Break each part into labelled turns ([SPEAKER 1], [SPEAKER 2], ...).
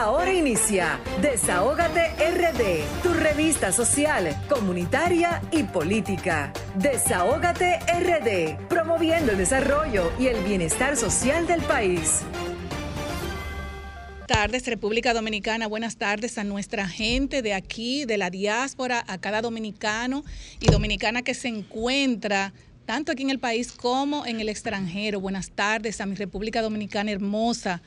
[SPEAKER 1] Ahora inicia Desahógate RD, tu revista social, comunitaria y política. Desahógate RD, promoviendo el desarrollo y el bienestar social del país
[SPEAKER 2] Buenas tardes, República Dominicana. Buenas tardes a nuestra gente de aquí, de la diáspora, a cada dominicano y dominicana que se encuentra tanto aquí en el país como en el extranjero. Buenas tardes a mi República Dominicana hermosa,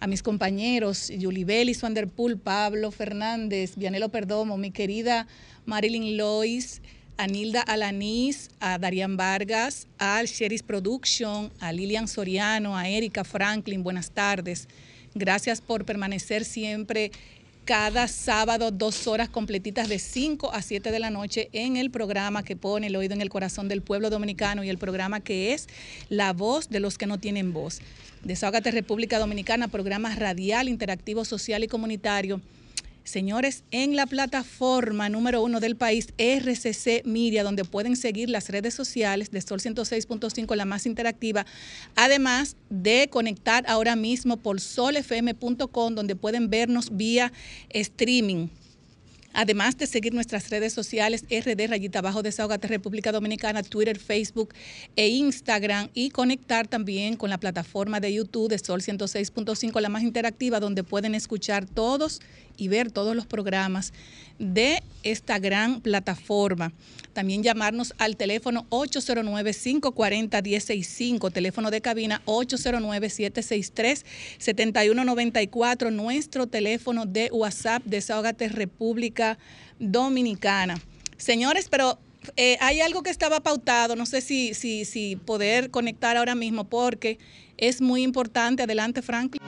[SPEAKER 2] a mis compañeros Yulibel y Swanderpool, Pablo Fernández, Vianelo Perdomo, mi querida Marilyn Lois, a Nilda Alanís, a Darian Vargas, a Sheris Production, a Lilian Soriano, a Erika Franklin, buenas tardes. Gracias por permanecer siempre cada sábado dos horas completitas de 5 a 7 de la noche en el programa que pone el oído en el corazón del pueblo dominicano y el programa que es La Voz de los que no tienen voz. Desahogate República Dominicana, programa radial, interactivo, social y comunitario Señores, en la plataforma número uno del país, RCC Media, donde pueden seguir las redes sociales de Sol 106.5, la más interactiva, además de conectar ahora mismo por solfm.com, donde pueden vernos vía streaming. Además de seguir nuestras redes sociales, RD Rayita Abajo Desahogate República Dominicana, Twitter, Facebook e Instagram y conectar también con la plataforma de YouTube de Sol 106.5, la más interactiva, donde pueden escuchar todos y ver todos los programas de esta gran plataforma. También llamarnos al teléfono 809-540-165, teléfono de cabina 809-763-7194, nuestro teléfono de WhatsApp, Desahogate República Dominicana. Señores, pero eh, hay algo que estaba pautado, no sé si, si, si poder conectar ahora mismo porque es muy importante. Adelante, Franklin.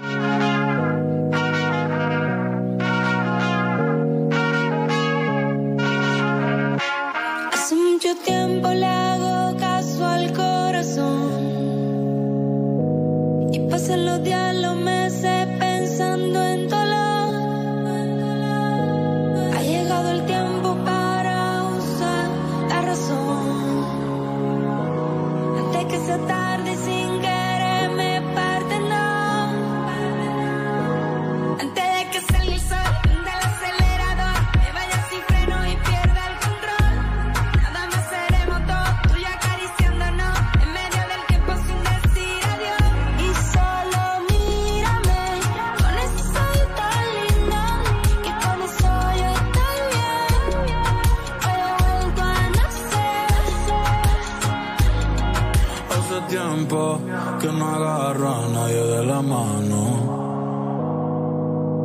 [SPEAKER 3] Mucho tiempo le hago caso al corazón. Y pasan los días, los meses pensando en dolor. Ha llegado el tiempo para usar la razón. Antes que sea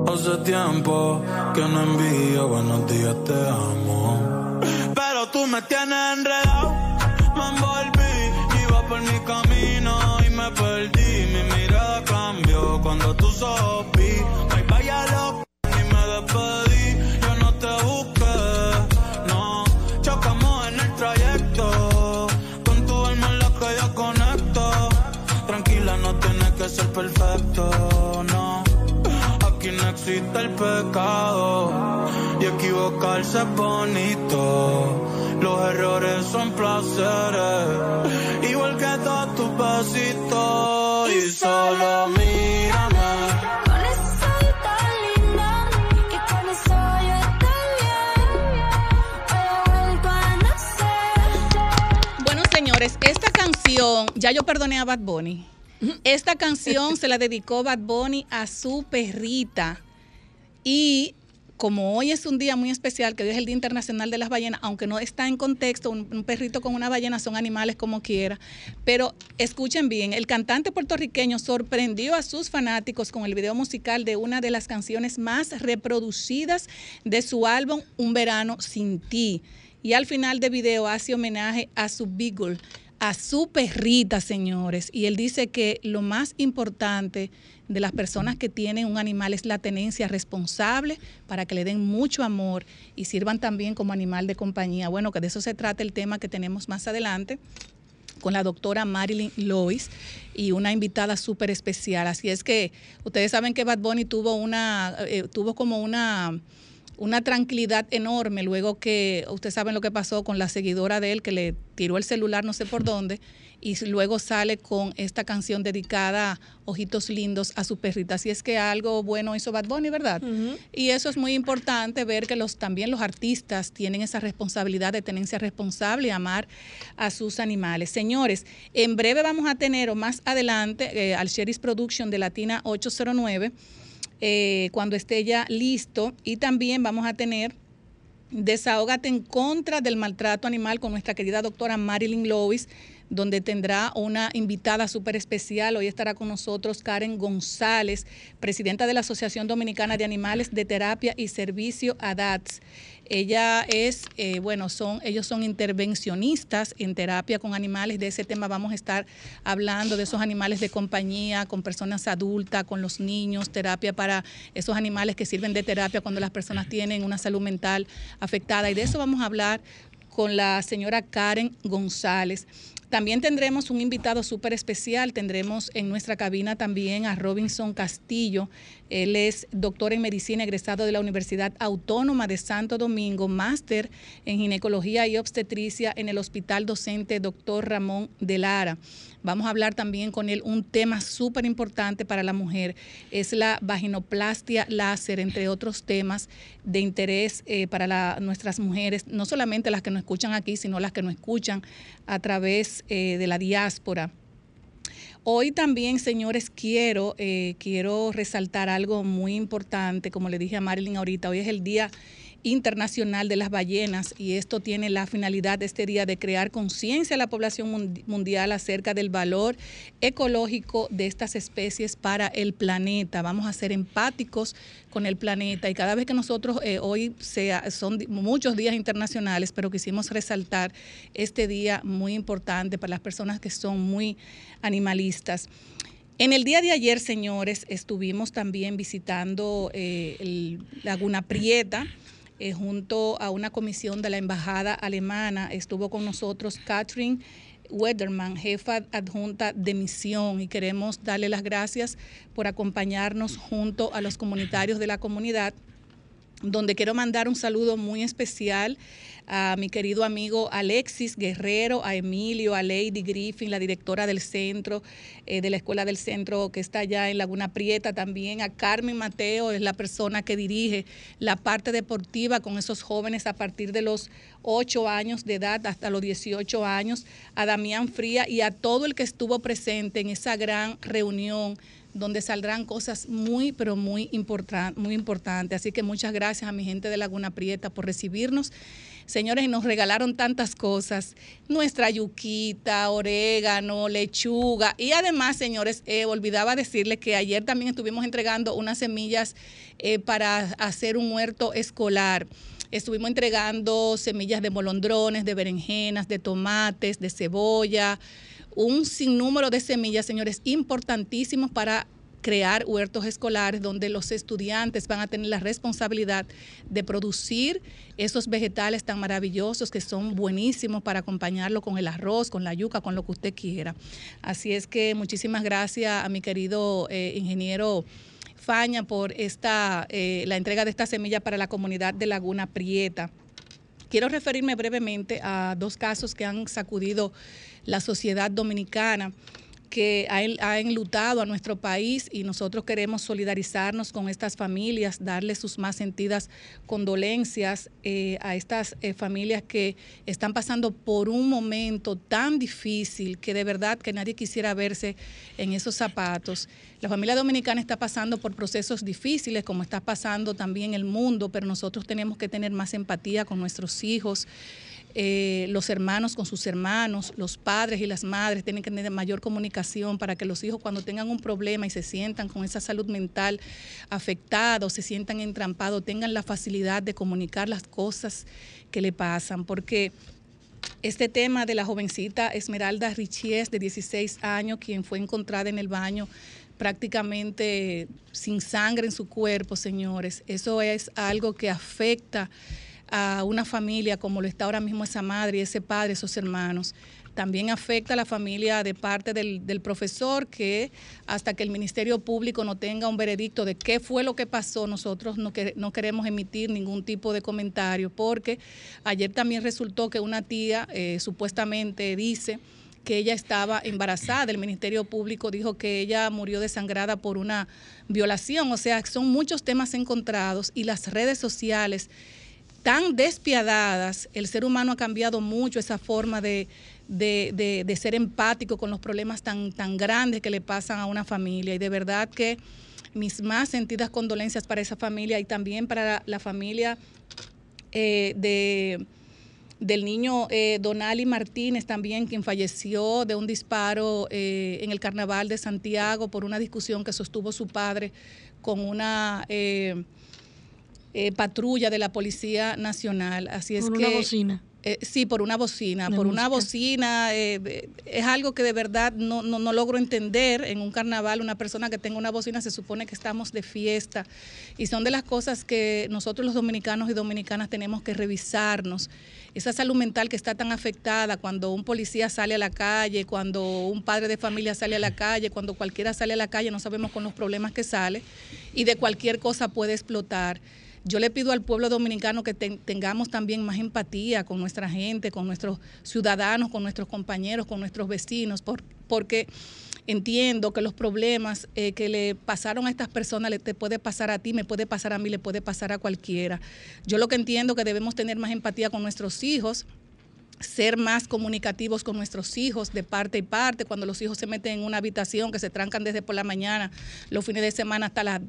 [SPEAKER 4] Hace tiempo que no envío buenos días, te amo. Pero tú me tienes enredado, me envolví, iba por mi camino y me perdí. Mi mirada cambió cuando tú el pecado. Y equivocarse es bonito. Los errores son placeres. Igual que todos tus besitos. Y solo mírame.
[SPEAKER 2] Esta canción, ya yo perdoné a Bad Bunny. Esta canción se la dedicó Bad Bunny a su perrita. Y como hoy es un día muy especial, que hoy es el Día Internacional de las Ballenas, aunque no está en contexto, un, perrito con una ballena son animales como quiera, pero escuchen bien, el cantante puertorriqueño sorprendió a sus fanáticos con el video musical de una de las canciones más reproducidas de su álbum Un verano sin ti. Y al final del video hace homenaje a su Beagle, a su perrita, señores. Y él dice que lo más importante de las personas que tienen un animal es la tenencia responsable para que le den mucho amor y sirvan también como animal de compañía. Bueno, que de eso se trata el tema que tenemos más adelante con la doctora Marilyn Lois y una invitada súper especial. Así es que ustedes saben que Bad Bunny tuvo una, eh, tuvo como una una tranquilidad enorme luego que ustedes saben lo que pasó con la seguidora de él que le tiró el celular no sé por dónde y luego sale con esta canción dedicada Ojitos Lindos a su perrita. Así es que algo bueno hizo Bad Bunny, ¿verdad? Y eso es muy importante ver que los también los artistas tienen esa responsabilidad de tenencia responsable y amar a sus animales. Señores, en breve vamos a tener o más adelante eh, al Sherry's Production de Latina 809 eh, cuando esté ya listo. Y también vamos a tener Desahógate en contra del maltrato animal con nuestra querida doctora Marilyn Lois, donde tendrá una invitada súper especial. Hoy estará con nosotros Karen González, presidenta de la Asociación Dominicana de Animales de Terapia y Servicio ADATS. Ella es, eh, bueno, son, ellos son intervencionistas en terapia con animales. De ese tema vamos a estar hablando, de esos animales de compañía, con personas adultas, con los niños, terapia para esos animales que sirven de terapia cuando las personas tienen una salud mental afectada. Y de eso vamos a hablar con la señora Karen González. También tendremos un invitado súper especial. Tendremos en nuestra cabina también a Robinson Castillo. Él es doctor en medicina, egresado de la Universidad Autónoma de Santo Domingo, máster en ginecología y obstetricia en el Hospital Docente Doctor Ramón de Lara. Vamos a hablar también con él un tema súper importante para la mujer, es la vaginoplastia láser, entre otros temas de interés eh, para nuestras mujeres, no solamente las que nos escuchan aquí, sino las que nos escuchan a través eh, de la diáspora. Hoy también, señores, quiero, eh, quiero resaltar algo muy importante, como le dije a Marilyn ahorita, hoy es el Día Internacional de las Ballenas y esto tiene la finalidad de este día de crear conciencia a la población mundi- mundial acerca del valor ecológico de estas especies para el planeta. Vamos a ser empáticos con el planeta y cada vez que nosotros eh, hoy sea, son muchos días internacionales, pero quisimos resaltar este día muy importante para las personas que son muy animalistas. En el día de ayer, señores, estuvimos también visitando eh, el Laguna Prieta. Eh, junto a una comisión de la Embajada Alemana, estuvo con nosotros Catherine Wederman, jefa adjunta de misión, y queremos darle las gracias por acompañarnos junto a los comunitarios de la comunidad donde quiero mandar un saludo muy especial a mi querido amigo Alexis Guerrero, a Emilio, a Lady Griffin, la directora del centro, eh, de la escuela del centro que está allá en Laguna Prieta, también a Carmen Mateo, es la persona que dirige la parte deportiva con esos jóvenes a partir de los 8 años de edad hasta los 18 años, a Damián Fría y a todo el que estuvo presente en esa gran reunión donde saldrán cosas muy, pero muy, importan- muy importantes. Así que muchas gracias a mi gente de Laguna Prieta por recibirnos. Señores, nos regalaron tantas cosas, nuestra yuquita, orégano, lechuga y además, señores, eh, olvidaba decirles que ayer también estuvimos entregando unas semillas eh, para hacer un huerto escolar. Estuvimos entregando semillas de molondrones, de berenjenas, de tomates, de cebolla, un sinnúmero de semillas, señores, importantísimos para crear huertos escolares donde los estudiantes van a tener la responsabilidad de producir esos vegetales tan maravillosos que son buenísimos para acompañarlo con el arroz, con la yuca, con lo que usted quiera. Así es que muchísimas gracias a mi querido eh, ingeniero Faña por esta, eh, la entrega de esta semilla para la comunidad de Laguna Prieta. Quiero referirme brevemente a dos casos que han sacudido la sociedad dominicana que ha, en- ha enlutado a nuestro país y nosotros queremos solidarizarnos con estas familias, darle sus más sentidas condolencias eh, a estas eh, familias que están pasando por un momento tan difícil que de verdad que nadie quisiera verse en esos zapatos. La familia dominicana está pasando por procesos difíciles, como está pasando también el mundo, pero nosotros tenemos que tener más empatía con nuestros hijos eh, los hermanos con sus hermanos, los padres y las madres tienen que tener mayor comunicación para que los hijos cuando tengan un problema y se sientan con esa salud mental afectada o se sientan entrampados, tengan la facilidad de comunicar las cosas que le pasan, porque este tema de la jovencita Esmeralda Richies, de 16 años, quien fue encontrada en el baño prácticamente sin sangre en su cuerpo, señores, eso es algo que afecta a una familia como lo está ahora mismo esa madre ese padre, esos hermanos. También afecta a la familia de parte del, profesor que hasta que el Ministerio Público no tenga un veredicto de qué fue lo que pasó, nosotros no, no queremos emitir ningún tipo de comentario porque ayer también resultó que una tía eh, supuestamente dice que ella estaba embarazada. El Ministerio Público dijo que ella murió desangrada por una violación. O sea, son muchos temas encontrados y las redes sociales tan despiadadas, el ser humano ha cambiado mucho esa forma de, de- de- ser empático con los problemas tan, tan grandes que le pasan a una familia. Y de verdad que mis más sentidas condolencias para esa familia y también para la, familia eh, de del niño eh, Donali Martínez también, quien falleció de un disparo eh, en el Carnaval de Santiago por una discusión que sostuvo su padre con una eh, patrulla de la Policía Nacional. Así es
[SPEAKER 5] Por
[SPEAKER 2] que
[SPEAKER 5] una bocina.
[SPEAKER 2] eh, sí, por una bocina,
[SPEAKER 5] De
[SPEAKER 2] por una bocina. eh, es algo que de verdad no, no, no logro entender en un carnaval. Una persona que tenga una bocina se supone que estamos de fiesta. Y son de las cosas que nosotros los dominicanos y dominicanas tenemos que revisarnos. Esa salud mental que está tan afectada cuando un policía sale a la calle, cuando un padre de familia sale a la calle, cuando cualquiera sale a la calle, no sabemos con los problemas que sale y de cualquier cosa puede explotar. Yo le pido al pueblo dominicano que ten- tengamos también más empatía con nuestra gente, con nuestros ciudadanos, con nuestros compañeros, con nuestros vecinos, por- porque entiendo que los problemas eh, que le pasaron a estas personas le te puede pasar a ti, me puede pasar a mí, le puede pasar a cualquiera. Yo lo que entiendo que debemos tener más empatía con nuestros hijos, ser más comunicativos con nuestros hijos de parte y parte, cuando los hijos se meten en una habitación, que se trancan desde por la mañana, los fines de semana hasta las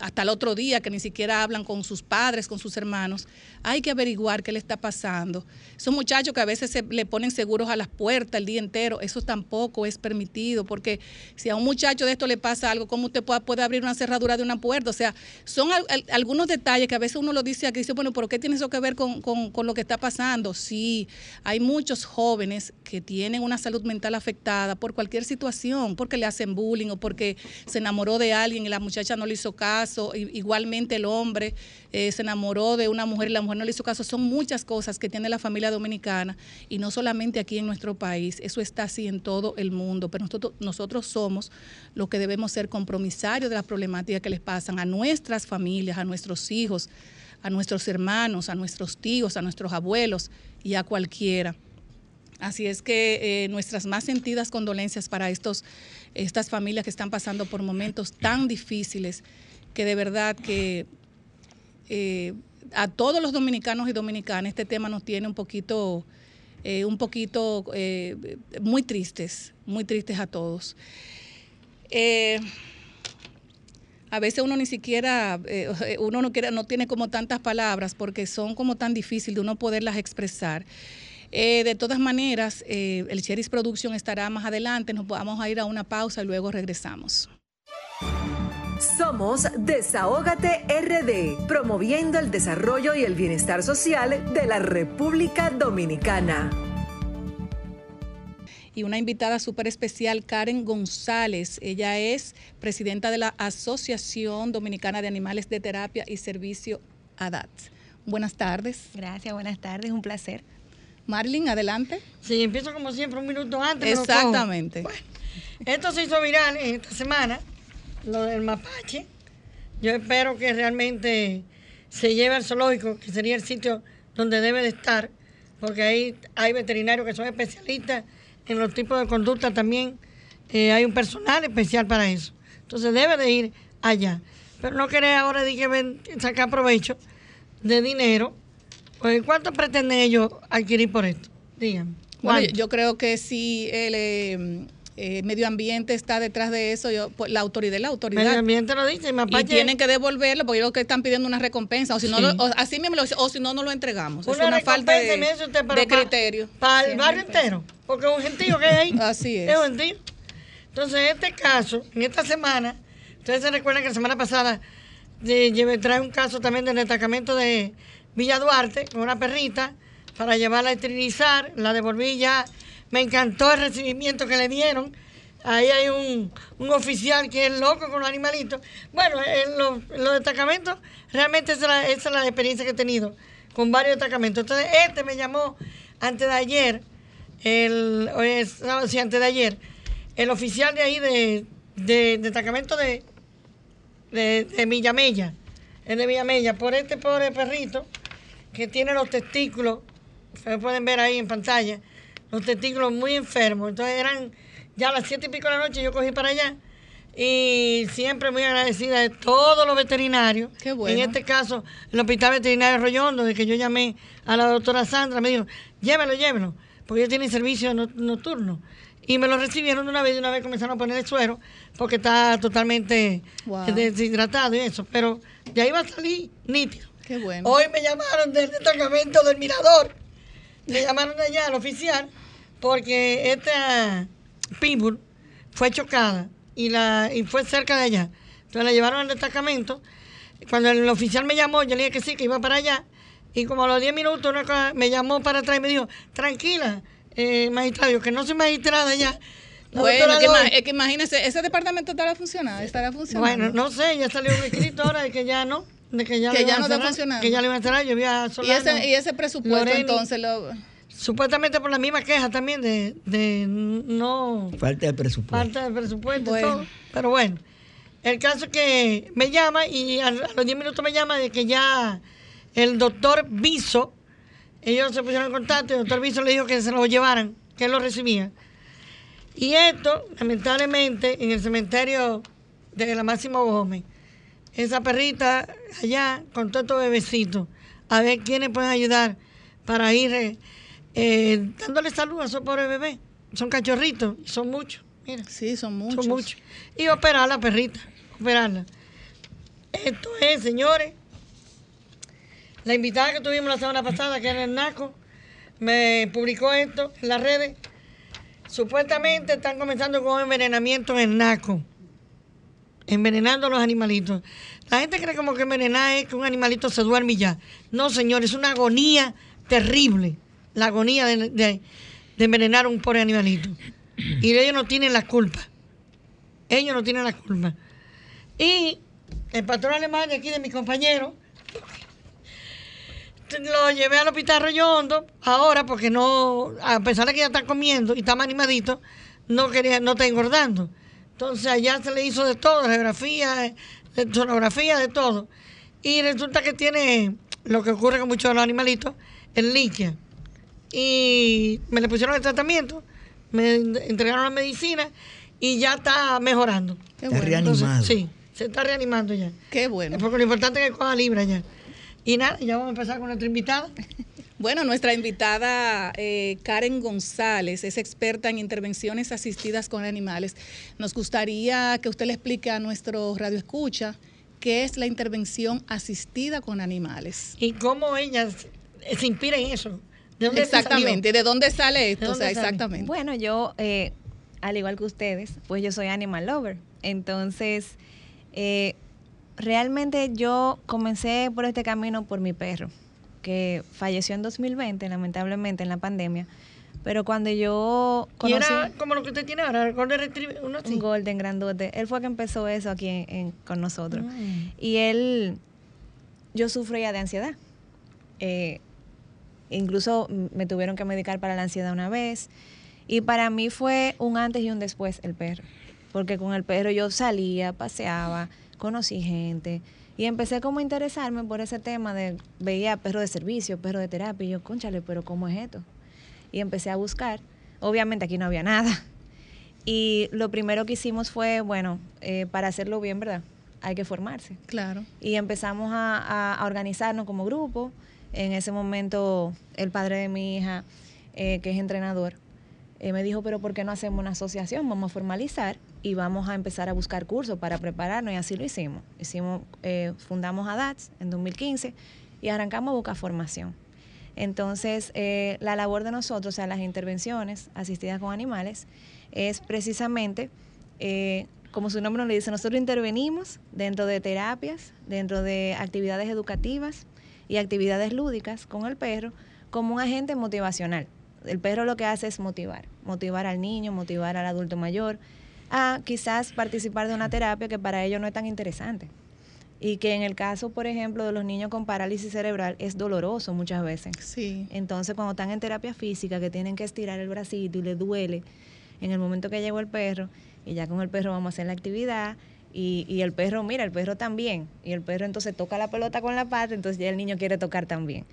[SPEAKER 2] hasta el otro día, que ni siquiera hablan con sus padres, con sus hermanos, hay que averiguar qué le está pasando. Esos muchachos que a veces se le ponen seguros a las puertas el día entero, eso tampoco es permitido, porque si a un muchacho de esto le pasa algo, ¿cómo usted puede, puede abrir una cerradura de una puerta? O sea, son al- al- algunos detalles que a veces uno lo dice aquí, dice, bueno, ¿pero qué tiene eso que ver con, con- con lo que está pasando? Sí, hay muchos jóvenes que tienen una salud mental afectada por cualquier situación, porque le hacen bullying o porque se enamoró de alguien y la muchacha no le hizo caso, Igualmente el hombre eh, se enamoró de una mujer y la mujer no le hizo caso, son muchas cosas que tiene la familia dominicana y no solamente aquí en nuestro país, eso está así en todo el mundo, pero nosotros, nosotros somos los que debemos ser compromisarios de las problemáticas que les pasan a nuestras familias, a nuestros hijos, a nuestros hermanos, a nuestros tíos, a nuestros abuelos y a cualquiera. Así es que eh, nuestras más sentidas condolencias para estos, estas familias que están pasando por momentos tan difíciles que de verdad que eh, a todos los dominicanos y dominicanas este tema nos tiene un poquito, eh, un poquito eh, muy tristes, muy tristes a todos. A veces uno ni siquiera, uno no, quiere, no tiene como tantas palabras porque son como tan difíciles de uno poderlas expresar. De todas maneras, el Cheris Production estará más adelante, nos vamos a ir a una pausa y luego regresamos.
[SPEAKER 1] Somos Desahógate RD, promoviendo el desarrollo y el bienestar social de la República Dominicana.
[SPEAKER 2] y una invitada súper especial, Karen González. Ella es presidenta de la Asociación Dominicana de Animales de Terapia y Servicio ADAT. Buenas tardes.
[SPEAKER 6] Gracias, buenas tardes, un placer.
[SPEAKER 2] Marlin, adelante.
[SPEAKER 5] Sí, empiezo como siempre un minuto antes.
[SPEAKER 2] Exactamente.
[SPEAKER 5] Esto se hizo viral esta semana, lo del mapache. Yo espero que realmente se lleve al zoológico, que sería el sitio donde debe de estar, porque ahí hay veterinarios que son especialistas en los tipos de conducta también. eh, hay un personal especial para eso. Entonces debe de ir allá. Pero no querer ahora de que ven- sacar provecho de dinero. Pues, ¿Cuánto pretenden ellos adquirir por esto? Díganme.
[SPEAKER 2] Bueno, yo creo que si el eh, eh, medio ambiente está detrás de eso, yo, pues, la autoridad la autoridad.
[SPEAKER 5] Medio ambiente lo dice,
[SPEAKER 2] Y
[SPEAKER 5] mapache.
[SPEAKER 2] tienen que devolverlo porque ellos que están pidiendo una recompensa. O si no,
[SPEAKER 5] Sí.
[SPEAKER 2] lo- o así mismo lo o si no, no lo entregamos. es
[SPEAKER 5] Una
[SPEAKER 2] una falta de,
[SPEAKER 5] usted, pa-
[SPEAKER 2] criterio.
[SPEAKER 5] Para el barrio
[SPEAKER 2] pesos.
[SPEAKER 5] entero. Porque es un gentío que hay.
[SPEAKER 2] Así es.
[SPEAKER 5] Es un gentío. Entonces, este caso, en esta semana, ustedes se recuerdan que la semana pasada de, trae un caso también del destacamento de Villa Duarte con una perrita para llevarla a esterilizar. La devolví ya. Me encantó el recibimiento que le dieron. Ahí hay un, un oficial que es loco con los animalitos. Bueno, en los, en destacamentos, realmente esa es, la, experiencia que he tenido con varios destacamentos. Entonces, este me llamó antes de ayer el, es antes de ayer, el oficial de ahí de, de destacamento de, de, de Villamella, el de Villamella, por este pobre perrito que tiene los testículos, ustedes pueden ver ahí en pantalla, los testículos muy enfermos. Entonces eran ya a las siete y pico de la noche, yo cogí para allá y siempre muy agradecida de todos los veterinarios.
[SPEAKER 2] Qué bueno.
[SPEAKER 5] En este caso, el Hospital Veterinario Rollondo, de que yo llamé a la doctora Sandra, me dijo, llévelo, llévelo, porque ellos tienen servicio no- nocturno. Y me lo recibieron de una vez, de una vez comenzaron a poner el suero, porque está totalmente
[SPEAKER 2] Wow.
[SPEAKER 5] deshidratado y eso. Pero de ahí va a salir nítido.
[SPEAKER 2] Qué bueno.
[SPEAKER 5] Hoy me llamaron del destacamento del Mirador. Me llamaron de allá al oficial porque esta Pitbull fue chocada y, la, y fue cerca de allá. Entonces la llevaron al destacamento. Cuando el oficial me llamó, yo le dije que sí, que iba para allá. Y como a los 10 minutos una cosa- me llamó para atrás y me dijo, tranquila, eh, magistrado, yo que no soy magistrada ya.
[SPEAKER 2] Bueno,
[SPEAKER 5] doctora
[SPEAKER 2] que,
[SPEAKER 5] Loy-
[SPEAKER 2] es que imagínese, ese departamento estará funcionando, estará funcionando.
[SPEAKER 5] bueno, no sé, ya salió un escrito ahora de que ya no, de que ya,
[SPEAKER 2] Que no está funcionando.
[SPEAKER 5] Que ya le iban a cerrar, yo vi a
[SPEAKER 2] y, ese, y ese presupuesto
[SPEAKER 5] Loreni,
[SPEAKER 2] entonces lo...
[SPEAKER 5] Supuestamente por la misma queja también de, de no
[SPEAKER 7] Falta de presupuesto.
[SPEAKER 5] falta de presupuesto y
[SPEAKER 2] Bueno.
[SPEAKER 5] todo. Pero bueno, el caso es que me llama y a, a los 10 minutos me llama de que ya el doctor Viso, ellos se pusieron en contacto y el doctor Viso le dijo que se lo llevaran, que él lo recibía. Y esto, lamentablemente, en el cementerio de la Máximo Gómez, esa perrita allá con todos estos bebecitos, a ver quiénes pueden ayudar para ir eh, eh, dándole salud a esos pobres bebés. Son cachorritos, son muchos, mira,
[SPEAKER 2] Sí, son muchos.
[SPEAKER 5] son muchos. Y operar a la perrita, operarla. Esto es, señores, la invitada que tuvimos la semana pasada, que era el NACO, me publicó esto en las redes. Supuestamente están comenzando con envenenamiento en el NACO. Envenenando a los animalitos. La gente cree como que envenenar es que un animalito se duerme y ya. No, señor, es una agonía terrible. La agonía de, de- envenenar a un pobre animalito. Y ellos no tienen la culpa. Ellos no tienen la culpa. Y el patrón alemán de aquí, de mi compañero, lo llevé al hospital Rollo Hondo ahora porque no, a pesar de que ya está comiendo y está más animadito, no quería, no está engordando. Entonces allá se le hizo de todo, radiografía, de sonografía, de todo. Y resulta que tiene lo que ocurre con muchos de los animalitos, el liquia. Y me le pusieron el tratamiento, me entregaron la medicina y ya está mejorando.
[SPEAKER 2] Qué
[SPEAKER 7] Está
[SPEAKER 2] bueno.
[SPEAKER 7] reanimado.
[SPEAKER 5] sí, se está reanimando ya.
[SPEAKER 2] Qué bueno.
[SPEAKER 5] Porque lo importante es que coja libra ya. Y nada, ya vamos a empezar con nuestra invitada.
[SPEAKER 2] Bueno, nuestra invitada eh, Karen González es experta en intervenciones asistidas con animales. Nos gustaría que usted le explique a nuestro radio escucha qué es la intervención asistida con animales.
[SPEAKER 5] Y cómo ella se, se inspira en eso. ¿De dónde te
[SPEAKER 2] Exactamente. ¿De dónde sale esto?
[SPEAKER 5] ¿De
[SPEAKER 2] o sea,
[SPEAKER 5] sale?
[SPEAKER 2] exactamente.
[SPEAKER 6] Bueno, yo, eh, al igual que ustedes, pues yo soy animal lover. Entonces, eh, realmente yo comencé por este camino por mi perro, que falleció en 2020, lamentablemente, en la pandemia. Pero cuando yo
[SPEAKER 5] salió? Y
[SPEAKER 6] conocí
[SPEAKER 5] era como lo que usted tiene ahora, el Golden Retriever, uno así.
[SPEAKER 6] un golden grandote, él fue que empezó eso aquí en- en- con nosotros.
[SPEAKER 5] Mm.
[SPEAKER 6] Y él, yo sufría de ansiedad. Eh, incluso me tuvieron que medicar para la ansiedad una vez. Y para mí fue un antes y un después el perro. Porque con el perro yo salía, paseaba, conocí gente. Y empecé como a interesarme por ese tema de, veía perro de servicio, perro de terapia. Y yo, conchale, pero ¿cómo es esto? Y empecé a buscar. Obviamente aquí no había nada. Y lo primero que hicimos fue, bueno, eh, para hacerlo bien, ¿verdad? Hay que formarse
[SPEAKER 2] Claro.
[SPEAKER 6] y empezamos a, a- a organizarnos como grupo. En ese momento, el padre de mi hija, eh, que es entrenador, eh, me dijo, pero ¿por qué no hacemos una asociación? Vamos a formalizar y vamos a empezar a buscar cursos para prepararnos y así lo hicimos. hicimos eh, fundamos ADATS en 2015 y arrancamos a buscar formación. Entonces, eh, la labor de nosotros, o sea, las intervenciones asistidas con animales, es precisamente, eh, como su nombre nos le dice, nosotros intervenimos dentro de terapias, dentro de actividades educativas y actividades lúdicas con el perro como un agente motivacional. El perro lo que hace es motivar, motivar al niño, motivar al adulto mayor a quizás participar de una terapia que para ellos no es tan interesante. y que en el caso, por ejemplo, de los niños con parálisis cerebral es doloroso muchas veces.
[SPEAKER 2] Sí.
[SPEAKER 6] Entonces, cuando están en terapia física, que tienen que estirar el bracito y les duele, en el momento que llegó el perro, y ya con el perro vamos a hacer la actividad, y, y el perro, mira, el perro también, y el perro entonces toca la pelota con la pata, entonces ya el niño quiere tocar también.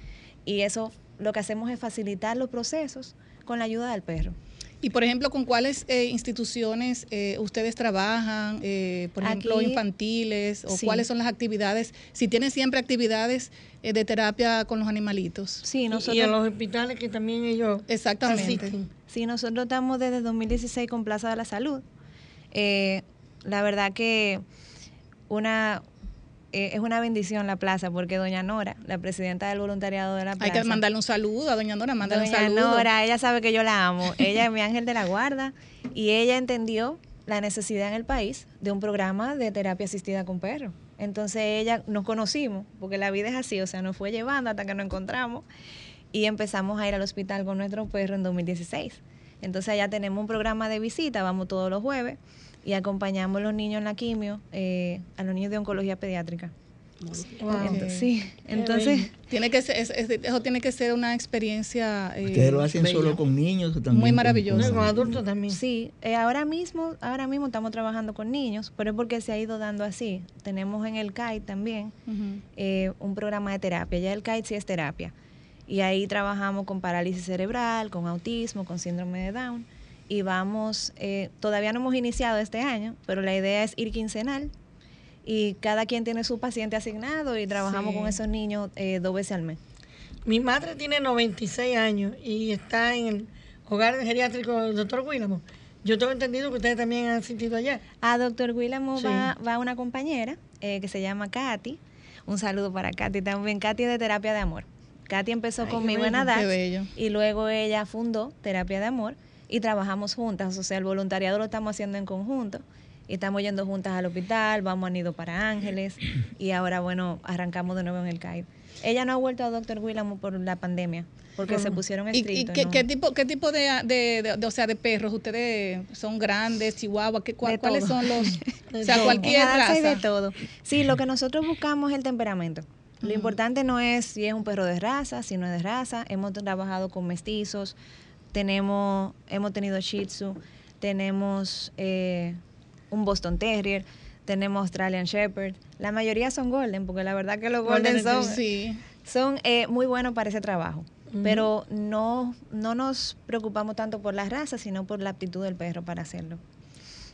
[SPEAKER 6] Y eso lo que hacemos es facilitar los procesos con la ayuda del perro.
[SPEAKER 2] Y por ejemplo, ¿con cuáles eh, instituciones eh, ustedes trabajan? Eh, por ejemplo, infantiles o
[SPEAKER 6] Sí.
[SPEAKER 2] cuáles son las actividades? Si tienen siempre actividades eh, de terapia con los animalitos.
[SPEAKER 6] Sí, nosotros...
[SPEAKER 5] Y en los hospitales que también ellos
[SPEAKER 2] Exactamente.
[SPEAKER 5] asisten.
[SPEAKER 6] Sí, nosotros estamos desde 2016 con Plaza de la Salud. Eh, la verdad que una eh, es una bendición la plaza porque doña Nora, la presidenta del voluntariado de la plaza,
[SPEAKER 2] Hay que mandarle un saludo a doña Nora, mandarle un
[SPEAKER 6] doña
[SPEAKER 2] saludo.
[SPEAKER 6] Nora, ella sabe que yo la amo. Ella es mi ángel de la guarda y ella entendió la necesidad en el país de un programa de terapia asistida con perros. Entonces ella nos conocimos, porque la vida es así, o sea, nos fue llevando hasta que nos encontramos y empezamos a ir al hospital con nuestro perro en 2016. Entonces allá tenemos un programa de visita, vamos todos los jueves y acompañamos a los niños en la quimio, eh, a los niños de oncología pediátrica.
[SPEAKER 5] Wow.
[SPEAKER 6] Sí, entonces...
[SPEAKER 2] Tiene que ser, es- es- eso tiene que ser una experiencia eh,
[SPEAKER 7] ¿Ustedes lo hacen
[SPEAKER 2] bella.
[SPEAKER 7] solo con niños o también
[SPEAKER 2] Muy maravilloso.
[SPEAKER 7] Con-
[SPEAKER 5] con adultos también.
[SPEAKER 6] Sí, eh, ahora mismo, ahora mismo estamos trabajando con niños, pero es porque se ha ido dando así. Tenemos en el CAI también eh, un programa de terapia. Ya el CAI sí es terapia. Y ahí trabajamos con parálisis cerebral, con autismo, con síndrome de Down. Y vamos, eh, todavía no hemos iniciado este año, pero la idea es ir quincenal. Y cada quien tiene su paciente asignado y trabajamos
[SPEAKER 2] Sí.
[SPEAKER 6] con esos niños eh, dos veces al mes.
[SPEAKER 5] Mi madre tiene 96 años y está en el hogar geriátrico del doctor Willamo. Yo tengo entendido que ustedes también han asistido allá.
[SPEAKER 6] A doctor
[SPEAKER 5] Sí.
[SPEAKER 6] va, va una compañera eh, que se llama Katy. Un saludo para Katy también. Katy es de terapia de amor. Katy empezó
[SPEAKER 5] Ay,
[SPEAKER 6] conmigo en
[SPEAKER 5] bello,
[SPEAKER 6] ADAX
[SPEAKER 2] qué bello.
[SPEAKER 6] y luego ella fundó terapia de amor y trabajamos juntas. O sea, el voluntariado lo estamos haciendo en conjunto y estamos yendo juntas al hospital, vamos a Nido para Ángeles y ahora, bueno, arrancamos de nuevo en el CAID. Ella no ha vuelto a doctor Willamo por la pandemia porque se pusieron
[SPEAKER 2] ¿Y, y
[SPEAKER 6] estrictos.
[SPEAKER 2] qué,
[SPEAKER 6] ¿no?
[SPEAKER 2] qué tipo, qué tipo de, de- de- de- o sea, de perros? ¿Ustedes son grandes, chihuahua? ¿Qué, cuál- ¿Cuáles son los...? O sea, cualquier raza.
[SPEAKER 6] de todo. Sí, lo que nosotros buscamos es el temperamento. Lo importante no es si es un perro de raza, si no es de raza. Hemos trabajado con mestizos, tenemos, hemos tenido Shih Tzu, tenemos eh, un Boston Terrier, tenemos Australian Shepherd. La mayoría son Golden, porque la verdad que los
[SPEAKER 5] Golden
[SPEAKER 6] Golden son,
[SPEAKER 2] Sí.
[SPEAKER 6] son eh, muy buenos para ese trabajo. Pero no, no nos preocupamos tanto por la raza, sino por la aptitud del perro para hacerlo.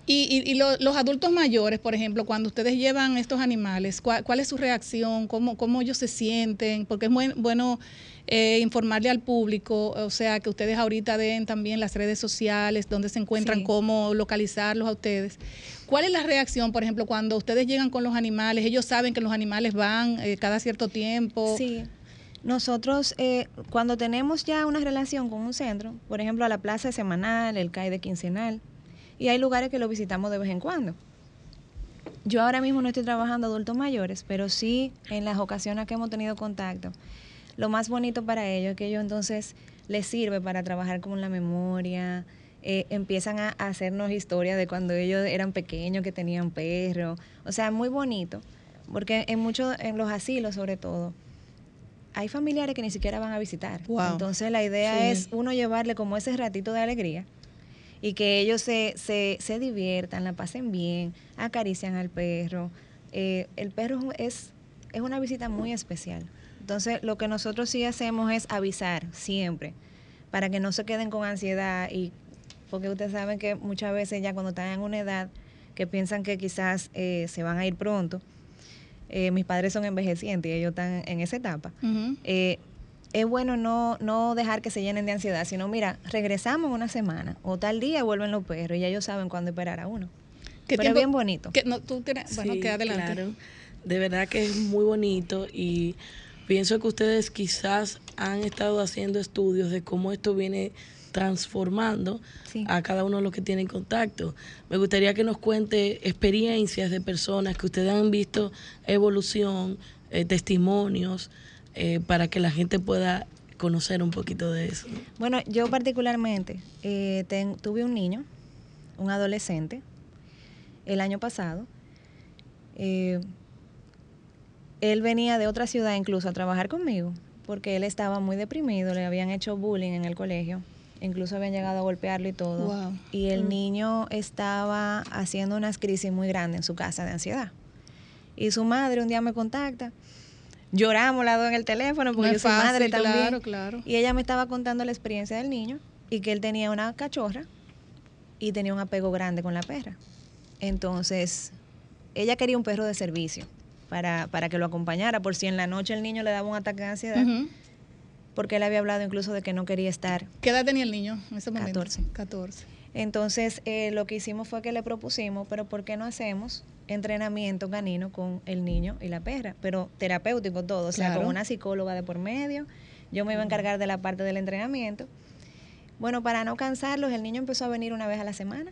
[SPEAKER 2] Y, y- y lo- los adultos mayores, por ejemplo, cuando ustedes llevan estos animales, ¿cuál, cuál es su reacción? ¿Cómo, ¿Cómo ellos se sienten? Porque es muy bueno eh, informarle al público, o sea, que ustedes ahorita den también las redes sociales, donde se encuentran,
[SPEAKER 6] Sí.
[SPEAKER 2] cómo localizarlos a ustedes. ¿Cuál es la reacción, por ejemplo, cuando ustedes llegan con los animales? Ellos saben que los animales van eh, cada cierto tiempo.
[SPEAKER 6] Sí. Nosotros, eh, cuando tenemos ya una relación con un centro, por ejemplo, a la plaza semanal, el CAI de quincenal, y hay lugares que lo visitamos de vez en cuando. Yo ahora mismo no estoy trabajando adultos mayores, pero sí en las ocasiones que hemos tenido contacto. Lo más bonito para ellos es que ellos entonces les sirve para trabajar con la memoria, eh, empiezan a, hacernos historias de cuando ellos eran pequeños, que tenían perro. O sea, muy bonito, porque en muchos, en los asilos sobre todo, hay familiares que ni siquiera van a visitar.
[SPEAKER 2] Wow.
[SPEAKER 6] Entonces la idea
[SPEAKER 5] Sí.
[SPEAKER 6] es uno llevarle como ese ratito de alegría y que ellos se, se, se diviertan, la pasen bien, acarician al perro. Eh, el perro es, es una visita muy especial. Entonces lo que nosotros sí hacemos es avisar siempre para que no se queden con ansiedad y porque ustedes saben que muchas veces ya cuando están en una edad que piensan que quizás eh, se van a ir pronto, eh, mis padres son envejecientes y ellos están en esa etapa. Eh, es bueno no, no dejar que se llenen de ansiedad, sino mira, regresamos en una semana o tal día vuelven los perros y ya ellos saben cuándo esperar a uno.
[SPEAKER 2] ¿Qué
[SPEAKER 6] Pero
[SPEAKER 2] tiempo-
[SPEAKER 6] bien bonito.
[SPEAKER 2] que no, tú tienes, bueno,
[SPEAKER 8] Sí,
[SPEAKER 2] que adelante.
[SPEAKER 8] Claro. De verdad que es muy bonito y pienso que ustedes quizás han estado haciendo estudios de cómo esto viene transformando
[SPEAKER 6] Sí.
[SPEAKER 8] a cada uno de los que tienen contacto. Me gustaría que nos cuente experiencias de personas que ustedes han visto evolución, eh, testimonios, eh, para que la gente pueda conocer un poquito de eso.
[SPEAKER 6] Bueno, yo particularmente eh, ten- tuve un niño, un adolescente, el año pasado. Eh, él venía de otra ciudad incluso a trabajar conmigo, porque él estaba muy deprimido, le habían hecho bullying en el colegio, incluso habían llegado a golpearlo y todo.
[SPEAKER 2] Wow.
[SPEAKER 6] Y el niño estaba haciendo unas crisis muy grandes en su casa de ansiedad. Y su madre un día me contacta. Lloramos las dos en el teléfono porque
[SPEAKER 2] No
[SPEAKER 6] yo soy madre también.
[SPEAKER 2] claro, claro.
[SPEAKER 6] Y ella me estaba contando la experiencia del niño y que él tenía una cachorra y tenía un apego grande con la perra. Entonces, ella quería un perro de servicio para, para que lo acompañara por si en la noche el niño le daba un ataque de ansiedad, porque él había hablado incluso de que no quería estar.
[SPEAKER 2] ¿Qué edad tenía el niño en ese momento?
[SPEAKER 6] 14.
[SPEAKER 2] 14.
[SPEAKER 6] Entonces, eh, lo que hicimos fue que le propusimos, pero ¿por qué no hacemos entrenamiento canino con el niño y la perra? Pero terapéutico todo, o sea,
[SPEAKER 2] Claro.
[SPEAKER 6] con una psicóloga de por medio. Yo me iba a encargar de la parte del entrenamiento. Bueno, para no cansarlos, el niño empezó a venir una vez a la semana.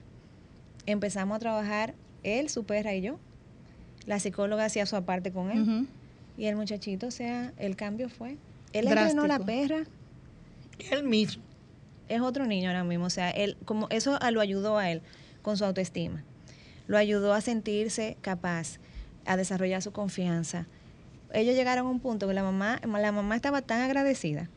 [SPEAKER 6] Empezamos a trabajar él, su perra y yo. La psicóloga hacía su aparte con él. Y el muchachito, o sea, el cambio fue. Él entrenó la
[SPEAKER 2] Drástico.
[SPEAKER 6] perra,
[SPEAKER 5] Él mismo.
[SPEAKER 6] Es otro niño ahora mismo. O sea, él, como eso lo ayudó a él con su autoestima. Lo ayudó a sentirse capaz, a desarrollar su confianza. Ellos llegaron a un punto que la mamá, la mamá estaba tan agradecida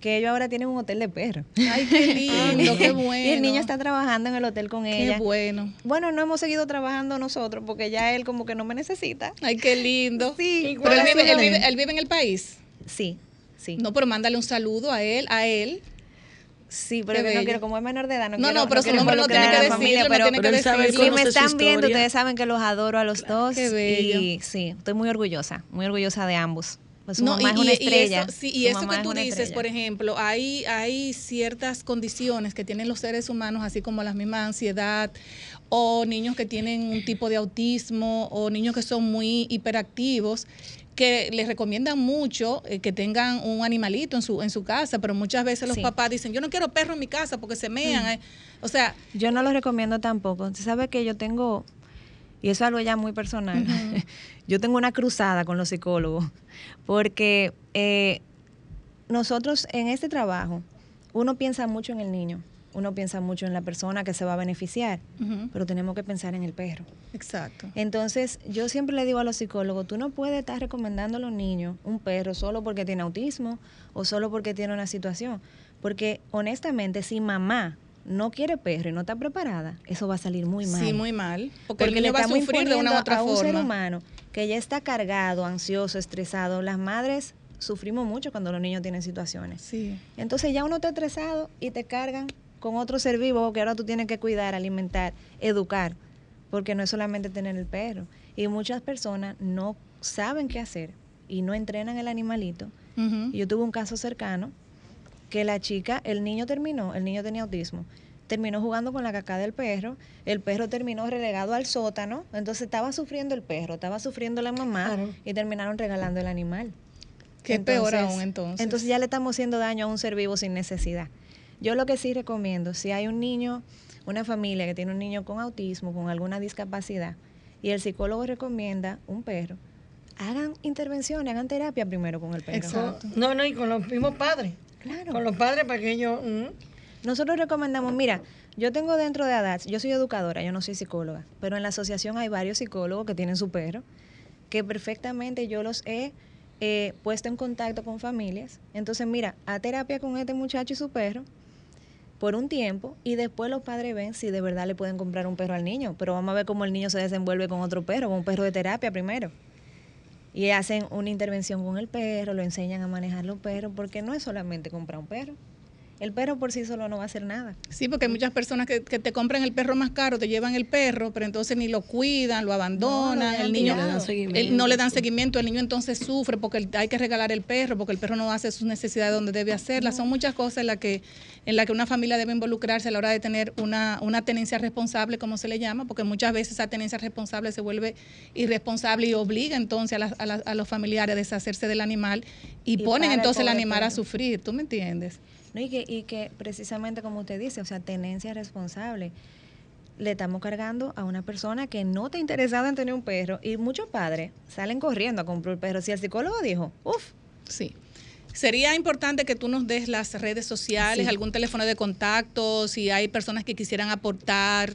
[SPEAKER 6] que ellos ahora tienen un hotel de perros.
[SPEAKER 2] Ay, qué lindo, qué bueno.
[SPEAKER 6] Y el niño está trabajando en el hotel con
[SPEAKER 2] Qué
[SPEAKER 6] ella.
[SPEAKER 2] bueno.
[SPEAKER 6] Bueno, no hemos seguido trabajando nosotros porque ya él como que no me necesita.
[SPEAKER 2] Ay, qué lindo.
[SPEAKER 6] Sí,
[SPEAKER 5] ¿Y
[SPEAKER 2] Pero él vive, él, vive, él vive en el país.
[SPEAKER 6] Sí, sí.
[SPEAKER 2] No, pero mándale un saludo a él, a él.
[SPEAKER 6] Sí, pero que no quiero, como es menor de edad, no,
[SPEAKER 2] No,
[SPEAKER 6] quiero,
[SPEAKER 2] no, pero su nombre no tiene que
[SPEAKER 6] familia,
[SPEAKER 2] no
[SPEAKER 6] pero,
[SPEAKER 2] tiene que
[SPEAKER 8] Pero sabe.
[SPEAKER 6] Si me están viendo, ustedes saben que los adoro a los dos.
[SPEAKER 2] Qué bello.
[SPEAKER 6] Y sí, estoy muy orgullosa, muy orgullosa de ambos. Pues su
[SPEAKER 2] No,
[SPEAKER 6] mamá
[SPEAKER 2] y,
[SPEAKER 6] es una
[SPEAKER 2] y- y
[SPEAKER 6] estrella.
[SPEAKER 2] eso, sí, y eso que tú dices,
[SPEAKER 6] estrella.
[SPEAKER 2] por ejemplo, hay, hay ciertas condiciones que tienen los seres humanos, así como la misma ansiedad, o niños que tienen un tipo de autismo, o niños que son muy hiperactivos, que les recomiendan mucho eh, que tengan un animalito en su, en su casa, pero muchas veces los
[SPEAKER 6] Sí.
[SPEAKER 2] papás dicen, yo no quiero perro en mi casa porque se mean. eh". O sea,
[SPEAKER 6] Yo no lo recomiendo tampoco. Usted sabe que yo tengo, y eso es algo ya muy personal, yo tengo una cruzada con los psicólogos, porque eh, nosotros en este trabajo, uno piensa mucho en el niño, uno piensa mucho en la persona que se va a beneficiar, pero tenemos que pensar en el perro.
[SPEAKER 2] exacto.
[SPEAKER 6] Entonces, yo siempre le digo a los psicólogos, tú no puedes estar recomendando a los niños un perro solo porque tiene autismo o solo porque tiene una situación. Porque honestamente, si mamá no quiere perro y no está preparada, eso va a salir muy mal.
[SPEAKER 2] Sí, muy mal. Porque, el
[SPEAKER 6] le
[SPEAKER 2] va a sufrir de una u otra
[SPEAKER 6] a un ser humano que ya está cargado, ansioso, estresado. Las madres sufrimos mucho cuando los niños tienen situaciones.
[SPEAKER 2] Sí.
[SPEAKER 6] Entonces ya uno está estresado y te cargan con otro ser vivo que ahora tú tienes que cuidar, alimentar, educar, porque no es solamente tener el perro. Y muchas personas no saben qué hacer y no entrenan el animalito. Y yo tuve un caso cercano que la chica, el niño terminó, el niño tenía autismo, terminó jugando con la caca del perro, el perro terminó relegado al sótano, entonces estaba sufriendo el perro, estaba sufriendo la mamá
[SPEAKER 5] Claro.
[SPEAKER 6] y terminaron regalando el animal.
[SPEAKER 2] Qué peor aún entonces.
[SPEAKER 6] Entonces ya le estamos haciendo daño a un ser vivo sin necesidad. Yo lo que sí recomiendo, si hay un niño, una familia que tiene un niño con autismo, con alguna discapacidad, y el psicólogo recomienda un perro, hagan intervenciones, hagan terapia primero con el perro.
[SPEAKER 2] Exacto.
[SPEAKER 5] No, no, y con los mismos padres.
[SPEAKER 6] Claro.
[SPEAKER 5] Con los padres para que ellos... mm,
[SPEAKER 6] Nosotros recomendamos, mira, yo tengo dentro de ADATS, yo soy educadora, yo no soy psicóloga, pero en la asociación hay varios psicólogos que tienen su perro, que perfectamente yo los he eh, puesto en contacto con familias. Entonces, mira, a terapia con este muchacho y su perro por un tiempo y después los padres ven si de verdad le pueden comprar un perro al niño, pero vamos a ver cómo el niño se desenvuelve con otro perro, con un perro de terapia primero. Y hacen una intervención con el perro, lo enseñan a manejar los perros, porque no es solamente comprar un perro. El perro por sí solo no va a hacer nada.
[SPEAKER 2] Sí, porque hay muchas personas que, que te compran el perro más caro, te llevan el perro, pero entonces ni lo cuidan, lo abandonan,
[SPEAKER 6] dejan
[SPEAKER 2] el niño
[SPEAKER 6] tirado.
[SPEAKER 8] Le dan seguimiento,
[SPEAKER 2] el- no le dan seguimiento, el niño entonces sufre porque el- hay que regalar el perro, porque el perro no hace sus necesidades donde debe hacerlas. Son muchas cosas en las que en la que una familia debe involucrarse a la hora de tener una, una tenencia responsable, como se le llama, porque muchas veces esa tenencia responsable se vuelve irresponsable y obliga entonces a, las- a las- a los familiares a deshacerse del animal y,
[SPEAKER 6] Y
[SPEAKER 2] ponen entonces el animal a sufrir, ¿tú me entiendes?
[SPEAKER 6] ¿No? Y, que, y que precisamente como usted dice, o sea, tenencia responsable. Le estamos cargando a una persona que no está interesada en tener un perro y muchos padres salen corriendo a comprar un perro. Si el psicólogo dijo, uff,
[SPEAKER 2] Sí. Sería importante que tú nos des las redes sociales,
[SPEAKER 6] Sí.
[SPEAKER 2] algún teléfono de contacto, si hay personas que quisieran aportar,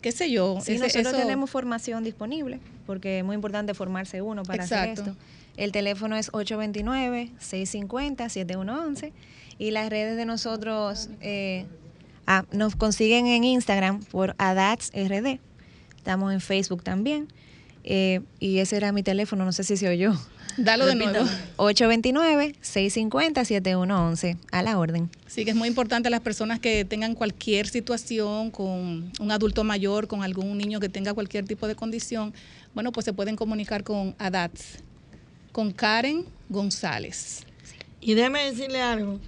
[SPEAKER 2] qué sé yo.
[SPEAKER 6] Sí,
[SPEAKER 2] ese-
[SPEAKER 6] nosotros
[SPEAKER 2] eso-
[SPEAKER 6] tenemos formación disponible, porque es muy importante formarse uno para hacer esto. El teléfono es 829-650-7111 y las redes de nosotros eh, ah, nos consiguen en Instagram por ADATSRD. Estamos en Facebook también. eh, y ese era mi teléfono, no sé si se oyó.
[SPEAKER 2] Dalo de nuevo.
[SPEAKER 6] 829-650-7111. A la orden.
[SPEAKER 2] Sí, que es muy importante las personas que tengan cualquier situación con un adulto mayor, con algún niño que tenga cualquier tipo de condición, bueno, pues se pueden comunicar con ADATS, con Karen González.
[SPEAKER 5] Y déjeme decirle algo.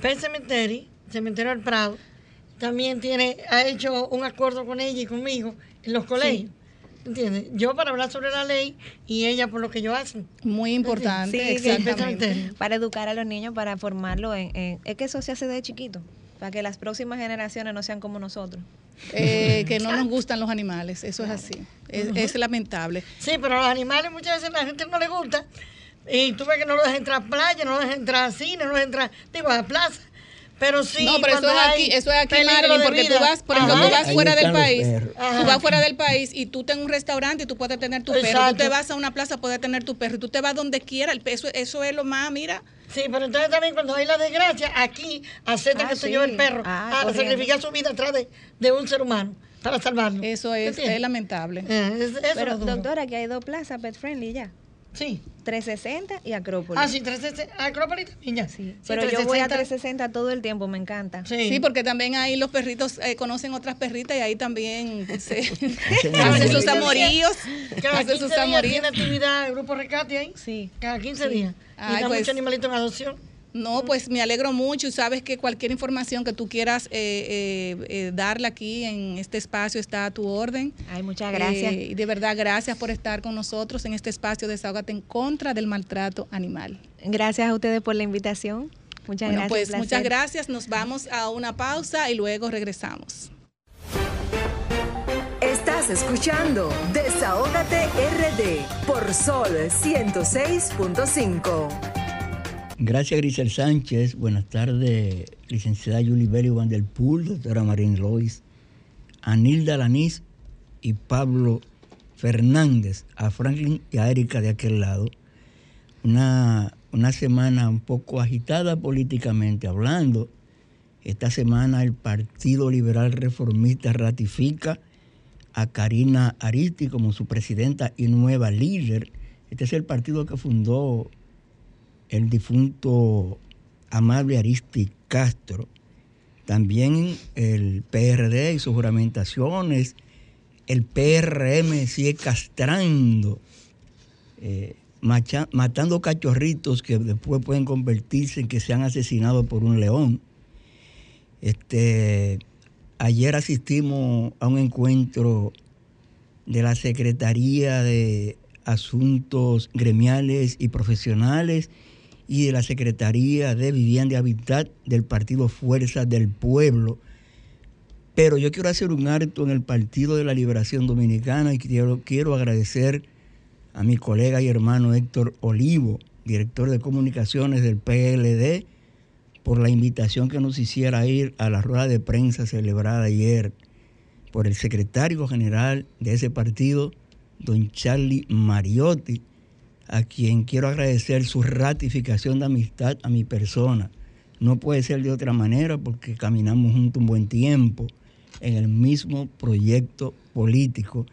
[SPEAKER 5] Pet Cemetery, Cementerio del Prado, también tiene, ha hecho un acuerdo con ella y conmigo en los colegios. ¿Entiendes? Yo para hablar sobre la ley y ella por lo que yo hace.
[SPEAKER 2] Muy importante,
[SPEAKER 6] Sí,
[SPEAKER 2] exactamente.
[SPEAKER 6] Para educar a los niños, para formarlos en, en- Es que eso se hace de chiquito, para que las próximas generaciones no sean como nosotros.
[SPEAKER 2] Eh, que no nos gustan los animales, eso es así. Es, es lamentable.
[SPEAKER 5] Sí, pero a los animales muchas veces a la gente no le gusta. Y tú ves que no lo dejan entrar a playa, no lo dejan entrar a cine, no lo dejan entrar, digo, a plaza. Pero sí,
[SPEAKER 2] no, pero eso es aquí, eso es aquí, Marilyn, porque tú vas, por ejemplo,
[SPEAKER 5] Ajá.
[SPEAKER 2] tú vas
[SPEAKER 7] Ahí
[SPEAKER 2] fuera del país, tú vas fuera del país y tú tienes un restaurante y tú puedes tener tu perro, tú
[SPEAKER 5] Exacto.
[SPEAKER 2] te vas a una plaza, puedes tener tu perro, y tú te vas donde quiera, el eso, eso es lo más, mira,
[SPEAKER 5] Sí, pero entonces también cuando hay la desgracia, aquí aceptan
[SPEAKER 6] Ah,
[SPEAKER 5] que se
[SPEAKER 6] sí.
[SPEAKER 5] lleve el perro
[SPEAKER 6] Ah,
[SPEAKER 5] a
[SPEAKER 6] corriendo.
[SPEAKER 5] sacrificar su vida atrás de, de un ser humano para salvarlo.
[SPEAKER 2] eso es, es lamentable.
[SPEAKER 5] Eh, es- eso
[SPEAKER 6] Pero, doctora, aquí hay dos plazas pet friendly ya.
[SPEAKER 5] Sí.
[SPEAKER 6] 360 y Acrópolis.
[SPEAKER 5] Ah, sí, 360. Acrópolis también ya.
[SPEAKER 6] Sí,
[SPEAKER 5] Sí,
[SPEAKER 6] pero yo voy a
[SPEAKER 5] 360.
[SPEAKER 6] 360 todo el tiempo, me encanta.
[SPEAKER 5] Sí.
[SPEAKER 2] Sí, porque también ahí los perritos eh, conocen otras perritas y ahí también se hacen sus
[SPEAKER 5] 15
[SPEAKER 2] amoríos,
[SPEAKER 5] Cada
[SPEAKER 2] hacen
[SPEAKER 5] 15
[SPEAKER 2] sus
[SPEAKER 5] días
[SPEAKER 2] amoríos.
[SPEAKER 5] tiene actividad el grupo Rescate ahí.
[SPEAKER 6] Sí.
[SPEAKER 5] Cada 15 días.
[SPEAKER 2] Ay,
[SPEAKER 5] y da
[SPEAKER 2] pues.
[SPEAKER 5] mucho animalito en adopción.
[SPEAKER 2] No, pues me alegro mucho y sabes que cualquier información que tú quieras eh, eh, eh, darle aquí en este espacio está a tu orden.
[SPEAKER 6] Ay, muchas gracias.
[SPEAKER 2] Eh, y de verdad, gracias por estar con nosotros en este espacio Desahógate en contra del maltrato animal.
[SPEAKER 6] Gracias a ustedes por la invitación. Muchas
[SPEAKER 2] Bueno,
[SPEAKER 6] gracias.
[SPEAKER 2] pues
[SPEAKER 6] placer.
[SPEAKER 2] muchas gracias. Nos vamos a una pausa y luego regresamos.
[SPEAKER 1] Estás escuchando Desahógate RD por Sol 106.5.
[SPEAKER 7] Gracias, Grisel Sánchez. Buenas tardes, licenciada Julie Belli Van der Poel, doctora Marín Lois, Anilda Lanís y Pablo Fernández, a Franklin y a Erika de aquel lado. Una, una semana un poco agitada políticamente hablando. Esta semana el Partido Liberal Reformista ratifica a Karina Aristi como su presidenta y nueva líder. Este es el partido que fundó el difunto Amable Aristi Castro. También el PRD y sus juramentaciones. El PRM sigue castrando, eh, matando cachorritos que después pueden convertirse en que sean asesinados por un león. Este, ayer asistimos a un encuentro de la Secretaría de Asuntos Gremiales y Profesionales y de la Secretaría de Vivienda y Habitat del Partido Fuerza del Pueblo. Pero yo quiero hacer un acto en el Partido de la Liberación Dominicana y quiero, quiero agradecer a mi colega y hermano Héctor Olivo, director de comunicaciones del PLD, por la invitación que nos hiciera ir a la rueda de prensa celebrada ayer por el secretario general de ese partido, don Charlie Mariotti, a quien quiero agradecer su ratificación de amistad a mi persona. No puede ser de otra manera porque caminamos juntos un buen tiempo en el mismo proyecto político.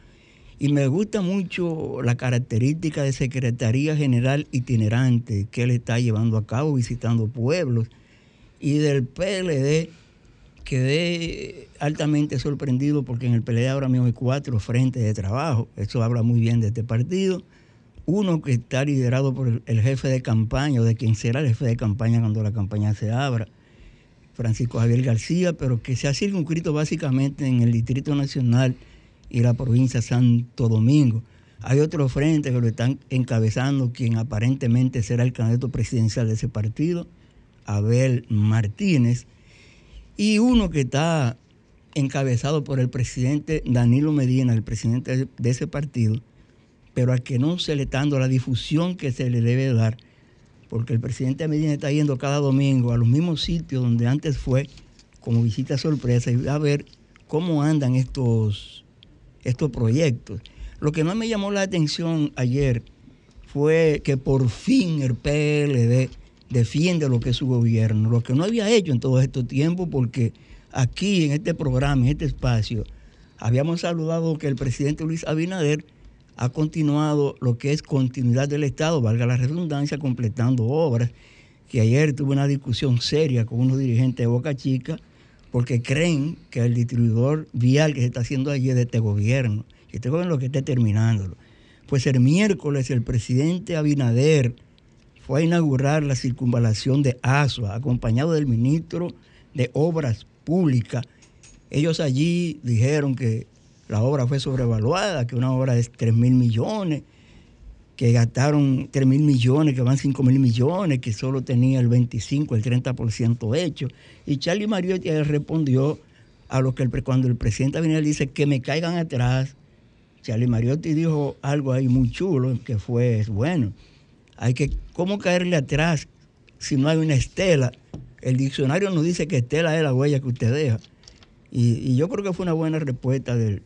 [SPEAKER 7] Y me gusta mucho la característica de Secretaría General itinerante que él está llevando a cabo, visitando pueblos. Y del PLD quedé altamente sorprendido porque en el PLD ahora mismo hay cuatro frentes de trabajo. Eso habla muy bien de este partido. Uno que está liderado por el, jefe de campaña o de quien será el jefe de campaña cuando la campaña se abra, Francisco Javier García, pero que se ha circunscrito básicamente en el Distrito Nacional y la provincia Santo Domingo. Hay otro frente que lo están encabezando quien aparentemente será el candidato presidencial de ese partido, Abel Martínez, y uno que está encabezado por el presidente Danilo Medina, el presidente de- de ese partido, pero al que no se le está dando la difusión que se le debe dar, porque el presidente Medina está yendo cada domingo a los mismos sitios donde antes fue como visita sorpresa y a ver cómo andan estos, estos proyectos. Lo que más me llamó la atención ayer fue que por fin el PLD defiende lo que es su gobierno, lo que no había hecho en todo este tiempo, porque aquí en este programa, en este espacio, habíamos saludado que el presidente Luis Abinader ha continuado lo que es continuidad del Estado, valga la redundancia, completando obras, que ayer tuve una discusión seria con unos dirigentes de Boca Chica, porque creen que el distribuidor vial que se está haciendo allí es de este gobierno, y este gobierno es lo que esté terminándolo. Pues el miércoles el presidente Abinader fue a inaugurar la circunvalación de Asua, acompañado del ministro de Obras Públicas. Ellos allí dijeron que la obra fue sobrevaluada, que una obra de 3 mil millones, que gastaron 3 mil millones, que van 5 mil millones, que solo tenía el 25, el 30% hecho. Y Charlie Mariotti respondió a lo que el, cuando el presidente Abinader dice que me caigan atrás, Charlie Mariotti dijo algo ahí muy chulo, que fue, bueno, hay que, ¿cómo caerle atrás si no hay una estela? El diccionario nos dice que estela es la huella que usted deja. Y, y yo creo que fue una buena respuesta del,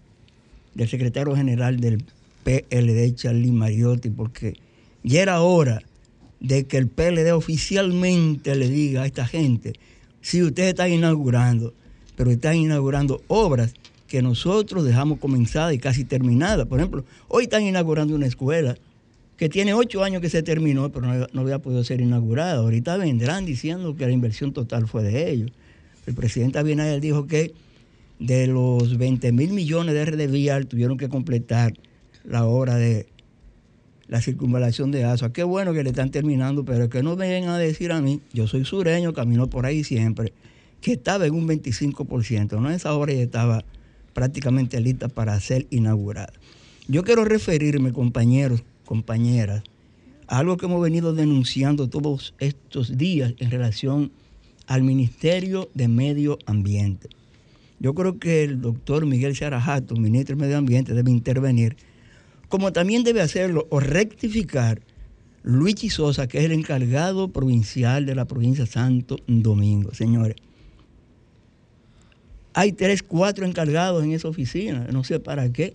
[SPEAKER 7] del secretario general del PLD, Charlie Mariotti, porque ya era hora de que el PLD oficialmente le diga a esta gente, si ustedes están inaugurando, pero están inaugurando obras que nosotros dejamos comenzadas y casi terminadas. Por ejemplo, hoy están inaugurando una escuela que tiene ocho años que se terminó, pero no, no había podido ser inaugurada. Ahorita vendrán diciendo que la inversión total fue de ellos. El presidente Abinader dijo que de los 20 mil millones de RD Vial tuvieron que completar la obra de la circunvalación de Asua. Qué bueno que le están terminando, pero que no vengan a decir a mí, yo soy sureño, camino por ahí siempre, que estaba en un 25%. ¿no? Esa obra ya estaba prácticamente lista para ser inaugurada. Yo quiero referirme, compañeros, compañeras, a algo que hemos venido denunciando todos estos días en relación al Ministerio de Medio Ambiente. Yo creo que el doctor Miguel Sarajato, ministro de Medio Ambiente, debe intervenir, como también debe hacerlo o rectificar Luigi Sosa, que es el encargado provincial de la provincia Santo Domingo. Señores, hay tres, cuatro encargados en esa oficina, no sé para qué,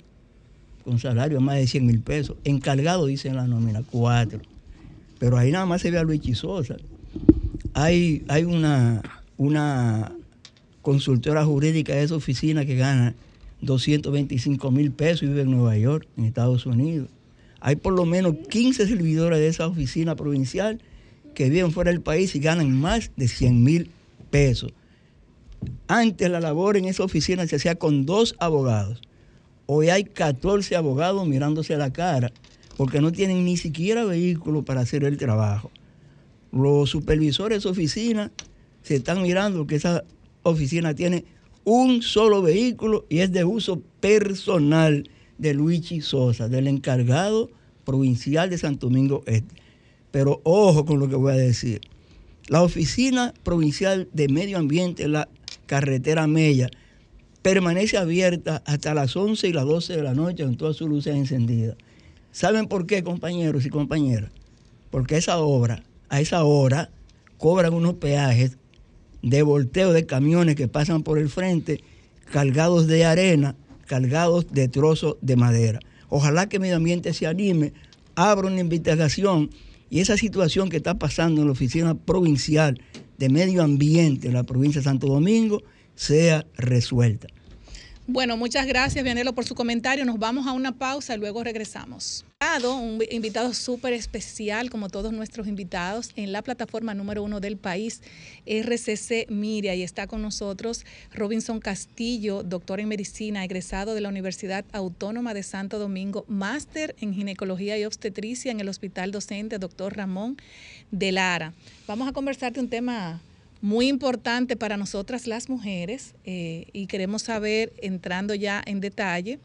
[SPEAKER 7] con salario más de 100 mil pesos. Encargado, dice en la nómina, cuatro. Pero ahí nada más se ve a Luigi Sosa. Hay, hay una, una consultora jurídica de esa oficina que gana 225 mil pesos y vive en Nueva York, en Estados Unidos. Hay por lo menos 15 servidores de esa oficina provincial que viven fuera del país y ganan más de 100 mil pesos. Antes la labor en esa oficina se hacía con dos abogados. Hoy hay 14 abogados mirándose la cara porque no tienen ni siquiera vehículo para hacer el trabajo. Los supervisores de esa oficina se están mirando que esa oficina tiene un solo vehículo y es de uso personal de Luigi Sosa, del encargado provincial de Santo Domingo Este. Pero ojo con lo que voy a decir. La oficina provincial de medio ambiente, la carretera Mella, permanece abierta hasta las 11 y las 12 de la noche con todas sus luces encendidas. ¿Saben por qué, compañeros y compañeras? Porque esa obra, a esa hora, cobran unos peajes de volteo de camiones que pasan por el frente, cargados de arena, cargados de trozos de madera. Ojalá que Medio Ambiente se anime, abra una investigación y esa situación que está pasando en la oficina provincial de Medio Ambiente en la provincia de Santo Domingo sea resuelta.
[SPEAKER 2] Bueno, muchas gracias, Vianelo, por su comentario. Nos vamos a una pausa y luego regresamos. Un invitado súper especial, como todos nuestros invitados, en la plataforma número uno del país, RCC Miria, y está con nosotros Robinson Castillo, doctor en medicina, egresado de la Universidad Autónoma de Santo Domingo, máster en ginecología y obstetricia en el Hospital Docente Doctor Ramón de Lara. Vamos a conversar de un tema muy importante para nosotras las mujeres eh, y queremos saber, entrando ya en detalle,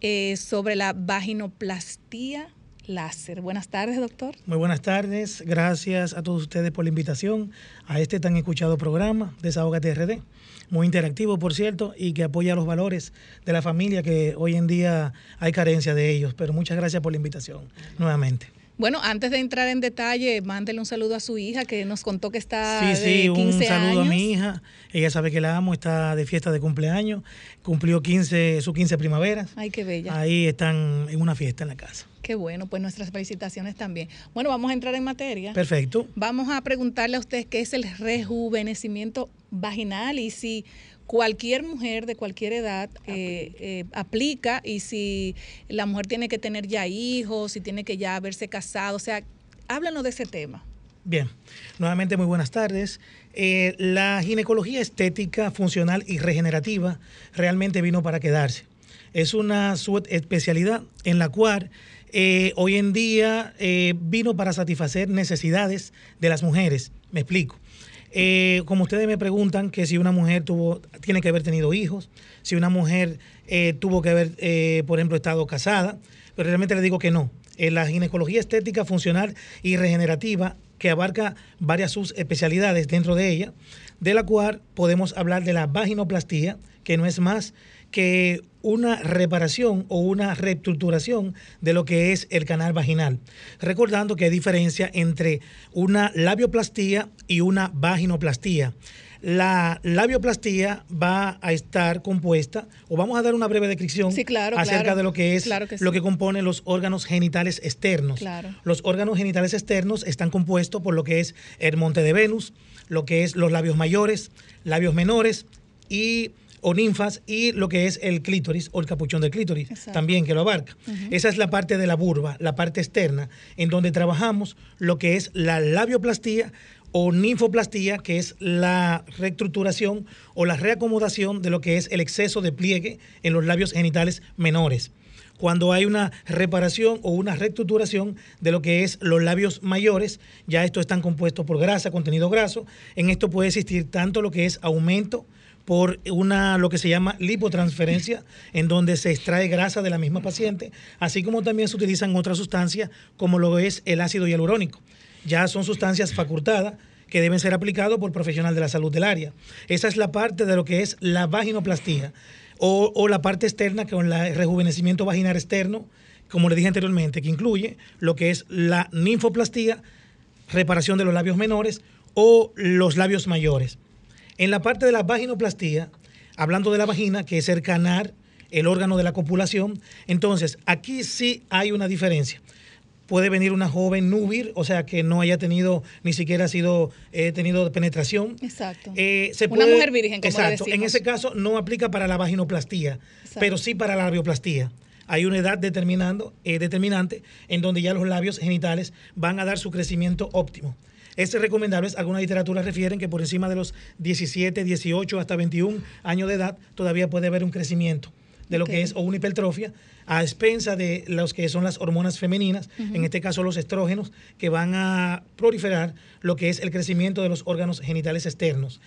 [SPEAKER 2] eh, sobre la vaginoplastía láser. Buenas tardes, doctor.
[SPEAKER 9] Muy buenas tardes. Gracias a todos ustedes por la invitación a este tan escuchado programa, Desahógate RD. Muy interactivo, por cierto, y que apoya los valores de la familia, que hoy en día hay carencia de ellos. Pero muchas gracias por la invitación nuevamente.
[SPEAKER 2] Bueno, antes de entrar en detalle, mándele un saludo a su hija que nos contó que está
[SPEAKER 9] Sí,
[SPEAKER 2] de
[SPEAKER 9] sí,
[SPEAKER 2] 15
[SPEAKER 9] un saludo
[SPEAKER 2] años.
[SPEAKER 9] a mi hija. Ella sabe que la amo, está de fiesta de cumpleaños. Cumplió 15, sus 15 primaveras.
[SPEAKER 2] Ay, qué bella.
[SPEAKER 9] Ahí están en una fiesta en la casa.
[SPEAKER 2] Qué bueno, pues nuestras felicitaciones también. Bueno, vamos a entrar en materia.
[SPEAKER 9] Perfecto.
[SPEAKER 2] Vamos a preguntarle a usted qué es el rejuvenecimiento vaginal y si cualquier mujer de cualquier edad eh, eh, aplica y si la mujer tiene que tener ya hijos, si tiene que ya haberse casado. O sea, háblanos de ese tema.
[SPEAKER 9] Bien, nuevamente muy buenas tardes. Eh, la ginecología estética, funcional y regenerativa realmente vino para quedarse. Es una subespecialidad en la cual hoy en día vino para satisfacer necesidades de las mujeres. Me explico. Eh, como ustedes me preguntan que si una mujer tuvo, tiene que haber tenido hijos, si una mujer eh, tuvo que haber, eh, por ejemplo, estado casada, pero realmente le digo que no. Eh, la ginecología estética, funcional y regenerativa, que abarca varias subespecialidades dentro de ella, de la cual podemos hablar de la vaginoplastía, que no es más que una reparación o una reestructuración de lo que es el canal vaginal. Recordando que hay diferencia entre una labioplastía y una vaginoplastía. La labioplastía va a estar compuesta, o vamos a dar una breve descripción
[SPEAKER 2] Sí, claro,
[SPEAKER 9] acerca
[SPEAKER 2] claro.
[SPEAKER 9] de lo que es
[SPEAKER 2] Claro que
[SPEAKER 9] lo que compone los órganos genitales externos. Los órganos genitales externos están compuestos por lo que es el monte de Venus, lo que es los labios mayores, labios menores y o ninfas y lo que es el clítoris o el capuchón del clítoris
[SPEAKER 2] Exacto.
[SPEAKER 9] también que lo abarca. Esa es la parte de la vulva, la parte externa, en donde trabajamos lo que es la labioplastía o ninfoplastía, que es la reestructuración o la reacomodación de lo que es el exceso de pliegue en los labios genitales menores cuando hay una reparación o una reestructuración de lo que es los labios mayores, ya estos están compuestos por grasa, contenido graso. En esto puede existir tanto lo que es aumento por una lo que se llama lipotransferencia, en donde se extrae grasa de la misma paciente, así como también se utilizan otras sustancias como lo es el ácido hialurónico. Ya son sustancias facultadas que deben ser aplicadas por profesional de la salud del área. Esa es la parte de lo que es la vaginoplastía o, o la parte externa con el rejuvenecimiento vaginal externo, como le dije anteriormente, que incluye lo que es la ninfoplastía, reparación de los labios menores o los labios mayores. En la parte de la vaginoplastía, hablando de la vagina, que es el canal, el órgano de la copulación, entonces aquí sí hay una diferencia. Puede venir una joven núbil, o sea, que no haya tenido, ni siquiera ha sido eh, tenido penetración.
[SPEAKER 2] Exacto.
[SPEAKER 9] Eh, se
[SPEAKER 2] Una
[SPEAKER 9] puede-
[SPEAKER 2] mujer virgen, como le
[SPEAKER 9] Exacto. En ese caso no aplica para la vaginoplastía,
[SPEAKER 2] Exacto.
[SPEAKER 9] pero sí para la labioplastía. Hay una edad determinando, eh, determinante en donde ya los labios genitales van a dar su crecimiento óptimo. Es recomendable, algunas literaturas refieren que por encima de los 17, 18 hasta 21 años de edad todavía puede haber un crecimiento de lo que es o una hipertrofia a expensa de los que son las hormonas femeninas, en este caso los estrógenos, que van a proliferar lo que es el crecimiento de los órganos genitales externos.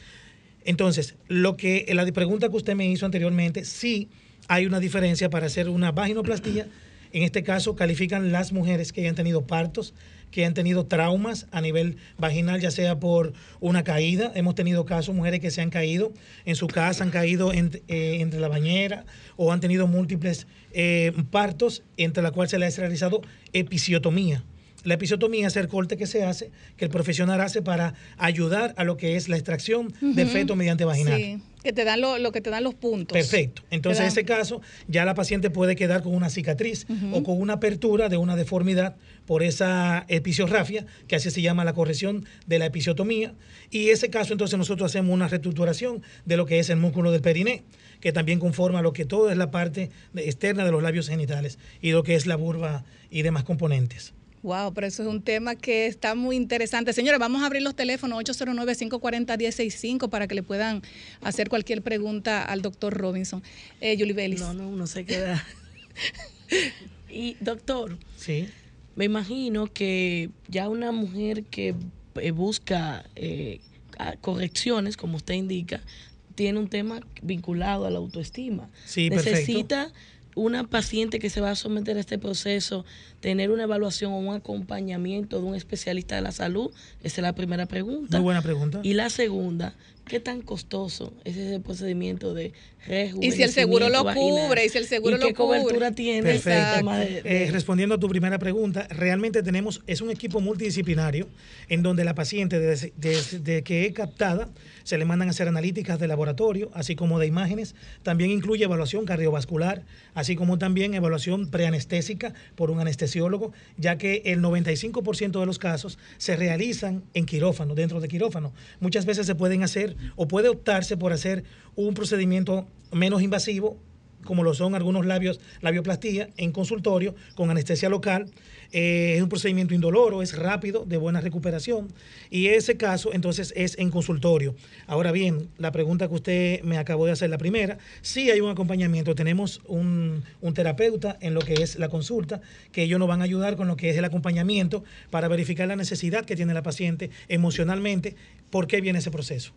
[SPEAKER 9] Entonces, lo que la pregunta que usted me hizo anteriormente, sí hay una diferencia para hacer una vaginoplastía. En este caso, califican las mujeres que hayan tenido partos, que hayan tenido traumas a nivel vaginal, ya sea por una caída. Hemos tenido casos, mujeres que se han caído en su casa, han caído en- eh, entre la bañera o han tenido múltiples eh, partos, entre la cual se les ha realizado episiotomía. La episiotomía es el corte que se hace, que el profesional hace para ayudar a lo que es la extracción de
[SPEAKER 2] Ujú.
[SPEAKER 9] feto mediante vaginal.
[SPEAKER 2] Sí, que te dan lo, lo que te dan los puntos.
[SPEAKER 9] Perfecto. Entonces, en ese caso, ya la paciente puede quedar con una cicatriz o con una apertura de una deformidad por esa episiorrafia, que así se llama la corrección de la episiotomía. Y ese caso, entonces, nosotros hacemos una reestructuración de lo que es el músculo del periné, que también conforma lo que todo es la parte externa de los labios genitales y lo que es la vulva y demás componentes.
[SPEAKER 2] Wow, pero eso es un tema que está muy interesante. Señores, vamos a abrir los teléfonos 809-540-1065 para que le puedan hacer cualquier pregunta al doctor Robinson. Eh, Julie Bellis.
[SPEAKER 8] No, no, uno se queda. y doctor,
[SPEAKER 9] Sí.
[SPEAKER 8] me imagino que ya una mujer que eh, busca eh, correcciones, como usted indica, tiene un tema vinculado a la autoestima.
[SPEAKER 9] Sí, perfecto.
[SPEAKER 8] Una paciente que se va a someter a este proceso tener una evaluación o un acompañamiento de un especialista de la salud? Esa es la primera pregunta.
[SPEAKER 9] Muy buena pregunta.
[SPEAKER 8] Y la segunda, ¿qué tan costoso es ese procedimiento de
[SPEAKER 2] Y si el seguro lo
[SPEAKER 8] rejuvenecimiento
[SPEAKER 2] cubre, y si el seguro
[SPEAKER 8] ¿Y
[SPEAKER 2] lo
[SPEAKER 8] qué cobertura
[SPEAKER 2] cubre?
[SPEAKER 8] tiene
[SPEAKER 9] Perfecto.
[SPEAKER 8] sistema de, de-
[SPEAKER 9] Eh, respondiendo a tu primera pregunta, realmente tenemos, es un equipo multidisciplinario en donde la paciente, desde, desde que es captada, se le mandan a hacer analíticas de laboratorio, así como de imágenes. También incluye evaluación cardiovascular, así como también evaluación preanestésica por un anestesiólogo, ya que el 95% de los casos se realizan en quirófano, dentro de quirófano. Muchas veces se pueden hacer o puede optarse por hacer un procedimiento menos invasivo como lo son algunos labios, labioplastía en consultorio con anestesia local. Eh, es un procedimiento indoloro, es rápido, de buena recuperación. Y ese caso, entonces, es en consultorio. Ahora bien, la pregunta que usted me acabó de hacer, la primera, sí hay un acompañamiento. Tenemos un, un terapeuta en lo que es la consulta, que ellos nos van a ayudar con lo que es el acompañamiento para verificar la necesidad que tiene la paciente emocionalmente, por qué viene ese proceso.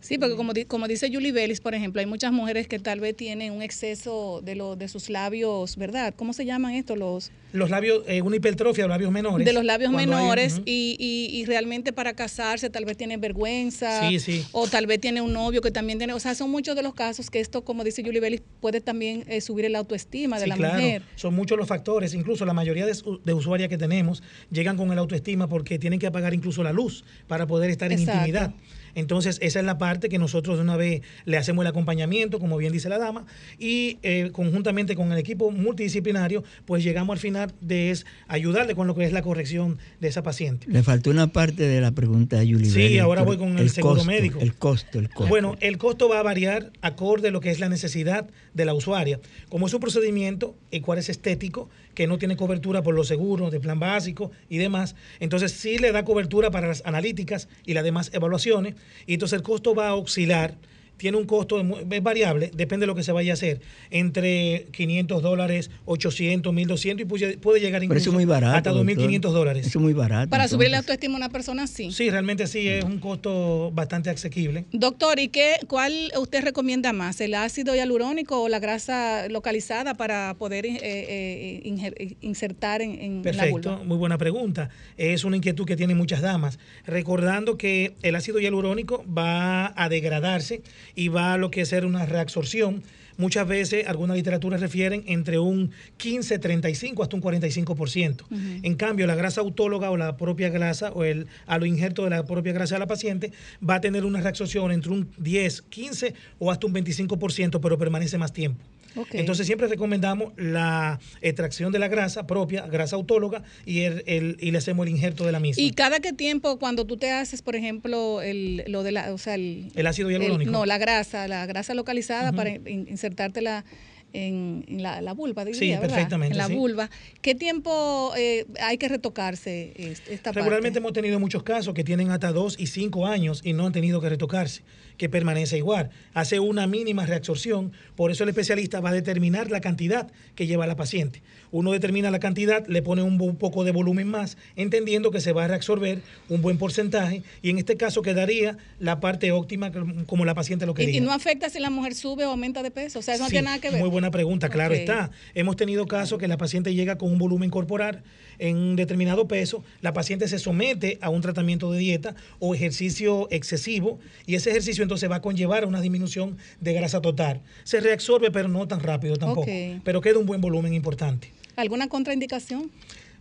[SPEAKER 2] Sí, porque como, como dice Julie Bellis, por ejemplo, hay muchas mujeres que tal vez tienen un exceso de, lo, de sus labios, ¿verdad? ¿Cómo se llaman estos? Los,
[SPEAKER 9] Los labios, eh, una hipertrofia de los labios menores.
[SPEAKER 2] de los labios
[SPEAKER 9] hay-
[SPEAKER 2] menores y, y, y realmente para casarse tal vez tienen vergüenza
[SPEAKER 9] Sí, sí.
[SPEAKER 2] o tal vez tiene un novio que también tiene, o sea, son muchos de los casos que esto, como dice Julie Bellis, puede también eh, subir el autoestima de
[SPEAKER 9] Sí,
[SPEAKER 2] la
[SPEAKER 9] claro.
[SPEAKER 2] mujer.
[SPEAKER 9] Son muchos los factores. Incluso la mayoría de, su- de usuarias que tenemos llegan con el autoestima porque tienen que apagar incluso la luz para poder estar en intimidad. Entonces, esa es la parte que nosotros de una vez le hacemos el acompañamiento, como bien dice la dama, y eh, conjuntamente con el equipo multidisciplinario, pues llegamos al final de es ayudarle con lo que es la corrección de esa paciente.
[SPEAKER 7] Le faltó una parte de la pregunta de Julie
[SPEAKER 9] Sí,
[SPEAKER 7] Belli,
[SPEAKER 9] ahora voy con el seguro
[SPEAKER 7] costo,
[SPEAKER 9] médico.
[SPEAKER 7] El costo, el costo.
[SPEAKER 9] Bueno, el costo va a variar acorde a lo que es la necesidad de la usuaria. Como es un procedimiento, el cual es estético, que no tiene cobertura por los seguros de plan básico y demás, entonces sí le da cobertura para las analíticas y las demás evaluaciones, y entonces el costo va a oscilar. Tiene un costo, es variable, depende de lo que se vaya a hacer, entre 500 dólares, 800, 1200 y puede, llegar incluso
[SPEAKER 7] muy barato.
[SPEAKER 9] hasta 2500
[SPEAKER 7] doctor.
[SPEAKER 9] dólares.
[SPEAKER 7] Eso es muy barato.
[SPEAKER 2] Para subir la
[SPEAKER 7] entonces.
[SPEAKER 2] autoestima a una persona, sí.
[SPEAKER 9] Sí, realmente sí, es un costo bastante asequible.
[SPEAKER 2] Doctor, ¿y qué, cuál usted recomienda más, el ácido hialurónico o la grasa localizada para poder eh, eh, insertar en, en la
[SPEAKER 9] Perfecto,
[SPEAKER 2] vulva?
[SPEAKER 9] muy buena pregunta. Es una inquietud que tienen muchas damas. Recordando que el ácido hialurónico va a degradarse y va a lo que es ser una reabsorción. Muchas veces, algunas literaturas refieren entre un 15, 35 hasta un 45%. En cambio, la grasa autóloga o la propia grasa o el a lo injerto de la propia grasa de la paciente va a tener una reabsorción entre un 10, 15 o hasta un 25%, pero permanece más tiempo. Entonces siempre recomendamos la extracción de la grasa propia, grasa autóloga, y, el, el- y le hacemos el injerto de la misma.
[SPEAKER 2] ¿Y cada qué tiempo cuando tú te haces, por ejemplo, el, lo de la, o sea, el,
[SPEAKER 9] El ácido hialurónico.
[SPEAKER 2] no, la grasa, la grasa localizada para in- insertártela en, en la, la vulva, diría,
[SPEAKER 9] Sí,
[SPEAKER 2] ¿verdad?
[SPEAKER 9] perfectamente,
[SPEAKER 2] En la
[SPEAKER 9] sí.
[SPEAKER 2] vulva. ¿Qué tiempo eh, hay que retocarse est- esta
[SPEAKER 9] Regularmente
[SPEAKER 2] parte?
[SPEAKER 9] hemos tenido muchos casos que tienen hasta dos y cinco años y no han tenido que retocarse, que permanece igual. Hace una mínima reabsorción, por eso el especialista va a determinar la cantidad que lleva la paciente. Uno determina la cantidad, le pone un, un poco de volumen más, entendiendo que se va a reabsorber un buen porcentaje y en este caso quedaría la parte óptima como la paciente lo quería.
[SPEAKER 2] ¿Y, y no afecta si la mujer sube o aumenta de peso? O sea, eso no tiene nada que ver.
[SPEAKER 9] Muy buena pregunta, claro está. Hemos tenido casos que la paciente llega con un volumen corporal en un determinado peso, la paciente se somete a un tratamiento de dieta o ejercicio excesivo y ese ejercicio entonces va a conllevar a una disminución de grasa total. Se reabsorbe, pero no tan rápido tampoco, pero queda un buen volumen importante.
[SPEAKER 2] ¿Alguna contraindicación?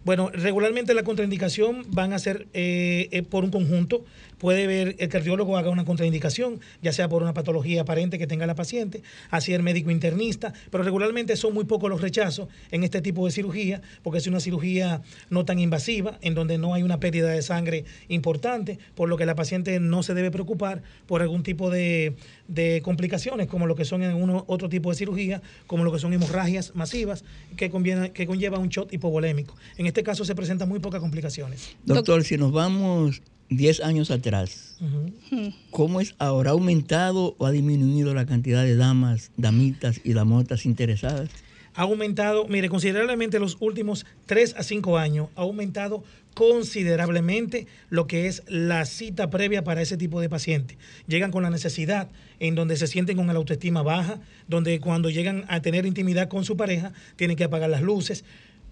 [SPEAKER 9] Bueno, regularmente la contraindicación van a ser eh, eh, por un conjunto. Puede ver el cardiólogo haga una contraindicación, ya sea por una patología aparente que tenga la paciente, así el médico internista, pero regularmente son muy pocos los rechazos en este tipo de cirugía, porque es una cirugía no tan invasiva, en donde no hay una pérdida de sangre importante, por lo que la paciente no se debe preocupar por algún tipo de, complicaciones, como lo que son en uno, otro tipo de cirugía, como lo que son hemorragias masivas, que, conviene, que conlleva un shot hipovolémico. En este caso se presentan muy pocas complicaciones.
[SPEAKER 7] Doctor, si nos vamos 10 años atrás. ¿cómo es ahora? ¿Ha aumentado o ha disminuido la cantidad de damas, damitas y damotas interesadas?
[SPEAKER 9] ha aumentado, mire, considerablemente los últimos 3 a 5 años, ha aumentado considerablemente lo que es la cita previa para ese tipo de pacientes. Llegan con la necesidad en donde se sienten con la autoestima baja, donde cuando llegan a tener intimidad con su pareja, tienen que apagar las luces.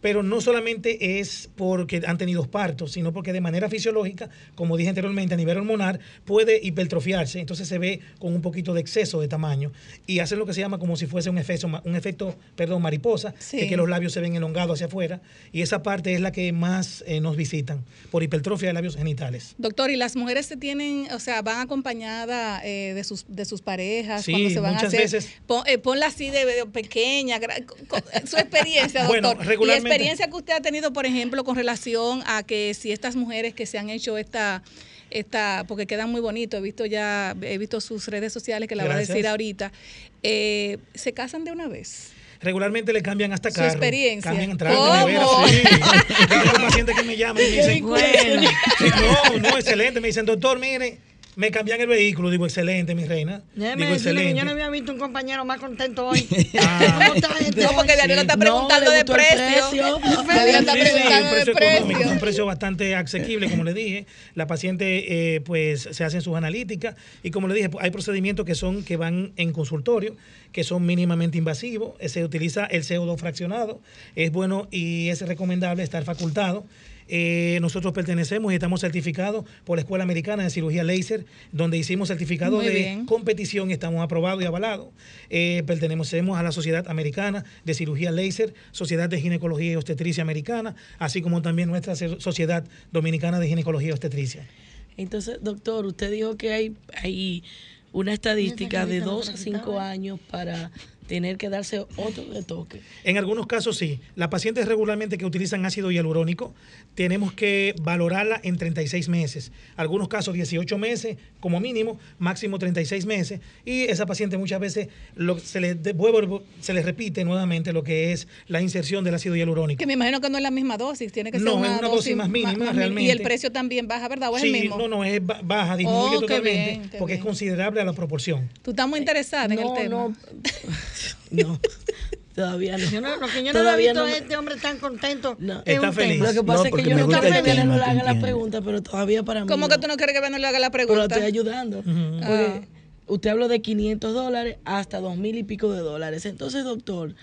[SPEAKER 9] Pero no solamente es porque han tenido partos, sino porque de manera fisiológica, como dije anteriormente, a nivel hormonal, puede hipertrofiarse, entonces se ve con un poquito de exceso de tamaño y hacen lo que se llama como si fuese un efecto, un efecto perdón, mariposa,
[SPEAKER 2] Sí.
[SPEAKER 9] que, que los labios se ven elongados hacia afuera y esa parte es la que más eh, nos visitan por hipertrofia de labios genitales.
[SPEAKER 2] Doctor, ¿y las mujeres se tienen, o sea, van acompañadas eh, de, sus, de sus parejas
[SPEAKER 9] Sí,
[SPEAKER 2] cuando se van a
[SPEAKER 9] muchas
[SPEAKER 2] hacer?
[SPEAKER 9] veces.
[SPEAKER 2] Pon- eh, ponla así de, de pequeña, su experiencia,
[SPEAKER 9] Bueno,
[SPEAKER 2] doctor.
[SPEAKER 9] regularmente-
[SPEAKER 2] Y experiencia que usted ha tenido, por ejemplo, con relación a que si estas mujeres que se han hecho esta esta porque quedan muy bonitos, he visto ya, he visto sus redes sociales que la va a
[SPEAKER 9] Gracias.
[SPEAKER 2] decir ahorita, eh, se casan de una vez.
[SPEAKER 9] Regularmente le cambian hasta
[SPEAKER 2] Su
[SPEAKER 9] carro.
[SPEAKER 2] experiencia.
[SPEAKER 9] Cambian de nevera, sí. Tengo pacientes que me llaman y me dicen,
[SPEAKER 8] Bueno.
[SPEAKER 9] No, no, excelente. Me dicen, doctor, mire, me cambian el vehículo. Digo, excelente, mi reina.
[SPEAKER 5] Déjeme
[SPEAKER 9] Digo,
[SPEAKER 5] decirle que
[SPEAKER 9] excelente.
[SPEAKER 5] yo no había visto un compañero más contento hoy.
[SPEAKER 9] Ah.
[SPEAKER 5] ¿Cómo está
[SPEAKER 2] No, porque
[SPEAKER 5] hoy?
[SPEAKER 2] Daniel está preguntando de precio. Daniel está
[SPEAKER 9] Sí, sí,
[SPEAKER 2] preguntando
[SPEAKER 9] un
[SPEAKER 2] de
[SPEAKER 9] precio económico,
[SPEAKER 2] precio.
[SPEAKER 9] un precio bastante asequible, como le dije. La paciente, eh, pues, se hacen sus analíticas y, como le dije, pues, hay procedimientos que son que van en consultorio, que son mínimamente invasivos. Eh, Se utiliza el CO2 fraccionado. Es bueno y es recomendable estar facultado. Eh, nosotros pertenecemos y estamos certificados por la Escuela Americana de Cirugía Láser, donde hicimos certificado
[SPEAKER 2] Muy
[SPEAKER 9] de
[SPEAKER 2] bien.
[SPEAKER 9] competición y estamos aprobados y avalados. Eh, pertenecemos a la Sociedad Americana de Cirugía Láser, Sociedad de Ginecología y Obstetricia Americana, así como también nuestra Sociedad Dominicana de Ginecología y Obstetricia.
[SPEAKER 8] Entonces, doctor, usted dijo que hay, hay una estadística de dos a cinco años para tener que darse otro retoque.
[SPEAKER 9] En algunos casos sí. Las pacientes regularmente que utilizan ácido hialurónico, tenemos que valorarla en 36 meses. Algunos casos 18 meses como mínimo, máximo 36 meses. Y esa paciente muchas veces lo, se, le devuelve- se le repite nuevamente lo que es la inserción del ácido hialurónico.
[SPEAKER 2] Que me imagino que no es la misma dosis, tiene que ser
[SPEAKER 9] No,
[SPEAKER 2] una,
[SPEAKER 9] es una dosis más mínima,
[SPEAKER 2] mi- Y
[SPEAKER 9] realmente.
[SPEAKER 2] el precio también baja, ¿verdad? ¿O es el mismo?
[SPEAKER 9] no, no, es ba- baja, disminuye
[SPEAKER 2] Oh,
[SPEAKER 9] totalmente,
[SPEAKER 2] bien,
[SPEAKER 9] porque es considerable a la proporción.
[SPEAKER 2] Tú estás muy interesada en el
[SPEAKER 8] No,
[SPEAKER 2] tema.
[SPEAKER 8] no, no, todavía no.
[SPEAKER 5] Yo no- lo que yo no
[SPEAKER 8] Todavía
[SPEAKER 5] he visto
[SPEAKER 8] no me-
[SPEAKER 5] este hombre tan contento.
[SPEAKER 8] No.
[SPEAKER 5] es
[SPEAKER 9] Está
[SPEAKER 5] un
[SPEAKER 9] feliz.
[SPEAKER 5] tema.
[SPEAKER 8] Lo que
[SPEAKER 7] No,
[SPEAKER 8] pasa es que yo no quiero que no le haga la pregunta, pero todavía para mí.
[SPEAKER 2] ¿Cómo
[SPEAKER 8] no.
[SPEAKER 2] que tú no quieres que Beno le haga la
[SPEAKER 8] Pero
[SPEAKER 2] pregunta?
[SPEAKER 8] estoy ayudando. Porque
[SPEAKER 2] Ah.
[SPEAKER 8] usted habló de 500 dólares hasta 2 mil y pico de dólares. Entonces, doctor,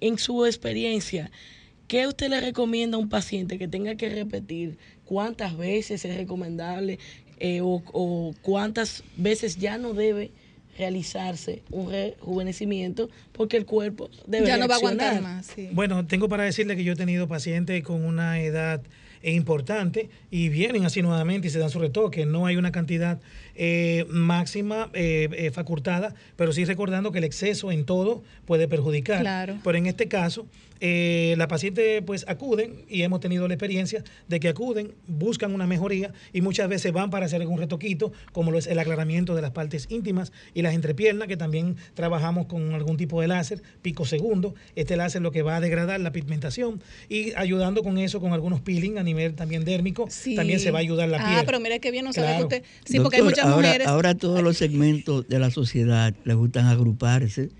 [SPEAKER 8] en su experiencia, ¿qué usted le recomienda a un paciente que tenga que repetir? ¿Cuántas veces es recomendable eh, o, o cuántas veces ya no debe realizarse un rejuvenecimiento porque el cuerpo debe
[SPEAKER 2] ya no va a aguantar más. Sí.
[SPEAKER 9] Bueno, tengo para decirle que yo he tenido pacientes con una edad importante y vienen así nuevamente y se dan su retoque. No hay una cantidad eh, máxima eh, eh, facultada, pero sí recordando que el exceso en todo puede perjudicar.
[SPEAKER 2] Claro.
[SPEAKER 9] Pero en este caso, eh, la paciente pues acuden y hemos tenido la experiencia de que acuden, buscan una mejoría y muchas veces van para hacer algún retoquito, como lo es el aclaramiento de las partes íntimas y las entrepiernas, que también trabajamos con algún tipo de láser, pico segundo. Este láser lo que va a degradar la pigmentación y ayudando con eso, con algunos peeling a nivel también dérmico,
[SPEAKER 2] Sí.
[SPEAKER 9] también se va a ayudar la piel.
[SPEAKER 2] Ah, pero mire qué bien, no
[SPEAKER 9] Claro.
[SPEAKER 2] que usted... Sí, porque hay
[SPEAKER 7] Doctor, ahora,
[SPEAKER 2] mujeres...
[SPEAKER 7] Ahora todos los segmentos de la sociedad les gustan agruparse.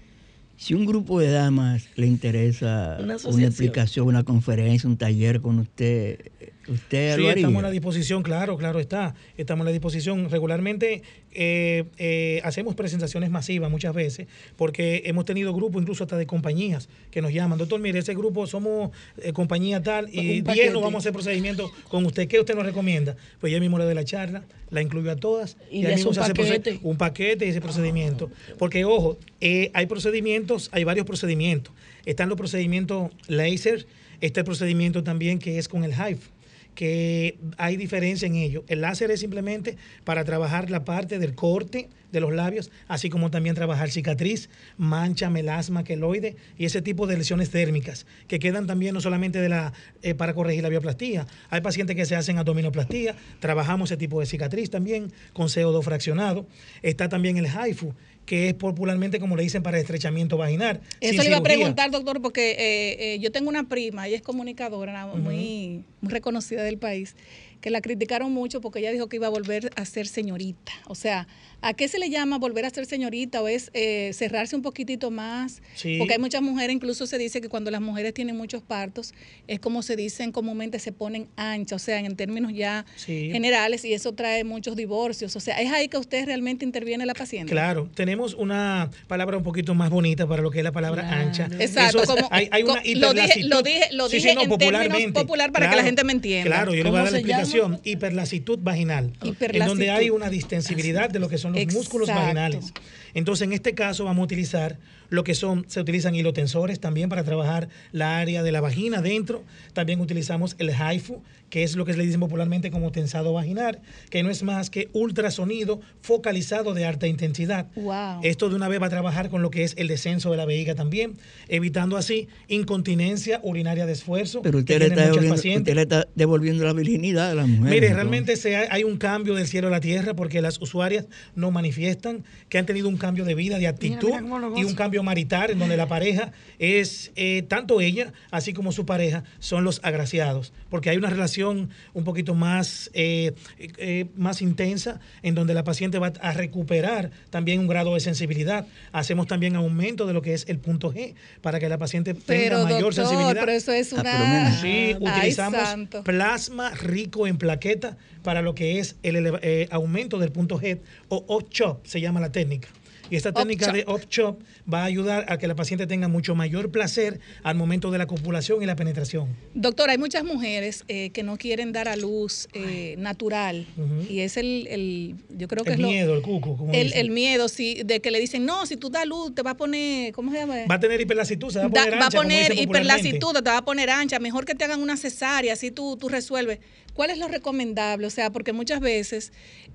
[SPEAKER 7] Si un grupo de damas le interesa
[SPEAKER 8] Una
[SPEAKER 7] explicación, una conferencia, un taller con usted, usted
[SPEAKER 9] Sí,
[SPEAKER 7] lo haría.
[SPEAKER 9] estamos a la disposición, claro, claro está. Estamos a la disposición. Regularmente eh, eh, hacemos presentaciones masivas muchas veces porque hemos tenido grupos incluso hasta de compañías que nos llaman. Doctor, mire, ese grupo somos eh, compañía tal y
[SPEAKER 8] Un
[SPEAKER 9] 10
[SPEAKER 8] paquete.
[SPEAKER 9] nos vamos a hacer procedimientos con usted. ¿Qué usted nos recomienda? Pues yo mismo le doy la charla, la incluyo a todas
[SPEAKER 8] Y
[SPEAKER 9] ahí
[SPEAKER 8] le hace
[SPEAKER 9] mismo
[SPEAKER 8] un
[SPEAKER 9] se hace
[SPEAKER 8] paquete.
[SPEAKER 9] un paquete y ese procedimiento. Porque, ojo, eh, hay procedimientos, hay varios procedimientos. Están los procedimientos laser, está el procedimiento también que es con el HIFE que hay diferencia en ello. El láser es simplemente para trabajar la parte del corte de los labios, así como también trabajar cicatriz, mancha, melasma, queloide y ese tipo de lesiones térmicas que quedan también no solamente de la eh, para corregir la bioplastía. Hay pacientes que se hacen abdominoplastía, trabajamos ese tipo de cicatriz también con CO2 fraccionado. Está también el HIFU, que es popularmente como le dicen para estrechamiento vaginal.
[SPEAKER 2] Eso le iba a preguntar, doctor, porque eh, eh, yo tengo una prima, ella es comunicadora, muy, muy reconocida del país, que la criticaron mucho porque ella dijo que iba a volver a ser señorita. O sea, ¿a qué se le llama volver a ser señorita? ¿O es eh, cerrarse un poquitito más?
[SPEAKER 9] Sí.
[SPEAKER 2] Porque hay muchas mujeres, incluso se dice que cuando las mujeres tienen muchos partos, es como se dicen comúnmente, se ponen anchas, o sea, en términos ya
[SPEAKER 9] Sí.
[SPEAKER 2] generales, y eso trae muchos divorcios. O sea, es ahí que usted realmente interviene la paciente.
[SPEAKER 9] Claro, tenemos una palabra un poquito más bonita para lo que es la palabra
[SPEAKER 8] Claro.
[SPEAKER 9] ancha.
[SPEAKER 2] Exacto,
[SPEAKER 9] Eso
[SPEAKER 2] como-
[SPEAKER 9] hay, hay una
[SPEAKER 2] lo dije- lo dije- lo
[SPEAKER 9] Sí,
[SPEAKER 2] dije
[SPEAKER 9] sí, no,
[SPEAKER 2] en términos
[SPEAKER 9] popularmente.
[SPEAKER 2] popular para que la gente me entienda.
[SPEAKER 9] Claro, yo le voy a
[SPEAKER 8] ¿Cómo
[SPEAKER 9] dar la
[SPEAKER 8] llama?
[SPEAKER 9] explicación. Hiperlasitud vaginal. En
[SPEAKER 2] Hiperlasitud.
[SPEAKER 9] donde hay una distensibilidad de lo que son los músculos vaginales. Entonces, en este caso vamos a utilizar lo que son, se utilizan hilotensores también para trabajar la área de la vagina dentro. También utilizamos el HIFU, que es lo que le dicen popularmente como tensado vaginal, que no es más que ultrasonido focalizado de alta intensidad.
[SPEAKER 2] Wow.
[SPEAKER 9] Esto de una vez va a trabajar con lo que es el descenso de la vejiga también, evitando así incontinencia urinaria de esfuerzo.
[SPEAKER 7] Pero usted
[SPEAKER 9] que
[SPEAKER 7] le, está devolviendo,
[SPEAKER 9] pacientes.
[SPEAKER 7] usted le está devolviendo la virginidad a la mujer.
[SPEAKER 9] Mire,
[SPEAKER 7] entonces.
[SPEAKER 9] realmente se ha- hay un cambio del cielo a la tierra porque las usuarias no manifiestan que han tenido un cambio de vida, de actitud
[SPEAKER 5] mira
[SPEAKER 9] y un cambio marital en donde la pareja es, eh, tanto ella así como su pareja son los agraciados, porque hay una relación un poquito más, eh, eh, más intensa en donde la paciente va a recuperar también un grado de sensibilidad. Hacemos también aumento de lo que es el punto G para que la paciente tenga
[SPEAKER 2] Pero
[SPEAKER 9] mayor
[SPEAKER 2] doctor,
[SPEAKER 9] sensibilidad.
[SPEAKER 2] pero eso es
[SPEAKER 7] Ah,
[SPEAKER 2] una...
[SPEAKER 9] Sí, utilizamos plasma rico en plaqueta para lo que es el eh, aumento del punto G o up-chop, se llama la técnica. Y esta técnica de up-chop va a ayudar a que la paciente tenga mucho mayor placer al momento de la copulación y la penetración.
[SPEAKER 2] Doctor, hay muchas mujeres eh, que no quieren dar a luz eh, natural y es el, el- yo creo que
[SPEAKER 9] El
[SPEAKER 2] es lo-
[SPEAKER 9] miedo, el cuco, como
[SPEAKER 2] el, el miedo, sí, de que le dicen, no, si tú das luz te va a poner, ¿cómo se llama?
[SPEAKER 9] Va a tener hiperlasitud, se va a
[SPEAKER 2] Da-
[SPEAKER 9] poner
[SPEAKER 2] va a poner hiperlasitud, te va a poner ancha, mejor que te hagan una cesárea, así tú, tú resuelves. ¿Cuál es lo recomendable? O sea, porque muchas veces,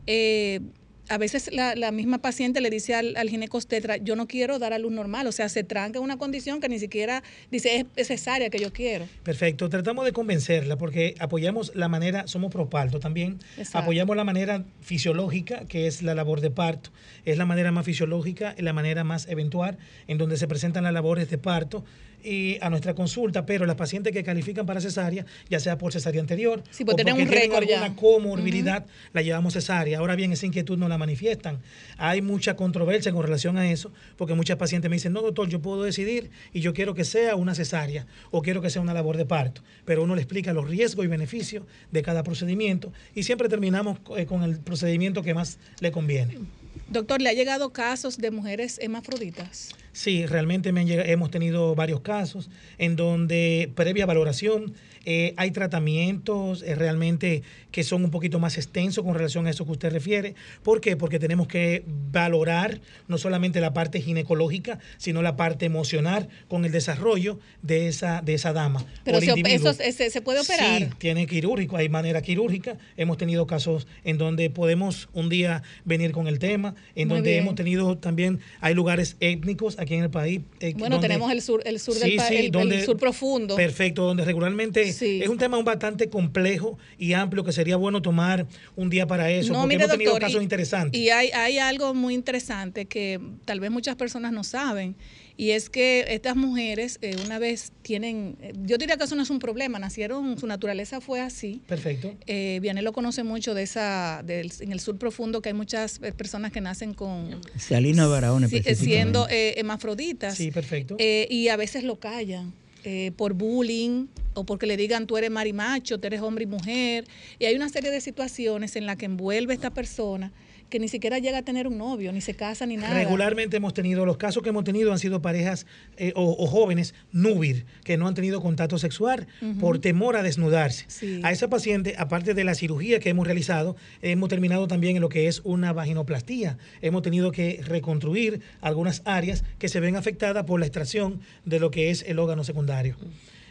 [SPEAKER 2] eh, a veces la, la misma paciente le dice al, al ginecostetra, yo no quiero dar a luz normal, o sea, se tranca una condición que ni siquiera dice, es, es cesárea que yo quiero.
[SPEAKER 9] Perfecto, tratamos de convencerla porque apoyamos la manera, somos proparto también,
[SPEAKER 2] Exacto.
[SPEAKER 9] apoyamos la manera fisiológica que es la labor de parto, es la manera más fisiológica y la manera más eventual en donde se presentan las labores de parto y a nuestra consulta, pero las pacientes que califican para cesárea, ya sea por cesárea anterior
[SPEAKER 2] Sí, pues
[SPEAKER 9] o porque
[SPEAKER 2] un
[SPEAKER 9] tienen
[SPEAKER 2] ya.
[SPEAKER 9] alguna comorbilidad, la llevamos cesárea. Ahora bien, esa inquietud no la manifiestan. Hay mucha controversia con relación a eso, porque muchas pacientes me dicen, no, doctor, yo puedo decidir y yo quiero que sea una cesárea o quiero que sea una labor de parto. Pero uno le explica los riesgos y beneficios de cada procedimiento y siempre terminamos eh, con el procedimiento que más le conviene.
[SPEAKER 2] Doctor, ¿le ha llegado casos de mujeres hermafroditas?
[SPEAKER 9] Sí, realmente me han llega- hemos tenido varios casos en donde previa valoración eh, hay tratamientos eh, realmente que son un poquito más extensos con relación a eso que usted refiere. ¿Por qué? Porque tenemos que valorar no solamente la parte ginecológica, sino la parte emocional con el desarrollo de esa, de esa dama.
[SPEAKER 2] Pero eso se, se puede operar.
[SPEAKER 9] Sí, tiene quirúrgico, hay manera quirúrgica. Hemos tenido casos en donde podemos un día venir con el tema, en
[SPEAKER 2] Muy
[SPEAKER 9] donde
[SPEAKER 2] bien.
[SPEAKER 9] hemos tenido también, hay lugares étnicos aquí en el país. eh,
[SPEAKER 2] Bueno,
[SPEAKER 9] donde-
[SPEAKER 2] tenemos el sur, el sur del
[SPEAKER 9] Sí,
[SPEAKER 2] pa-
[SPEAKER 9] sí,
[SPEAKER 2] el- el,
[SPEAKER 9] donde-
[SPEAKER 2] sur profundo.
[SPEAKER 9] Perfecto, donde regularmente
[SPEAKER 2] Sí.
[SPEAKER 9] es un tema bastante complejo y amplio que sería bueno tomar un día para eso,
[SPEAKER 2] No,
[SPEAKER 9] porque
[SPEAKER 2] mire,
[SPEAKER 9] hemos tenido
[SPEAKER 2] doctor,
[SPEAKER 9] casos
[SPEAKER 2] y-
[SPEAKER 9] interesantes.
[SPEAKER 2] Y hay, hay algo muy interesante que tal vez muchas personas no saben, y es que estas mujeres eh, una vez tienen, eh, yo diría que eso no es un problema, nacieron, su naturaleza fue así.
[SPEAKER 9] Perfecto.
[SPEAKER 2] Eh, Vianey lo conoce mucho de esa, del- en el sur profundo, que hay muchas eh, personas que nacen con
[SPEAKER 7] Salina Barahona
[SPEAKER 2] si- siendo eh, hermafroditas.
[SPEAKER 9] Sí, perfecto.
[SPEAKER 2] Eh, y a veces lo callan eh, por bullying o porque le digan tú eres marimacho, tú eres hombre y mujer. Y hay una serie de situaciones en las que envuelve esta persona que ni siquiera llega a tener un novio, ni se casa, ni nada.
[SPEAKER 9] Regularmente hemos tenido, los casos que hemos tenido han sido parejas eh, o, o jóvenes núbil que no han tenido contacto sexual por temor a desnudarse.
[SPEAKER 2] Sí.
[SPEAKER 9] A esa paciente, aparte de la cirugía que hemos realizado, hemos terminado también en lo que es una vaginoplastía. Hemos tenido que reconstruir algunas áreas que se ven afectadas por la extracción de lo que es el órgano secundario.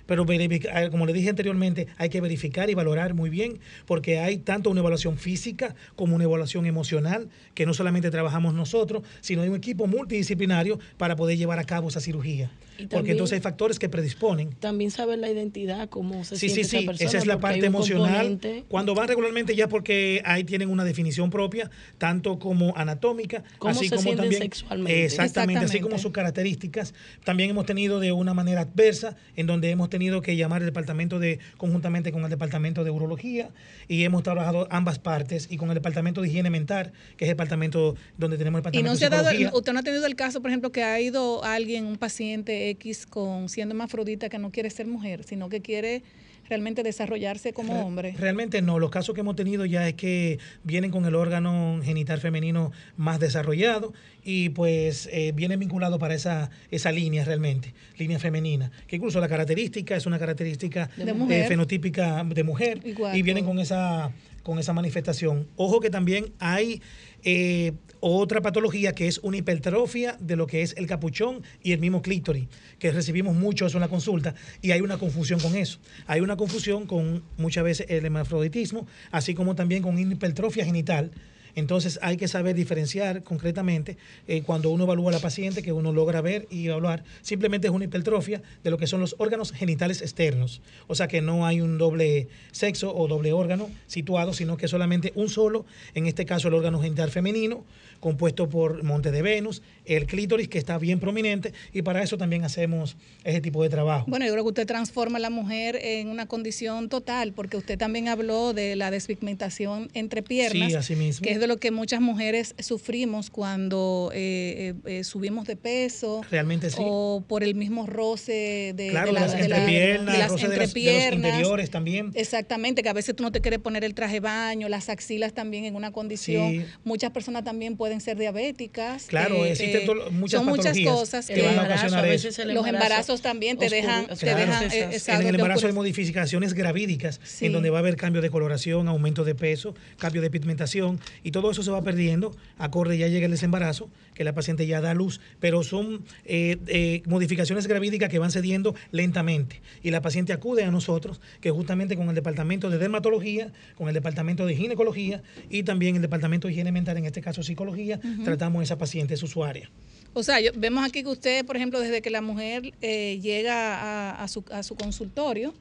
[SPEAKER 9] Eh, como le dije anteriormente, hay que verificar y valorar muy bien, porque hay tanto una evaluación física como una evaluación emocional, que no solamente trabajamos nosotros, sino hay un equipo multidisciplinario para poder llevar a cabo esa cirugía. Porque entonces hay factores que predisponen.
[SPEAKER 8] También saber la identidad, cómo se
[SPEAKER 9] Sí,
[SPEAKER 8] siente
[SPEAKER 9] sí, sí,
[SPEAKER 8] esa persona.
[SPEAKER 9] esa es la parte emocional.
[SPEAKER 8] componente-
[SPEAKER 9] Cuando van regularmente ya porque ahí tienen una definición propia, tanto como anatómica,
[SPEAKER 8] Cómo
[SPEAKER 9] así
[SPEAKER 8] se
[SPEAKER 9] como también
[SPEAKER 8] sexualmente.
[SPEAKER 9] exactamente, así
[SPEAKER 2] Exactamente.
[SPEAKER 9] como sus características. También hemos tenido de una manera adversa, en donde hemos tenido tenido que llamar al departamento de, conjuntamente con el departamento de urología, y hemos trabajado ambas partes, y con el departamento de higiene mental, que es el departamento donde tenemos el
[SPEAKER 2] Y
[SPEAKER 9] departamento
[SPEAKER 2] no
[SPEAKER 9] de
[SPEAKER 2] se ha dado, usted no ha tenido el caso, por ejemplo, que ha ido alguien, un paciente X con siendo hermafrodita que no quiere ser mujer, sino que quiere realmente desarrollarse como
[SPEAKER 9] Re-
[SPEAKER 2] hombre.
[SPEAKER 9] Realmente no, los casos que hemos tenido ya es que vienen con el órgano genital femenino más desarrollado y pues eh, vienen vinculados para esa, esa línea realmente, línea femenina, que incluso la característica es una característica
[SPEAKER 2] De
[SPEAKER 9] eh, fenotípica de mujer
[SPEAKER 2] Igual,
[SPEAKER 9] y vienen con esa, con esa manifestación. Ojo que también hay eh, otra patología que es una hipertrofia de lo que es el capuchón y el mismo clítoris, que recibimos mucho eso en la consulta y hay una confusión con eso. Hay una confusión con muchas veces el hermafroditismo, así como también con hipertrofia genital. Entonces hay que saber diferenciar concretamente eh, cuando uno evalúa a la paciente, que uno logra ver y evaluar. Simplemente es una hipertrofia de lo que son los órganos genitales externos. O sea que no hay un doble sexo o doble órgano situado, sino que solamente un solo, en este caso el órgano genital femenino, compuesto por Monte de Venus, el clítoris que está bien prominente y para eso también hacemos ese tipo de trabajo.
[SPEAKER 2] Bueno, yo creo que usted transforma a la mujer en una condición total, porque usted también habló de la despigmentación entre piernas,
[SPEAKER 9] Sí, así mismo.
[SPEAKER 2] que es de lo que muchas mujeres sufrimos cuando eh, eh, eh, subimos de peso
[SPEAKER 9] Realmente sí.
[SPEAKER 2] o por el mismo roce de,
[SPEAKER 9] Claro,
[SPEAKER 2] de
[SPEAKER 9] las
[SPEAKER 2] de la-
[SPEAKER 9] entrepiernas,
[SPEAKER 2] de las
[SPEAKER 9] roce de los interiores también.
[SPEAKER 2] Exactamente, que a veces tú no te quieres poner el traje de baño, las axilas también en una condición.
[SPEAKER 9] Sí.
[SPEAKER 2] Muchas personas también pueden ser diabéticas.
[SPEAKER 9] Claro, existen muchas
[SPEAKER 2] Son muchas cosas
[SPEAKER 9] que
[SPEAKER 2] que,
[SPEAKER 9] van a ocasionar eso.
[SPEAKER 2] los
[SPEAKER 8] embarazo
[SPEAKER 2] embarazos también te
[SPEAKER 8] oscuro-
[SPEAKER 2] dejan, te
[SPEAKER 8] claro.
[SPEAKER 2] dejan
[SPEAKER 8] Esas-
[SPEAKER 2] eh,
[SPEAKER 9] En el
[SPEAKER 2] te
[SPEAKER 9] embarazo hay modificaciones gravídicas,
[SPEAKER 2] Sí.
[SPEAKER 9] en donde va a haber cambio de coloración, aumento de peso, cambio de pigmentación, y todo eso se va perdiendo, acorde ya llega el desembarazo, que la paciente ya da luz, pero son eh, eh, modificaciones gravídicas que van cediendo lentamente. Y la paciente acude a nosotros, que justamente con el departamento de dermatología, con el departamento de ginecología y también el departamento de higiene mental, en este caso psicología, tratamos a esa paciente, es usuaria.
[SPEAKER 2] O sea, yo- vemos aquí que usted, por ejemplo, desde que la mujer eh, llega a, a su, a su consultorio,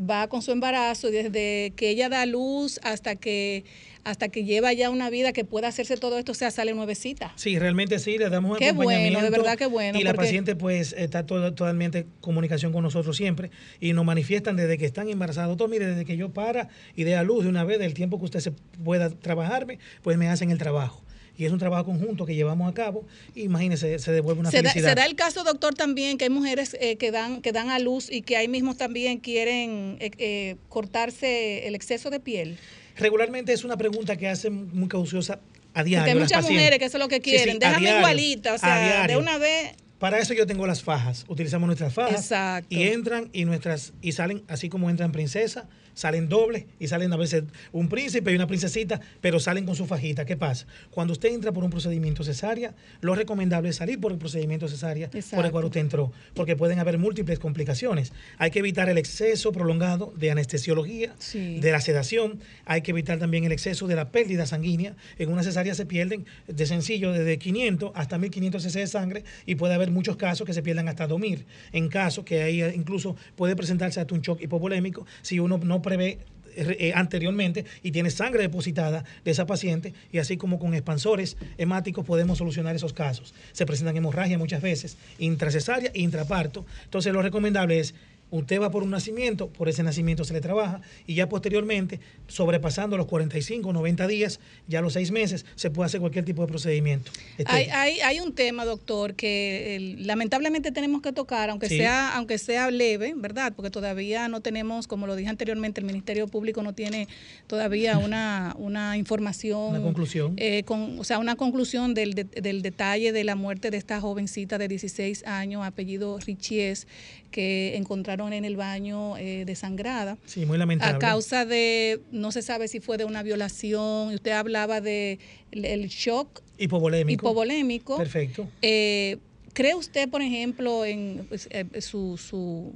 [SPEAKER 2] va con su embarazo y desde que ella da luz hasta que hasta que lleva ya una vida que pueda hacerse todo esto, o sea, sale nuevecita.
[SPEAKER 9] Sí, realmente sí, le damos un
[SPEAKER 2] Qué bueno, de verdad que bueno,
[SPEAKER 9] Y la paciente pues está toda- totalmente en comunicación con nosotros siempre y nos manifiestan desde que están embarazados. Todo, mire, desde que yo para y dé a luz de una vez, del tiempo que usted se pueda trabajarme, pues me hacen el trabajo. Y es un trabajo conjunto que llevamos a cabo. Y imagínese, se devuelve una
[SPEAKER 2] Se da,
[SPEAKER 9] felicidad.
[SPEAKER 2] se da el caso, doctor, también que hay mujeres eh, que dan que dan a luz y que ahí mismo también quieren eh, eh, cortarse el exceso de piel.
[SPEAKER 9] Regularmente es una pregunta que hacen muy cauciosa a diario.
[SPEAKER 2] Porque hay muchas
[SPEAKER 9] pacientes.
[SPEAKER 2] mujeres que eso es lo que
[SPEAKER 9] Sí, sí,
[SPEAKER 2] quieren.
[SPEAKER 9] a
[SPEAKER 2] Déjame
[SPEAKER 9] diario,
[SPEAKER 2] igualita, o sea, de una vez.
[SPEAKER 9] Para eso yo tengo las fajas. Utilizamos nuestras fajas.
[SPEAKER 2] Exacto.
[SPEAKER 9] Y entran y nuestras y salen así como entran princesas, salen dobles y salen a veces un príncipe y una princesita, pero salen con su fajita. ¿Qué pasa? Cuando usted entra por un procedimiento cesárea, lo recomendable es salir por el procedimiento cesárea por el cual usted entró, porque pueden haber múltiples complicaciones. Hay que evitar el exceso prolongado de anestesiología,
[SPEAKER 2] Sí.
[SPEAKER 9] de la sedación. Hay que evitar también el exceso de la pérdida sanguínea. En una cesárea se pierden de sencillo desde 500 hasta 1500 cc de sangre y puede haber muchos casos que se pierdan hasta 2000. En casos que ahí incluso puede presentarse hasta un shock hipovolémico si uno no prevé eh, eh, anteriormente y tiene sangre depositada de esa paciente y así como con expansores hemáticos podemos solucionar esos casos. Se presentan hemorragias muchas veces, intracesárea e intraparto. Entonces lo recomendable es Usted va por un nacimiento, por ese nacimiento se le trabaja y ya posteriormente, sobrepasando los 45, 90 días, ya los seis meses, se puede hacer cualquier tipo de procedimiento.
[SPEAKER 2] Hay,
[SPEAKER 9] estético.
[SPEAKER 2] hay, hay un tema, doctor, que eh, lamentablemente tenemos que tocar, aunque
[SPEAKER 9] Sí.
[SPEAKER 2] sea aunque sea leve, ¿verdad? Porque todavía no tenemos, como lo dije anteriormente, el Ministerio Público no tiene todavía una, una información.
[SPEAKER 9] Una conclusión.
[SPEAKER 2] eh, con, o sea, una conclusión del, de- del detalle de la muerte de esta jovencita de 16 años, apellido Richies, que encontraron en el baño eh, desangrada.
[SPEAKER 9] Sí, muy lamentable.
[SPEAKER 2] A causa de, no se sabe si fue de una violación, usted hablaba de el- el shock
[SPEAKER 9] Hipovolémico.
[SPEAKER 2] hipovolémico.
[SPEAKER 9] Perfecto.
[SPEAKER 2] Eh, ¿Cree usted, por ejemplo, en pues, eh, su, su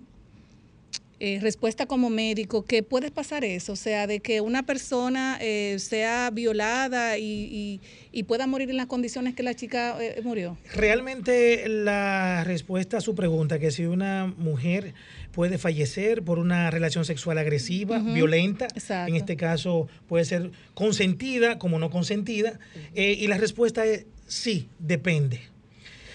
[SPEAKER 2] eh, respuesta como médico que puede pasar eso? O sea, de que una persona eh, sea violada y, y- y pueda morir en las condiciones que la chica eh, murió.
[SPEAKER 9] Realmente la respuesta a su pregunta, que si una mujer puede fallecer por una relación sexual agresiva, violenta,
[SPEAKER 2] Exacto.
[SPEAKER 9] en este caso puede ser consentida como no consentida, y la respuesta es sí, depende.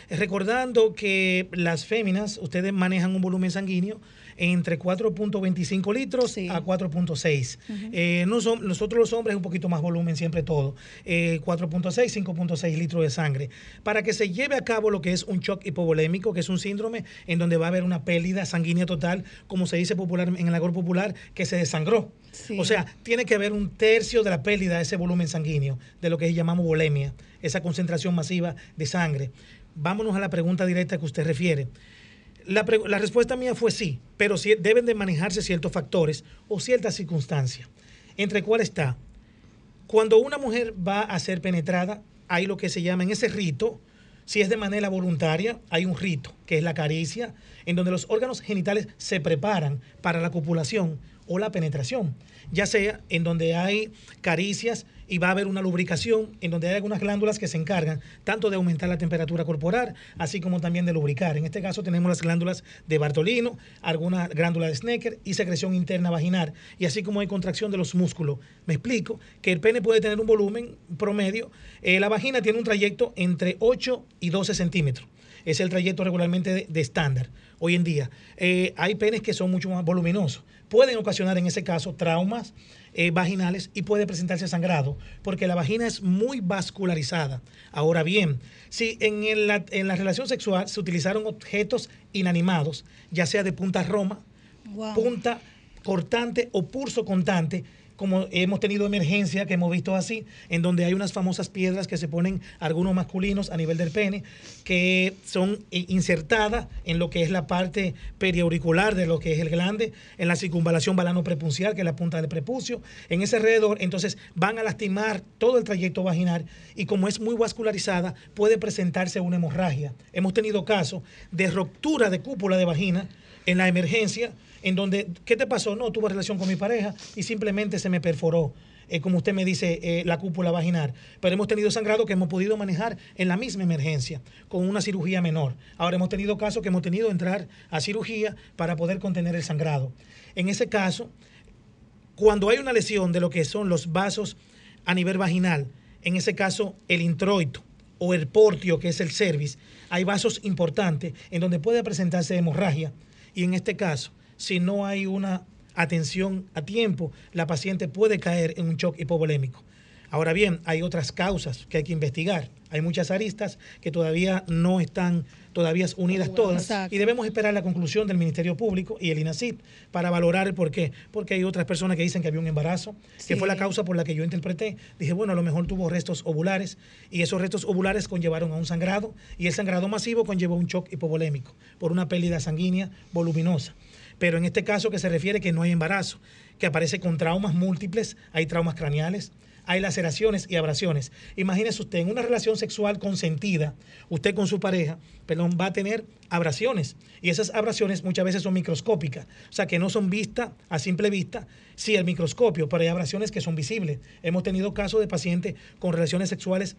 [SPEAKER 9] Recordando que las féminas, ustedes manejan un volumen sanguíneo entre 4.25 litros
[SPEAKER 2] Sí.
[SPEAKER 9] a 4.6. Eh, no son- nosotros los hombres un poquito más volumen siempre todo. Eh, 4.6, 5.6 litros de sangre. Para que se lleve a cabo lo que es un shock hipovolémico, que es un síndrome en donde va a haber una pérdida sanguínea total, como se dice popular, en el agor popular, que se desangró.
[SPEAKER 2] Sí.
[SPEAKER 9] O sea, tiene que haber un tercio de la pérdida de ese volumen sanguíneo, de lo que llamamos volemia, esa concentración masiva de sangre. Vámonos a la pregunta directa que usted refiere. La, respuesta mía fue sí, pero deben de manejarse ciertos factores o ciertas circunstancias. ¿Entre cuál está? Cuando una mujer va a ser penetrada, hay lo que se llama en ese rito, si es de manera voluntaria, hay un rito, que es la caricia, en donde los órganos genitales se preparan para la copulación o la penetración, ya sea en donde hay caricias y va a haber una lubricación, en donde hay algunas glándulas que se encargan tanto de aumentar la temperatura corporal, así como también de lubricar. En este caso tenemos las glándulas de Bartolino, alguna glándula de Snecker y secreción interna vaginal, y así como hay contracción de los músculos. Me explico que el pene puede tener un volumen promedio, eh, la vagina tiene un trayecto entre 8 y 12 centímetros. Es el trayecto regularmente de, de estándar hoy en día. Eh, hay penes que son mucho más voluminosos. Pueden ocasionar en ese caso traumas eh, vaginales y puede presentarse sangrado porque la vagina es muy vascularizada. Ahora bien, si en, el- en la relación sexual se utilizaron objetos inanimados, ya sea de punta roma,
[SPEAKER 2] Wow.
[SPEAKER 9] punta cortante o pulso contante, como hemos tenido emergencia que hemos visto así, en donde hay unas famosas piedras que se ponen algunos masculinos a nivel del pene, que son eh, insertadas en lo que es la parte periauricular de lo que es el glande, en la circunvalación balano prepuncial, que es la punta del prepucio, en ese alrededor, entonces van a lastimar todo el trayecto vaginal y como es muy vascularizada, puede presentarse una hemorragia. Hemos tenido casos de ruptura de cúpula de vagina en la emergencia, en donde, ¿qué te pasó? No, tuve relación con mi pareja y simplemente se me perforó, eh, como usted me dice, eh, la cúpula vaginal. Pero hemos tenido sangrado que hemos podido manejar en la misma emergencia, con una cirugía menor. Ahora hemos tenido casos que hemos tenido que entrar a cirugía para poder contener el sangrado. En ese caso, cuando hay una lesión de lo que son los vasos a nivel vaginal, en ese caso el introito o el portio, que es el cervix, hay vasos importantes en donde puede presentarse hemorragia y en este caso, si no hay una atención a tiempo, la paciente puede caer en un shock hipovolémico. Ahora bien, hay otras causas que hay que investigar. Hay muchas aristas que todavía no están todavía unidas todas
[SPEAKER 2] Exacto.
[SPEAKER 9] y debemos esperar la conclusión del Ministerio Público y el INACIP para valorar el por qué. Porque hay otras personas que dicen que había un embarazo, que fue la causa por la que yo interpreté. Dije, bueno, a lo mejor tuvo restos ovulares y esos restos ovulares conllevaron a un sangrado y el sangrado masivo conllevó un shock hipovolémico por una pérdida sanguínea voluminosa. Pero en este caso que se refiere que no hay embarazo, que aparece con traumas múltiples, hay traumas craneales, hay laceraciones y abrasiones. Imagínese usted, en una relación sexual consentida, usted con su pareja, perdón, va a tener abrasiones. Y esas abrasiones muchas veces son microscópicas, o sea, que no son vistas a simple vista, sí, el microscopio, pero hay abrasiones que son visibles. Hemos tenido casos de pacientes con relaciones sexuales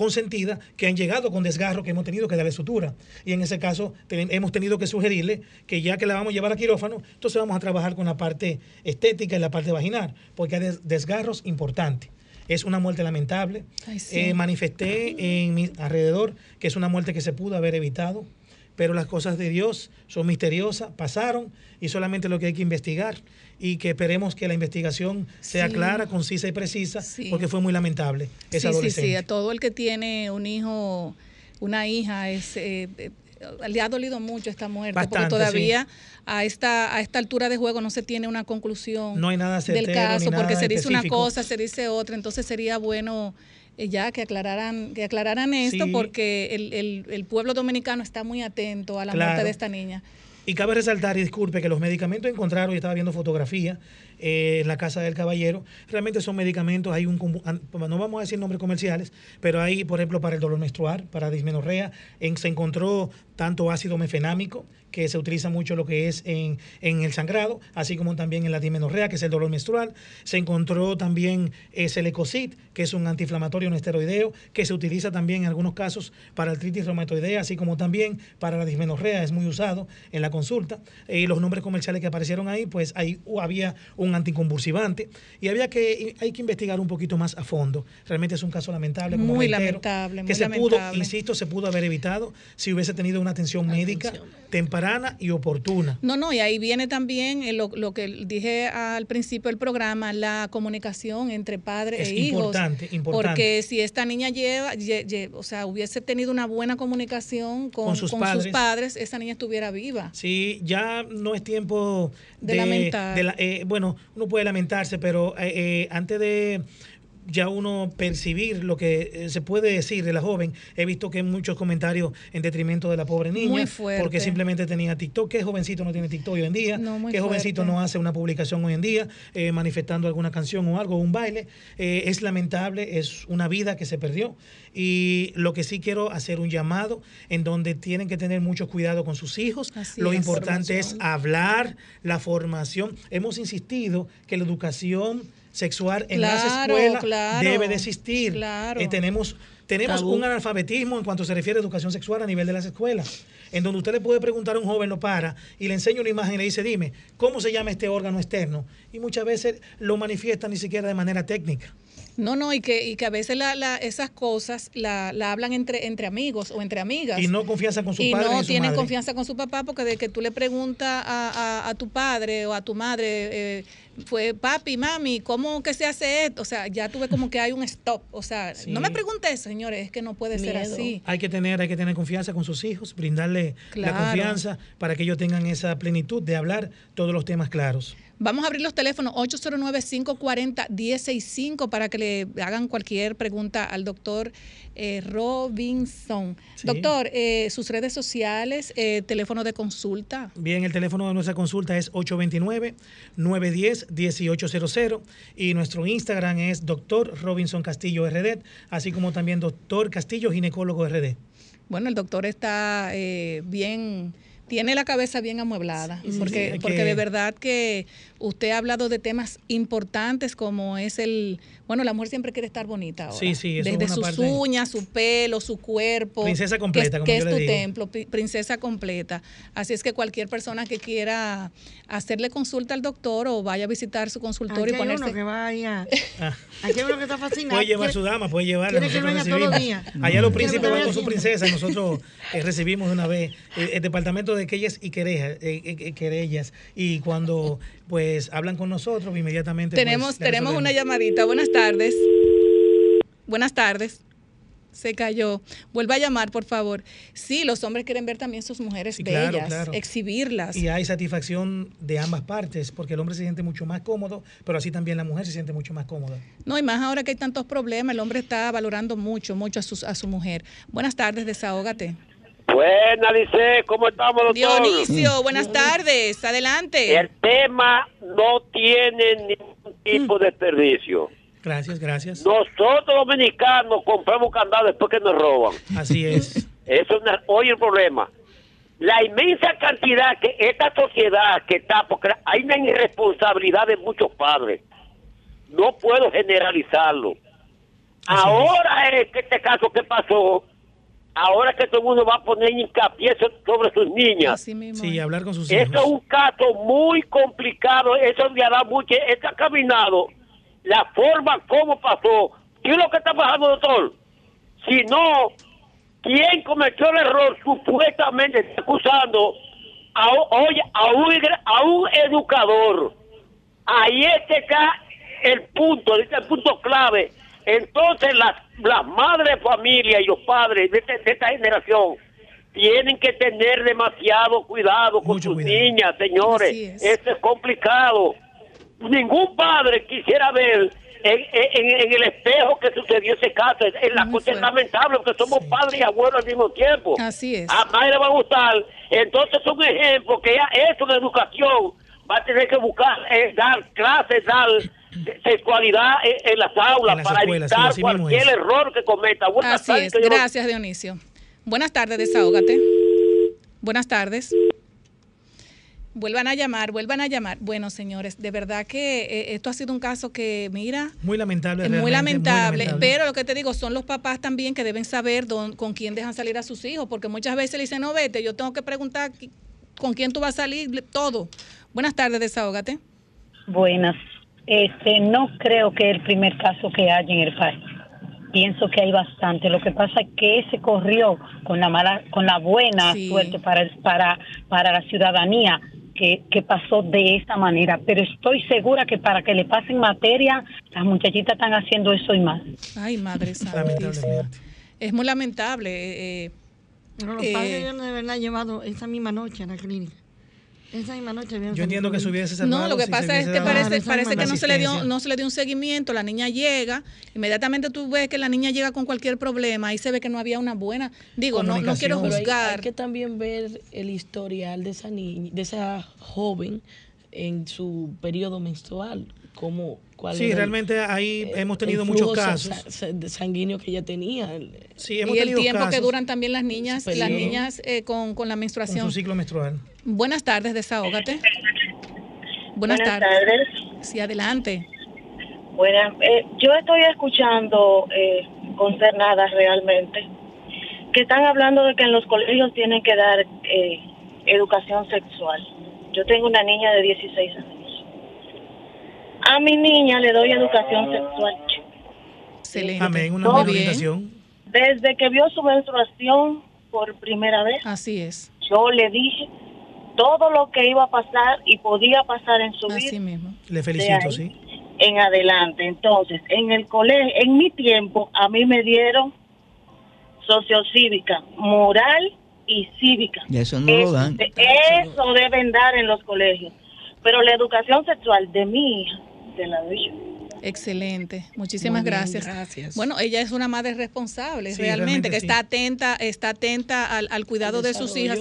[SPEAKER 9] consentidas que han llegado con desgarro que hemos tenido que darle sutura. Y en ese caso hemos tenido que sugerirle que ya que la vamos a llevar a quirófano, entonces vamos a trabajar con la parte estética y la parte vaginal, porque hay des- desgarros importantes. Es una muerte lamentable.
[SPEAKER 2] Ay, sí.
[SPEAKER 9] Eh, manifesté en mi alrededor que es una muerte que se pudo haber evitado, pero las cosas de Dios son misteriosas, pasaron y solamente lo que hay que investigar y que esperemos que la investigación sea
[SPEAKER 2] Sí.
[SPEAKER 9] clara, concisa y precisa,
[SPEAKER 2] Sí.
[SPEAKER 9] porque fue muy lamentable ese
[SPEAKER 2] sí, sí,
[SPEAKER 9] adolescente.
[SPEAKER 2] sí. A todo el que tiene un hijo, una hija, es, eh, eh, le ha dolido mucho esta muerte,
[SPEAKER 9] Bastante,
[SPEAKER 2] porque todavía a esta a esta altura de juego no se tiene una conclusión
[SPEAKER 9] No hay nada
[SPEAKER 2] del caso, porque se dice una cosa, se dice otra, entonces sería bueno eh, ya que aclararan que aclararan esto,
[SPEAKER 9] Sí.
[SPEAKER 2] porque el, el- el pueblo dominicano está muy atento a la
[SPEAKER 9] Claro.
[SPEAKER 2] muerte de esta niña.
[SPEAKER 9] Y cabe resaltar, y disculpe, que los medicamentos encontrados, yo estaba viendo fotografía eh, en la casa del caballero, realmente son medicamentos, hay un, no vamos a decir nombres comerciales, pero hay, por ejemplo, para el dolor menstrual, para dismenorrea, en- se encontró tanto ácido mefenámico, que se utiliza mucho lo que es en, en el sangrado, así como también en la dismenorrea, que es el dolor menstrual. Se encontró también eh, Celecosid, que es un antiinflamatorio no esteroideo, que se utiliza también en algunos casos para artritis reumatoidea, así como también para la dismenorrea, es muy usado en la consulta. Y los nombres comerciales que aparecieron ahí, pues ahí había un anticonvulsivante y había que, hay que investigar un poquito más a fondo. Realmente es un caso lamentable. como
[SPEAKER 2] Muy
[SPEAKER 9] reitero,
[SPEAKER 2] lamentable,
[SPEAKER 9] Que
[SPEAKER 2] muy
[SPEAKER 9] se pudo, insisto, se pudo haber evitado si hubiese tenido una atención médica temprana y oportuna.
[SPEAKER 2] No, no, y ahí viene también eh, lo, lo que dije al principio del programa, la comunicación entre padres
[SPEAKER 9] Es
[SPEAKER 2] e hijos.
[SPEAKER 9] importante, importante.
[SPEAKER 2] Porque si esta niña lleva, lle- lle- o sea, hubiese tenido una buena comunicación con,
[SPEAKER 9] Con sus
[SPEAKER 2] con
[SPEAKER 9] padres.
[SPEAKER 2] padres, esa niña estuviera viva.
[SPEAKER 9] Sí, ya no es tiempo
[SPEAKER 2] De
[SPEAKER 9] de,
[SPEAKER 2] lamentar.
[SPEAKER 9] de la- eh, bueno, uno puede lamentarse, pero eh, eh, antes de ya uno percibir lo que eh, se puede decir de la joven, he visto que hay muchos comentarios en detrimento de la pobre niña,
[SPEAKER 2] Muy fuerte.
[SPEAKER 9] porque simplemente tenía TikTok. ¿Qué jovencito no tiene TikTok hoy en día?
[SPEAKER 2] No, muy
[SPEAKER 9] ¿Qué jovencito
[SPEAKER 2] fuerte.
[SPEAKER 9] no hace una publicación hoy en día eh, manifestando alguna canción o algo, un baile? Eh, es lamentable, es una vida que se perdió. Y lo que sí quiero hacer un llamado en donde tienen que tener mucho cuidado con sus hijos.
[SPEAKER 2] Así
[SPEAKER 9] lo
[SPEAKER 2] es.
[SPEAKER 9] importante es hablar, la formación. Hemos insistido que la educación sexual en las escuelas
[SPEAKER 2] claro,
[SPEAKER 9] debe de existir.
[SPEAKER 2] claro.
[SPEAKER 9] Eh, tenemos tenemos
[SPEAKER 8] Tabú.
[SPEAKER 9] un analfabetismo en cuanto se refiere a educación sexual a nivel de las escuelas, en donde usted le puede preguntar a un joven, lo para, y le enseña una imagen y le dice, dime, ¿cómo se llama este órgano externo? Y muchas veces lo manifiesta ni siquiera de manera técnica.
[SPEAKER 2] No, no, y que, y que a veces la, la- esas cosas la, la hablan entre, entre amigos o entre amigas.
[SPEAKER 9] Y no confianza con su
[SPEAKER 2] y
[SPEAKER 9] padre
[SPEAKER 2] no
[SPEAKER 9] ni su
[SPEAKER 2] tienen
[SPEAKER 9] madre.
[SPEAKER 2] confianza con su papá porque de que tú le preguntas a, a- a tu padre o a tu madre, eh, fue papi, mami, ¿cómo que se hace esto? O sea, ya tuve como que hay un stop. O sea,
[SPEAKER 9] Sí.
[SPEAKER 2] no me preguntes, señores, es que no puede ser así.
[SPEAKER 9] Hay que tener, hay que tener confianza con sus hijos, brindarle
[SPEAKER 2] Claro.
[SPEAKER 9] la confianza para que ellos tengan esa plenitud de hablar todos los temas claros.
[SPEAKER 2] Vamos a abrir los teléfonos 809-540-165 para que le hagan cualquier pregunta al doctor eh, Robinson.
[SPEAKER 9] Sí.
[SPEAKER 2] Doctor, eh, sus redes sociales, eh, teléfono de consulta.
[SPEAKER 9] Bien, el teléfono de nuestra consulta es 829-910-1800 y nuestro Instagram es Dr. Robinson Castillo RD, así como también Dr. Castillo Ginecólogo RD.
[SPEAKER 2] Bueno, el doctor está eh, bien, tiene la cabeza bien amueblada, porque, porque
[SPEAKER 9] que-
[SPEAKER 2] de verdad que usted ha hablado de temas importantes como es el, bueno, la mujer siempre quiere estar bonita ahora.
[SPEAKER 9] Sí, sí, eso es
[SPEAKER 2] Desde
[SPEAKER 9] una
[SPEAKER 2] sus
[SPEAKER 9] parte-
[SPEAKER 2] uñas, su pelo, su cuerpo.
[SPEAKER 9] Princesa
[SPEAKER 2] que
[SPEAKER 9] completa,
[SPEAKER 2] es-
[SPEAKER 9] como
[SPEAKER 2] que
[SPEAKER 9] yo
[SPEAKER 2] es
[SPEAKER 9] le
[SPEAKER 2] tu
[SPEAKER 9] digo.
[SPEAKER 2] templo, pri- princesa completa. Así es que cualquier persona que quiera hacerle consulta al doctor o vaya a visitar su
[SPEAKER 5] Aquí
[SPEAKER 2] consultorio y
[SPEAKER 5] hay uno
[SPEAKER 2] ponerse...
[SPEAKER 5] que va ahí a...
[SPEAKER 9] Ah,
[SPEAKER 5] Aquí hay uno que está fascinado.
[SPEAKER 9] puede llevar su dama, puede llevarla.
[SPEAKER 5] que venga todos los
[SPEAKER 9] recibimos.
[SPEAKER 5] días.
[SPEAKER 9] Allá los príncipes
[SPEAKER 5] que
[SPEAKER 9] van
[SPEAKER 5] vaya
[SPEAKER 9] con su princesa y nosotros eh, recibimos una vez eh, el departamento de querellas y querejas, eh, querellas. Y cuando pues hablan con nosotros, inmediatamente. pues,
[SPEAKER 2] Tenemos, tenemos una llamadita. Buenas tardes. Buenas tardes. Se cayó. Vuelva a llamar, por favor. Sí, los hombres quieren ver también sus mujeres
[SPEAKER 9] Sí, claro,
[SPEAKER 2] bellas,
[SPEAKER 9] claro.
[SPEAKER 2] exhibirlas.
[SPEAKER 9] Y hay satisfacción de ambas partes, porque el hombre se siente mucho más cómodo, pero así también la mujer se siente mucho más cómoda.
[SPEAKER 2] No, y más ahora que hay tantos problemas, el hombre está valorando mucho, mucho a, sus, a su mujer. Buenas tardes, desahógate.
[SPEAKER 10] Buena, Lice, ¿cómo estamos, doctor?
[SPEAKER 2] Dionisio, buenas tardes. Adelante.
[SPEAKER 10] El tema no tiene ningún tipo de desperdicio.
[SPEAKER 9] Gracias, gracias.
[SPEAKER 10] Nosotros dominicanos compramos candado después que nos roban.
[SPEAKER 9] Así es.
[SPEAKER 10] Eso es una- hoy el problema. La inmensa cantidad que esta sociedad que está, porque hay una irresponsabilidad de muchos padres. No puedo generalizarlo.
[SPEAKER 9] Así
[SPEAKER 10] Ahora es que este caso que pasó, ahora que todo el mundo va a poner hincapié so- sobre sus niñas.
[SPEAKER 2] Así mismo.
[SPEAKER 9] Sí,
[SPEAKER 2] es.
[SPEAKER 9] hablar con sus
[SPEAKER 10] Eso es
[SPEAKER 9] hijos.
[SPEAKER 10] un caso muy complicado, eso le hará mucho, está caminado, la forma como pasó, ¿qué es lo que está pasando, doctor? Si no, ¿quién cometió el error? Supuestamente está acusando a, un- oye, a, un, a un educador. Ahí es que está el punto, este es el punto clave. Entonces las, las madres de familia y los padres de, este- de esta generación tienen que tener demasiado cuidado con
[SPEAKER 9] Mucho
[SPEAKER 10] sus
[SPEAKER 9] cuidado.
[SPEAKER 10] niñas, señores.
[SPEAKER 2] Es.
[SPEAKER 10] Esto es complicado. Ningún padre quisiera ver en, en- en el espejo que sucedió ese caso. Es, la cosa es lamentable porque somos
[SPEAKER 9] Sí.
[SPEAKER 10] padres y abuelos al mismo tiempo.
[SPEAKER 2] Así es.
[SPEAKER 10] A nadie le va a gustar. Entonces es un ejemplo que ya eso de educación va a tener que buscar, eh, dar clases, dar sexualidad en, en las aulas
[SPEAKER 9] En las
[SPEAKER 10] para
[SPEAKER 9] escuelas,
[SPEAKER 10] evitar cualquier
[SPEAKER 9] es.
[SPEAKER 10] error que cometa. Buenas
[SPEAKER 2] Así
[SPEAKER 10] tardes,
[SPEAKER 2] es.
[SPEAKER 10] que yo no-
[SPEAKER 2] Gracias, Dionisio. Buenas tardes, desahógate. Buenas tardes. Vuelvan a llamar, vuelvan a llamar. Bueno, señores, de verdad que eh, esto ha sido un caso que, mira,
[SPEAKER 9] Muy lamentable.
[SPEAKER 2] es muy lamentable, pero lo que te digo, son los papás también que deben saber dónde- con quién dejan salir a sus hijos, porque muchas veces le dicen, no, vete, yo tengo que preguntar con quién tú vas a salir, todo. Buenas tardes, desahógate.
[SPEAKER 11] Buenas. Este, no creo que el primer caso que haya en el país. Pienso que hay bastante. Lo que pasa es que ese corrió con la mala, con la buena
[SPEAKER 2] Sí.
[SPEAKER 11] suerte para, el- para, para la ciudadanía que, que pasó de esa manera. Pero estoy segura que para que le pasen materia, las muchachitas están haciendo eso y más.
[SPEAKER 2] Ay, madre santísima. Es muy lamentable. eh, eh,
[SPEAKER 5] Pero los
[SPEAKER 2] Eh,
[SPEAKER 5] padres debieron de haberla llevado esa misma noche a la clínica. Esa misma noche debieron
[SPEAKER 9] Yo entiendo que se hubiese salvado.
[SPEAKER 2] No, lo que
[SPEAKER 9] si
[SPEAKER 2] pasa es que parece, parece que no se le dio no se le dio un seguimiento, la niña llega, inmediatamente tú ves que la niña llega con cualquier problema, ahí se ve que no había una buena, digo, no, no quiero.
[SPEAKER 8] Pero hay,
[SPEAKER 2] juzgar.
[SPEAKER 8] hay que también ver el historial de esa niña, de esa joven en su periodo menstrual, cómo cuál
[SPEAKER 9] Sí,
[SPEAKER 8] era el-
[SPEAKER 9] realmente ahí hemos tenido muchos casos.
[SPEAKER 8] sa- de sanguíneo que ella tenía.
[SPEAKER 9] Sí, hemos
[SPEAKER 2] y el tiempo que duran también las niñas, las niñas eh, con, con la
[SPEAKER 9] con
[SPEAKER 2] menstruación.
[SPEAKER 9] su ciclo menstrual.
[SPEAKER 2] Buenas tardes, desahógate. Buenas, tardes. Sí, adelante.
[SPEAKER 12] Buenas, eh, yo estoy escuchando eh, concernada realmente que están hablando de que en los colegios tienen que dar eh, educación sexual. Yo tengo una niña de 16 años. A mi niña le doy educación sexual.
[SPEAKER 2] Excelente.
[SPEAKER 9] Amén, una
[SPEAKER 12] Muy
[SPEAKER 9] orientación.
[SPEAKER 12] Desde que vio su menstruación por primera vez,
[SPEAKER 2] Así es,
[SPEAKER 12] yo le dije todo lo que iba a pasar y podía pasar en su vida
[SPEAKER 2] así mismo.
[SPEAKER 9] Le felicito, sí.
[SPEAKER 12] en adelante. Entonces, en el colegio, en mi tiempo, a mí me dieron sociocívica, moral y cívica.
[SPEAKER 7] Y eso no lo dan.
[SPEAKER 12] Eso deben dar en los colegios. Pero la educación sexual de mi hija, se la doy yo.
[SPEAKER 2] Excelente, muchísimas
[SPEAKER 8] bien,
[SPEAKER 2] gracias.
[SPEAKER 8] gracias.
[SPEAKER 2] Bueno, ella es una madre responsable,
[SPEAKER 9] Sí,
[SPEAKER 2] realmente,
[SPEAKER 9] realmente
[SPEAKER 2] que
[SPEAKER 9] sí.
[SPEAKER 2] está atenta, está atenta al, al cuidado de sus hijas.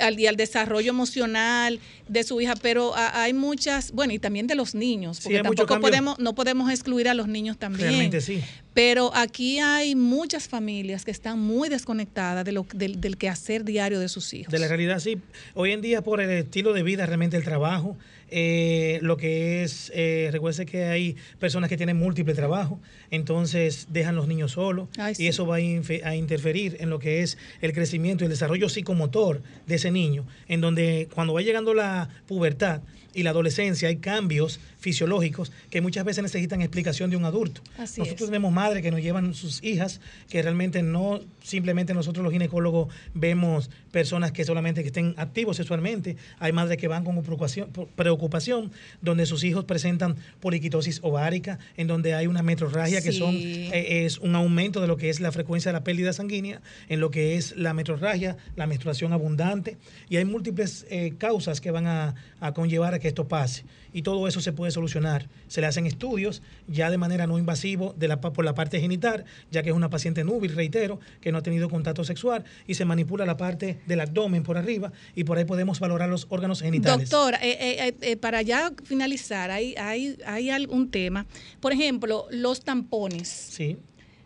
[SPEAKER 2] Al, y al desarrollo emocional de su hija, pero a- hay muchas, bueno, y también de los niños, porque tampoco podemos, no podemos excluir a los niños también.
[SPEAKER 9] Realmente sí.
[SPEAKER 2] Pero aquí hay muchas familias que están muy desconectadas de lo, del, del quehacer diario de sus hijos.
[SPEAKER 9] De la realidad, sí. Hoy en día, por el estilo de vida, realmente el trabajo, eh, lo que es, eh, recuerde que hay personas que tienen múltiple trabajo, entonces dejan los niños solos
[SPEAKER 2] Ay,
[SPEAKER 9] y
[SPEAKER 2] sí.
[SPEAKER 9] eso va a interferir en lo que es el crecimiento y el desarrollo psicomotor de ese niño, en donde cuando va llegando la pubertad y la adolescencia hay cambios fisiológicos que muchas veces necesitan explicación de un adulto.
[SPEAKER 2] Así
[SPEAKER 9] nosotros
[SPEAKER 2] es.
[SPEAKER 9] tenemos madres que nos llevan sus hijas, que realmente no simplemente nosotros los ginecólogos vemos personas que solamente que estén activos sexualmente. Hay madres que van con preocupación, preocupación donde sus hijos presentan poliquitosis ovárica, en donde hay una metrorragia que son eh, es un aumento de lo que es la frecuencia de la pérdida sanguínea, en lo que es la metrorragia, la menstruación abundante, y hay múltiples eh, causas que van a, a conllevar a que esto pase. Y todo eso se puede solucionar. Se le hacen estudios ya de manera no invasivo de la, por la parte genital, ya que es una paciente núbil, reitero, que no ha tenido contacto sexual, y se manipula la parte del abdomen por arriba, y por ahí podemos valorar los órganos genitales.
[SPEAKER 2] Doctora, eh, eh, eh, eh, para ya finalizar, hay, hay, hay algún tema. Por ejemplo, los tampones.
[SPEAKER 9] Sí,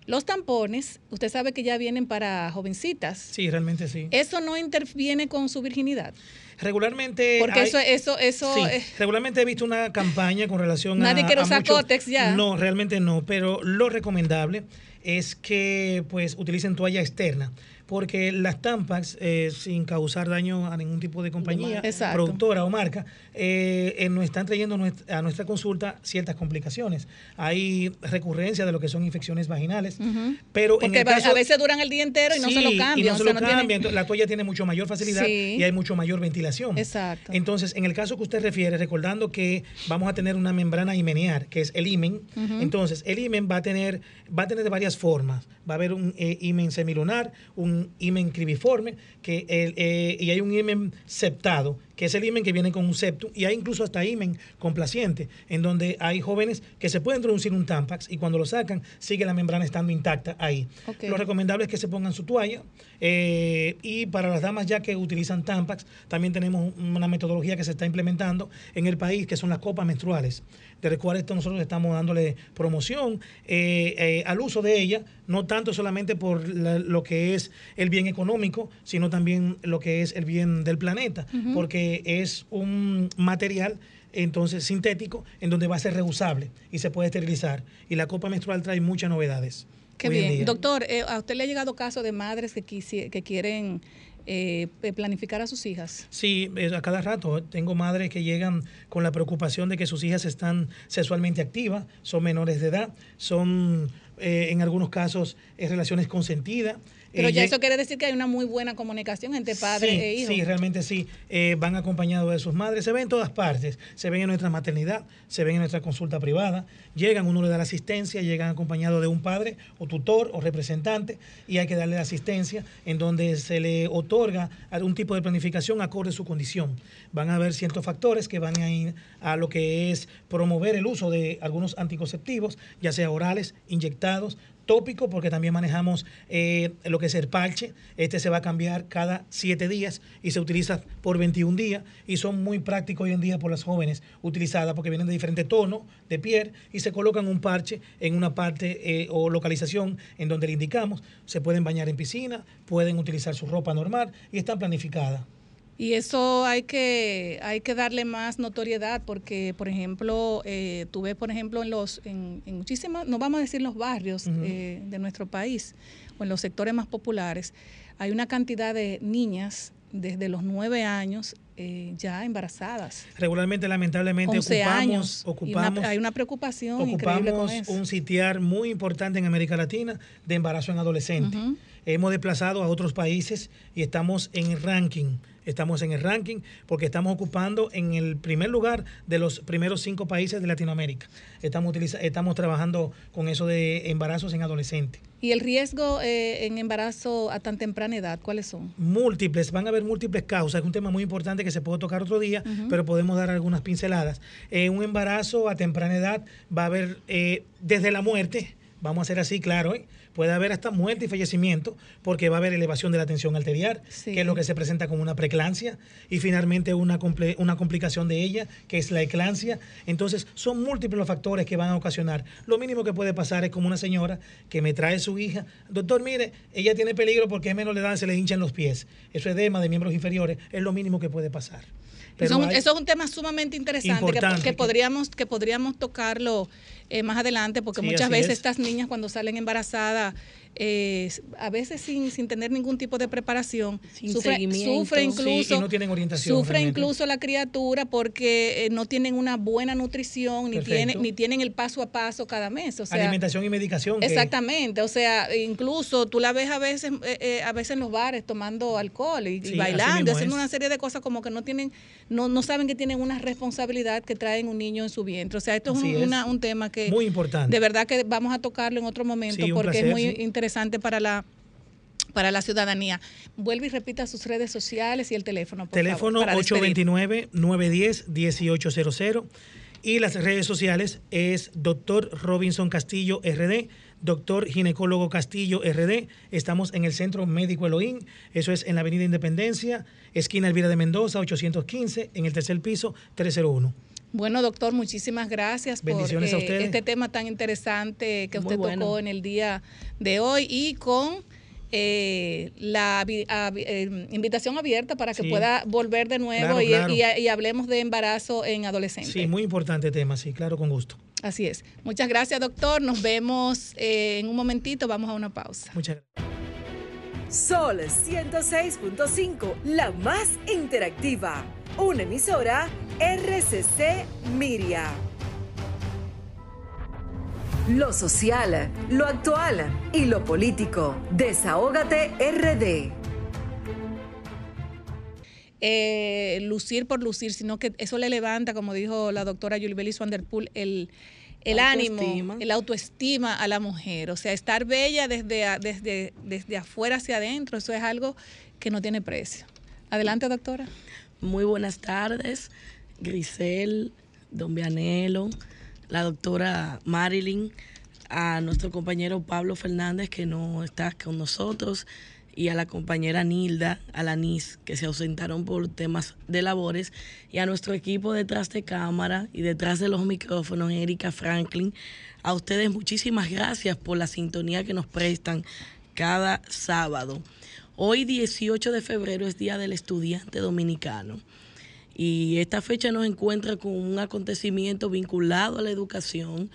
[SPEAKER 2] Los tampones, usted sabe que ya vienen para jovencitas.
[SPEAKER 9] sí, realmente sí.
[SPEAKER 2] Eso no interviene con su virginidad.
[SPEAKER 9] Regularmente.
[SPEAKER 2] Porque
[SPEAKER 9] hay-
[SPEAKER 2] eso, eso, eso.
[SPEAKER 9] Sí, regularmente he visto una campaña con relación a.
[SPEAKER 2] Nadie quiere usar cótex ya.
[SPEAKER 9] No, realmente no, pero lo recomendable es que pues utilicen toalla externa. Porque las Tampax, eh, sin causar daño a ningún tipo de compañía,
[SPEAKER 2] Exacto.
[SPEAKER 9] productora o marca, eh, eh, nos están trayendo a nuestra consulta ciertas complicaciones. Hay recurrencia de lo que son infecciones vaginales, pero en
[SPEAKER 2] Porque
[SPEAKER 9] el
[SPEAKER 2] va-
[SPEAKER 9] caso,
[SPEAKER 2] a veces duran el día entero y no se lo cambian.
[SPEAKER 9] Y no
[SPEAKER 2] o
[SPEAKER 9] se
[SPEAKER 2] sea,
[SPEAKER 9] lo
[SPEAKER 2] no tienen-
[SPEAKER 9] cambian. Entonces, La toalla tiene mucho mayor facilidad
[SPEAKER 2] Sí.
[SPEAKER 9] y hay mucho mayor ventilación.
[SPEAKER 2] Exacto.
[SPEAKER 9] Entonces, en el caso que usted refiere, recordando que vamos a tener una membrana himenear, que es el himen,
[SPEAKER 2] Ujú.
[SPEAKER 9] entonces el himen va a tener va a tener de varias formas. Va a haber un eh, himen semilunar, un himen cribiforme, que el, eh, y hay un himen septado, que es el himen que viene con un septum, y hay incluso hasta himen complaciente, en donde hay jóvenes que se pueden introducir un Tampax y cuando lo sacan sigue la membrana estando intacta ahí. Lo recomendable es que se pongan su toalla eh, y para las damas ya que utilizan Tampax, también tenemos una metodología que se está implementando en el país, que son las copas menstruales, de las cuales nosotros estamos dándole promoción eh, eh, al uso de ella, no tanto solamente por la- lo que es el bien económico, sino también lo que es el bien del planeta, porque es un material entonces sintético en donde va a ser reusable y se puede esterilizar. Y la copa menstrual trae muchas novedades.
[SPEAKER 2] Qué bien. Doctor, eh, ¿a usted le ha llegado caso de madres que, quisi- que quieren eh, eh, planificar a sus hijas.
[SPEAKER 9] Sí, eh, a cada rato. Tengo madres que llegan con la preocupación de que sus hijas están sexualmente activas, son menores de edad, son eh, en algunos casos eh, relaciones consentidas.
[SPEAKER 2] Pero
[SPEAKER 9] Eh,
[SPEAKER 2] ya eso quiere decir que hay una muy buena comunicación entre padre
[SPEAKER 9] sí,
[SPEAKER 2] e hijo.
[SPEAKER 9] Sí, realmente sí. Eh, van acompañados de sus madres. Se ven en todas partes. Se ven en nuestra maternidad, se ven en nuestra consulta privada. Llegan, uno le da la asistencia, llegan acompañados de un padre o tutor o representante y hay que darle la asistencia en donde se le otorga algún tipo de planificación acorde a su condición. Van a haber ciertos factores que van a ir a lo que es promover el uso de algunos anticonceptivos, ya sea orales, inyectados, tópico porque también manejamos eh, lo que es el parche. Este se va a cambiar cada siete días y se utiliza por 21 días y son muy prácticos hoy en día por las jóvenes utilizadas porque vienen de diferentes tonos de piel y se colocan un parche en una parte eh, o localización en donde le indicamos. Se pueden bañar en piscina, pueden utilizar su ropa normal y están planificadas.
[SPEAKER 2] Y eso hay que, hay que darle más notoriedad porque, por ejemplo, eh, tú ves, por ejemplo, en los en, en muchísimas, no vamos a decir los barrios eh, de nuestro país o en los sectores más populares, hay una cantidad de niñas desde los nueve años eh, ya embarazadas.
[SPEAKER 9] Regularmente, lamentablemente,
[SPEAKER 2] 11
[SPEAKER 9] ocupamos,
[SPEAKER 2] años. Una-
[SPEAKER 9] ocupamos
[SPEAKER 2] hay una preocupación con eso.
[SPEAKER 9] un sitiar muy importante en América Latina de embarazo en adolescentes.
[SPEAKER 2] Ujú.
[SPEAKER 9] Hemos desplazado a otros países y estamos en el ranking. Estamos en el ranking porque estamos ocupando en el primer lugar de los primeros cinco países de Latinoamérica. Estamos, utiliza- estamos trabajando con eso de embarazos en adolescentes.
[SPEAKER 2] Y el riesgo eh, en embarazo a tan temprana edad, ¿cuáles son?
[SPEAKER 9] múltiples, van a haber múltiples causas, es un tema muy importante que se puede tocar otro día, pero podemos dar algunas pinceladas. En un embarazo a temprana edad va a haber eh, desde la muerte, vamos a hacer así, claro, ¿eh? Puede haber hasta muerte y fallecimiento, porque va a haber elevación de la tensión arterial,
[SPEAKER 2] Sí.
[SPEAKER 9] que es lo que se presenta como una preeclampsia, y finalmente una, una complicación de ella, que es la eclampsia. Entonces, son múltiples los factores que van a ocasionar. Lo mínimo que puede pasar es como una señora que me trae su hija, doctor, mire, ella tiene peligro porque es menor de edad, se le hinchan los pies. Eso es edema de miembros inferiores, es lo mínimo que puede pasar.
[SPEAKER 2] Eso, es un-
[SPEAKER 9] hay-
[SPEAKER 2] eso es un tema sumamente interesante que- podríamos que podríamos tocarlo eh, más adelante porque
[SPEAKER 9] Sí,
[SPEAKER 2] muchas veces
[SPEAKER 9] es.
[SPEAKER 2] estas niñas cuando salen embarazadas yeah. Eh, a veces sin, sin tener ningún tipo de preparación
[SPEAKER 8] Sin
[SPEAKER 2] sufre,
[SPEAKER 8] seguimiento.
[SPEAKER 2] sufre
[SPEAKER 9] Sí,
[SPEAKER 2] incluso
[SPEAKER 9] y no tienen orientación
[SPEAKER 2] sufre
[SPEAKER 9] realmente.
[SPEAKER 2] incluso la criatura porque eh, no tienen una buena nutrición ni tienen ni tienen el paso a paso cada mes o sea
[SPEAKER 9] alimentación y medicación. que-
[SPEAKER 2] Exactamente, o sea, incluso tú la ves a veces, eh, a veces en los bares tomando alcohol y,
[SPEAKER 9] Sí,
[SPEAKER 2] bailando, haciendo
[SPEAKER 9] es.
[SPEAKER 2] una serie de cosas como que no tienen, no, no saben que tienen una responsabilidad que traen un niño en su vientre. O sea, esto es un,
[SPEAKER 9] es.
[SPEAKER 2] una- un tema que
[SPEAKER 9] Muy importante.
[SPEAKER 2] de verdad que vamos a tocarlo en otro momento
[SPEAKER 9] Sí,
[SPEAKER 2] porque
[SPEAKER 9] placer,
[SPEAKER 2] es muy
[SPEAKER 9] sí.
[SPEAKER 2] Interesante para la para la ciudadanía. Vuelve y repita sus redes sociales y el teléfono. Por
[SPEAKER 9] Teléfono
[SPEAKER 2] favor, para despedir.
[SPEAKER 9] 829-910-1800 y las redes sociales es Dr. Robinson Castillo RD, Doctor Ginecólogo Castillo RD. Estamos en el Centro Médico Elohim, eso es en la Avenida Independencia, esquina Elvira de Mendoza, 815, en el tercer piso, 301.
[SPEAKER 2] Bueno, doctor, muchísimas gracias por
[SPEAKER 9] Bendiciones
[SPEAKER 2] eh, este tema tan interesante que
[SPEAKER 8] Muy
[SPEAKER 2] usted
[SPEAKER 8] bueno.
[SPEAKER 2] tocó en el día de hoy y con eh, la eh, invitación abierta para que
[SPEAKER 9] Sí.
[SPEAKER 2] pueda volver de nuevo
[SPEAKER 9] Claro,
[SPEAKER 2] y,
[SPEAKER 9] claro.
[SPEAKER 2] y- y hablemos de embarazo en adolescentes.
[SPEAKER 9] Sí, muy importante tema, sí, claro, con gusto.
[SPEAKER 2] Así es. Muchas gracias, doctor. Nos vemos eh, en un momentito. Vamos a una pausa.
[SPEAKER 9] Muchas gracias.
[SPEAKER 1] Sol 106.5, la más interactiva. Una emisora RCC Miria. Lo social, lo actual y lo político. Desahógate RD.
[SPEAKER 2] eh, lucir por lucir, sino que eso le levanta, como dijo la doctora Yulbelis Vanderpool, el, el ánimo, el autoestima a la mujer. O sea, estar bella desde, desde, desde afuera hacia adentro, eso es algo que no tiene precio. Adelante, doctora.
[SPEAKER 8] Muy buenas tardes, Grisel, Don Vianelo, la doctora Marilyn, a nuestro compañero Pablo Fernández que no está con nosotros y a la compañera Nilda, a la NIS, que se ausentaron por temas de labores, y a nuestro equipo detrás de cámara y detrás de los micrófonos, Erika Franklin. A ustedes muchísimas gracias por la sintonía que nos prestan cada sábado. Hoy 18 de febrero es Día del Estudiante Dominicano y esta fecha nos encuentra con un acontecimiento vinculado a la educación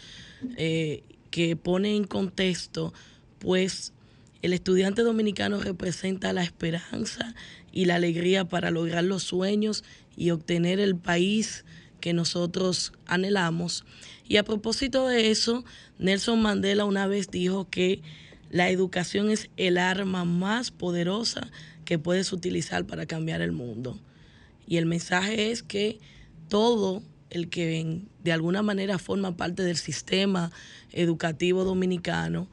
[SPEAKER 8] eh, que pone en contexto pues El estudiante dominicano representa la esperanza y la alegría para lograr los sueños y obtener el país que nosotros anhelamos. Y a propósito de eso, Nelson Mandela una vez dijo que la educación es el arma más poderosa que puedes utilizar para cambiar el mundo. Y el mensaje es que todo el que de alguna manera forma parte del sistema educativo dominicano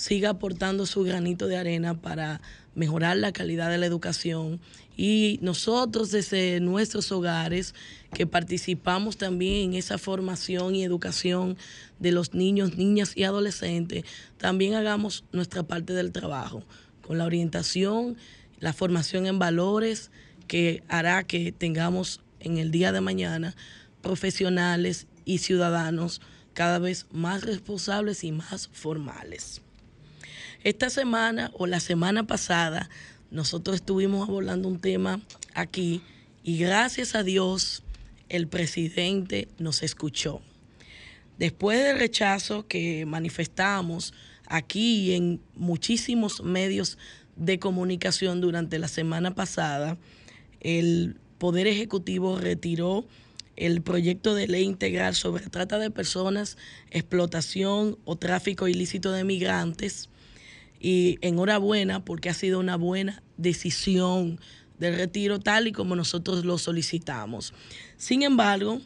[SPEAKER 8] siga aportando su granito de arena para mejorar la calidad de la educación y nosotros desde nuestros hogares que participamos también en esa formación y educación de los niños, niñas y adolescentes, también hagamos nuestra parte del trabajo con la orientación, la formación en valores que hará que tengamos en el día de mañana profesionales y ciudadanos cada vez más responsables y más formales. Esta semana o la semana pasada nosotros estuvimos abordando un tema aquí y gracias a Dios el presidente nos escuchó. Después del rechazo que manifestamos aquí y en muchísimos medios de comunicación durante la semana pasada, el Poder Ejecutivo retiró el proyecto de ley integral sobre trata de personas, explotación o tráfico ilícito de migrantes. Y enhorabuena porque ha sido una buena decisión del retiro tal y como nosotros lo solicitamos. Sin embargo,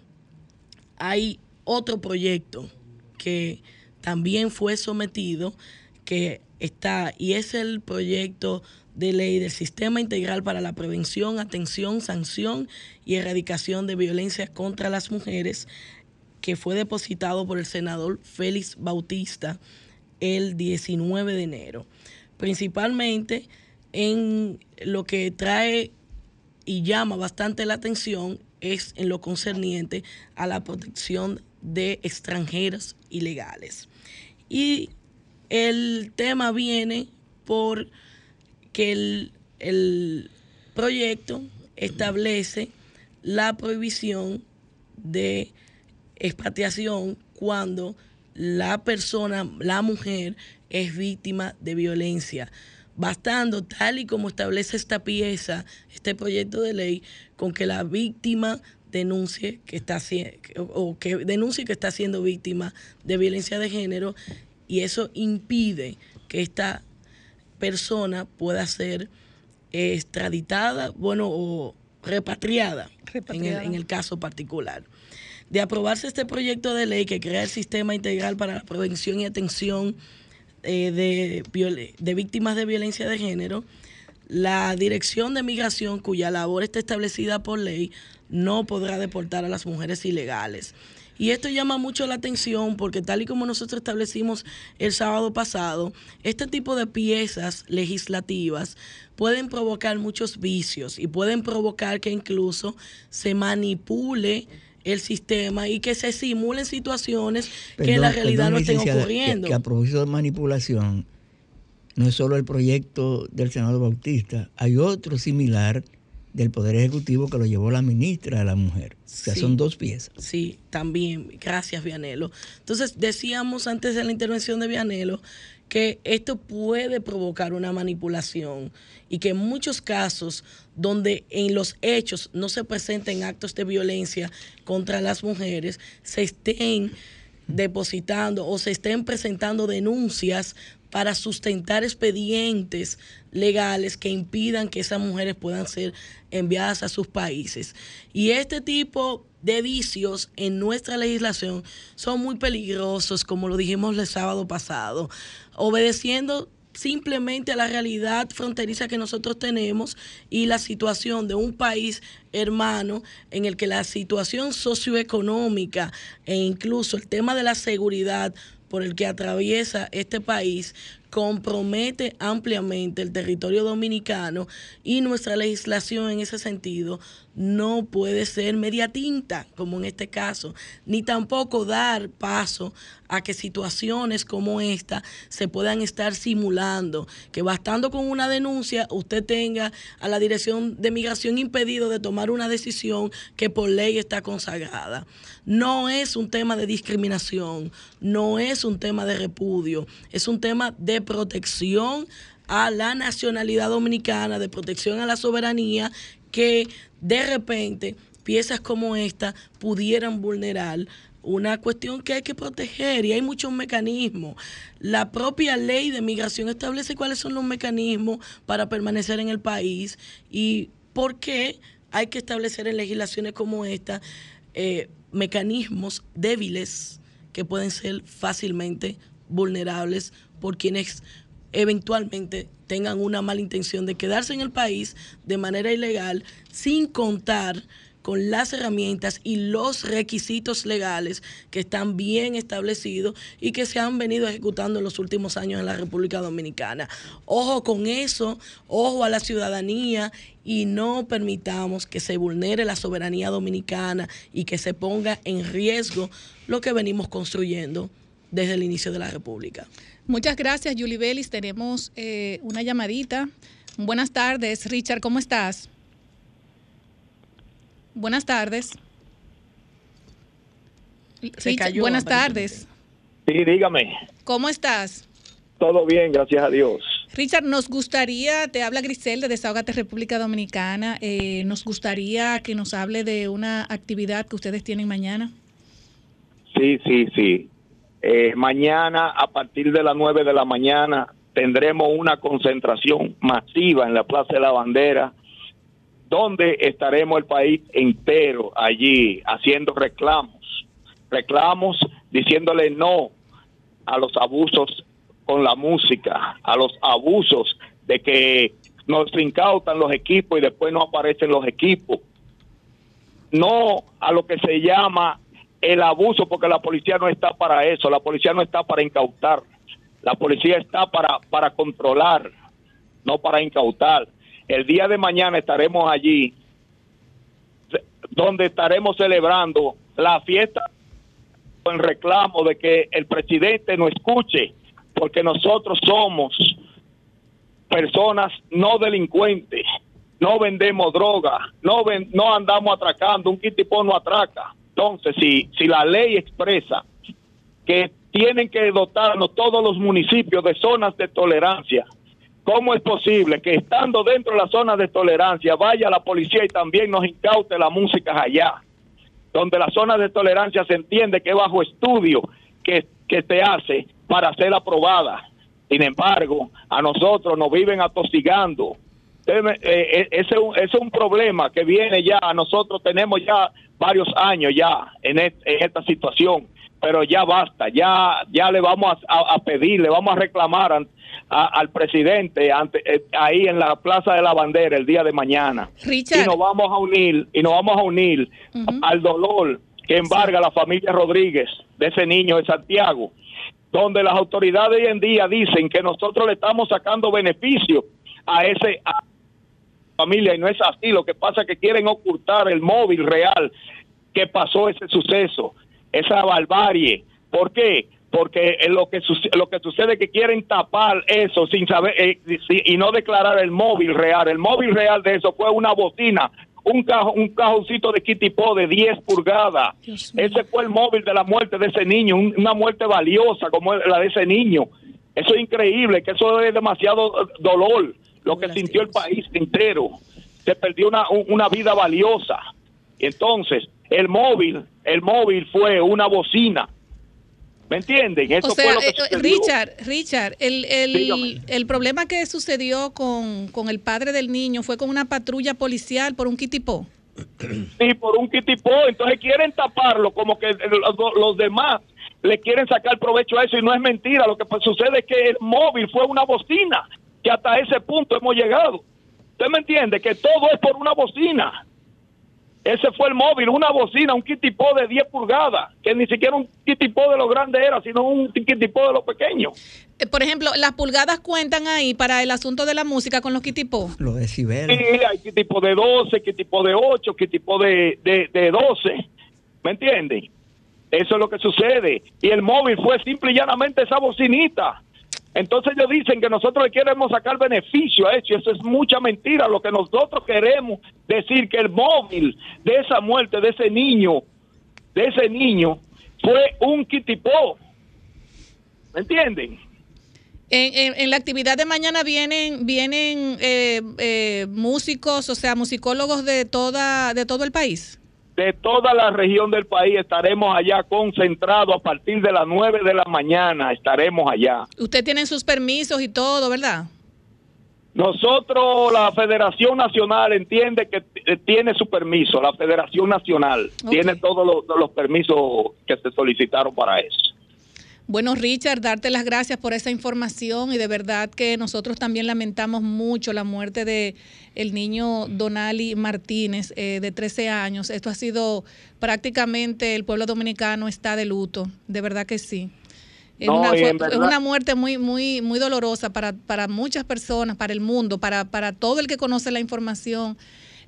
[SPEAKER 8] hay otro proyecto que también fue sometido, que está, y es el proyecto de ley del Sistema Integral para la Prevención, Atención, Sanción y Erradicación de Violencia contra las Mujeres, que fue depositado por el senador Félix Bautista el 19 de enero. Principalmente en lo que trae y llama bastante la atención es en lo concerniente a la protección de extranjeros ilegales. Y el tema viene por que el, el proyecto establece la prohibición de expatriación cuando la persona, la mujer, es víctima de violencia, bastando tal y como establece esta pieza, este proyecto de ley, con que la víctima denuncie que está o que denuncie que está siendo víctima de violencia de género y eso impide que esta persona pueda ser extraditada, bueno, o repatriada,
[SPEAKER 2] Repatriada.
[SPEAKER 8] En, el, en el caso particular. De aprobarse este proyecto de ley que crea el sistema integral para la prevención y atención eh, de, de víctimas de violencia de género, la Dirección de Migración, cuya labor está establecida por ley, no podrá deportar a las mujeres ilegales. Y esto llama mucho la atención porque tal y como nosotros establecimos el sábado pasado, este tipo de piezas legislativas pueden provocar muchos vicios y pueden provocar que incluso se manipule el sistema y que se simulen situaciones que en la realidad
[SPEAKER 7] perdón,
[SPEAKER 8] no estén
[SPEAKER 7] que-
[SPEAKER 8] ocurriendo.
[SPEAKER 7] Que, a propósito de manipulación, no es solo el proyecto del senador Bautista, hay otro similar del Poder Ejecutivo que lo llevó la ministra de la Mujer. O sea,
[SPEAKER 8] Sí.
[SPEAKER 7] son dos piezas.
[SPEAKER 8] Sí, también. Gracias, Vianelo. Entonces, decíamos antes de la intervención de Vianelo que esto puede provocar una manipulación y que en muchos casos donde en los hechos no se presenten actos de violencia contra las mujeres, se estén depositando o se estén presentando denuncias para sustentar expedientes legales que impidan que esas mujeres puedan ser enviadas a sus países. Y este tipo de vicios en nuestra legislación son muy peligrosos, como lo dijimos el sábado pasado, obedeciendo simplemente a la realidad fronteriza que nosotros tenemos y la situación de un país hermano en el que la situación socioeconómica e incluso el tema de la seguridad por el que atraviesa este país compromete ampliamente el territorio dominicano y nuestra legislación en ese sentido no puede ser media tinta, como en este caso, ni tampoco dar paso a que situaciones como esta se puedan estar simulando, que bastando con una denuncia usted tenga a la Dirección de Migración impedido de tomar una decisión que por ley está consagrada. No es un tema de discriminación, no es un tema de repudio, es un tema de protección a la nacionalidad dominicana, de protección a la soberanía, que de repente piezas como esta pudieran vulnerar una cuestión que hay que proteger y hay muchos mecanismos. La propia ley de migración establece cuáles son los mecanismos para permanecer en el país y por qué hay que establecer en legislaciones como esta eh, mecanismos débiles que pueden ser fácilmente vulnerables por quienes eventualmente tengan una mala intención de quedarse en el país de manera ilegal sin contar con las herramientas y los requisitos legales que están bien establecidos y que se han venido ejecutando en los últimos años en la República Dominicana. Ojo con eso, ojo a la ciudadanía y no permitamos que se vulnere la soberanía dominicana y que se ponga en riesgo lo que venimos construyendo desde el inicio de la República.
[SPEAKER 2] Muchas gracias, Julie Bellis. Tenemos eh, una llamadita. Buenas tardes, Richard, ¿cómo estás? Buenas tardes.
[SPEAKER 13] Se
[SPEAKER 2] Richard,
[SPEAKER 13] cayó,
[SPEAKER 2] buenas tardes.
[SPEAKER 13] Sí, dígame.
[SPEAKER 2] ¿Cómo estás?
[SPEAKER 13] Todo bien, gracias a Dios.
[SPEAKER 2] Richard, nos gustaría, te habla Grisel de Desahogate República Dominicana, eh, nos gustaría que nos hable de una actividad que ustedes tienen mañana.
[SPEAKER 13] Sí, sí, sí. Eh, mañana, a partir de las 9 de la mañana, tendremos una concentración masiva en la Plaza de la Bandera, donde estaremos el país entero allí haciendo reclamos. Reclamos diciéndole no a los abusos con la música, a los abusos de que nos incautan los equipos y después no aparecen los equipos. No a lo que se llama el abuso, porque la policía no está para eso, la policía no está para incautar, la policía está para, para controlar, no para incautar. El día de mañana estaremos allí, donde estaremos celebrando la fiesta en reclamo de que el presidente no escuche, porque nosotros somos personas no delincuentes, no vendemos droga, no no andamos atracando, un quitipo no atraca. Entonces, si, si la ley expresa que tienen que dotarnos todos los municipios de zonas de tolerancia, ¿cómo es posible que estando dentro de las zonas de tolerancia vaya la policía y también nos incaute la música allá? donde la zona de tolerancia se entiende que bajo estudio que, que se hace para ser aprobada. Sin embargo, a nosotros nos viven me- eh, eh, ese es un problema que viene ya, nosotros tenemos ya varios años ya en, et- en esta situación, pero ya basta, ya, ya le vamos a, a- a pedir, le vamos a reclamar a- al presidente ante, eh, ahí en la Plaza de la Bandera el día de mañana
[SPEAKER 2] Richard.
[SPEAKER 13] y nos vamos a unir y nos vamos a unir al dolor que embarga la familia Rodríguez de ese niño de Santiago, donde las autoridades hoy en día dicen que nosotros le estamos sacando beneficio a ese a familia y no es así. Lo que pasa es que quieren ocultar el móvil real que pasó ese suceso, esa barbarie. ¿Por qué? Porque es lo que lo que sucede es que quieren tapar eso sin saber eh, y no declarar el móvil real. El móvil real de eso fue una bocina, un cajo, un cajoncito de kitipó de 10 pulgadas. Ese fue el móvil de la muerte de ese niño, un- una muerte valiosa como la de ese niño. Eso es increíble, que eso es demasiado eh, dolor, lo que sintió el país entero. Se perdió una, un- una vida valiosa. Y entonces, el móvil, el móvil fue una bocina. ¿Me entienden? Eso
[SPEAKER 2] o sea,
[SPEAKER 13] fue lo que
[SPEAKER 2] eh. Richard, Richard, el, el, el problema que sucedió con, con el padre del niño fue con una patrulla policial por un kitipó.
[SPEAKER 13] Sí, por un kitipó. Entonces quieren taparlo como que los, los demás le quieren sacar provecho a eso y no es mentira. Lo que sucede es que el móvil fue una bocina, que hasta ese punto hemos llegado. ¿Usted me entiende? Que todo es por una bocina. Ese fue el móvil, una bocina, un kitipó de 10 pulgadas, que ni siquiera un kitipó de lo grande era, sino un kitipó de lo pequeño.
[SPEAKER 2] Eh, Por ejemplo, las pulgadas cuentan ahí para el asunto de la música con los kitipó.
[SPEAKER 7] Los decibeles.
[SPEAKER 13] Sí, hay tipo de 12, qué tipo de 8, qué tipo de, de, de 12. ¿Me entienden? Eso es lo que sucede. Y el móvil fue simple y llanamente esa bocinita. Entonces ellos dicen que nosotros le queremos sacar beneficio a eso. y Eso es mucha mentira. Lo que nosotros queremos decir que el móvil de esa muerte, de ese niño, de ese niño, fue un kitipó. ¿Me entienden?
[SPEAKER 2] En, en- en la actividad de mañana vienen vienen eh, eh, músicos, o sea, musicólogos de toda de todo el país.
[SPEAKER 13] De toda la región del país estaremos allá concentrados a partir de las 9 de la mañana. Estaremos allá.
[SPEAKER 2] Usted tienen sus permisos y todo, ¿verdad?
[SPEAKER 13] Nosotros, la Federación Nacional, entiende que tiene su permiso. La Federación Nacional tiene todos los, todos los permisos que se solicitaron para eso.
[SPEAKER 2] Bueno, Richard, darte las gracias por esa información y de verdad que nosotros también lamentamos mucho la muerte de el niño Donali Martínez eh, de 13 años. Esto ha sido prácticamente el pueblo dominicano está de luto, de verdad que sí. Es,
[SPEAKER 13] No,
[SPEAKER 2] una, fue- es una muerte muy, muy, muy dolorosa para, para muchas personas, para el mundo, para, para todo el que conoce la información.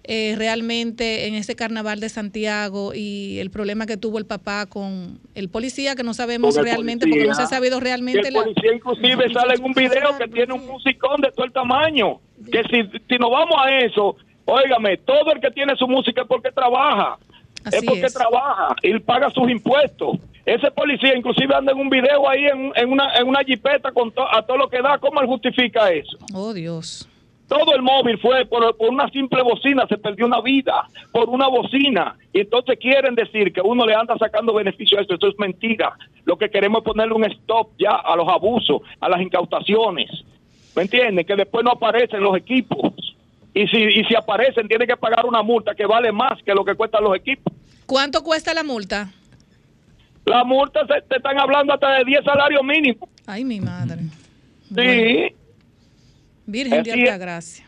[SPEAKER 2] Eh, realmente en ese carnaval de Santiago y el problema que tuvo el papá con el policía que no sabemos realmente porque no se ha sabido realmente
[SPEAKER 13] el
[SPEAKER 2] la-
[SPEAKER 13] policía inclusive sale en un video que tiene un musicón de todo el tamaño. Que si, si nos vamos a eso, óigame, todo el que tiene su música es porque trabaja.
[SPEAKER 2] Así
[SPEAKER 13] es porque
[SPEAKER 2] es.
[SPEAKER 13] trabaja y paga sus impuestos. Ese policía inclusive anda en un video ahí en, en una, en una jipeta con to- a todo lo que da. ¿Cómo él justifica eso?
[SPEAKER 2] Oh, Dios.
[SPEAKER 13] Todo el móvil fue por, por una simple bocina, se perdió una vida por una bocina. Y entonces quieren decir que uno le anda sacando beneficio a esto. Eso es mentira. Lo que queremos es ponerle un stop ya a los abusos, a las incautaciones. ¿Me entienden? Que después no aparecen los equipos. Y si, y si aparecen, tienen que pagar una multa que vale más que lo que cuestan los equipos.
[SPEAKER 2] ¿Cuánto cuesta la multa?
[SPEAKER 13] La multa se, te están hablando hasta de 10 salarios mínimos.
[SPEAKER 2] Ay, mi madre.
[SPEAKER 13] Sí.
[SPEAKER 2] Virgen de
[SPEAKER 13] Así
[SPEAKER 2] alta
[SPEAKER 13] es.
[SPEAKER 2] gracia.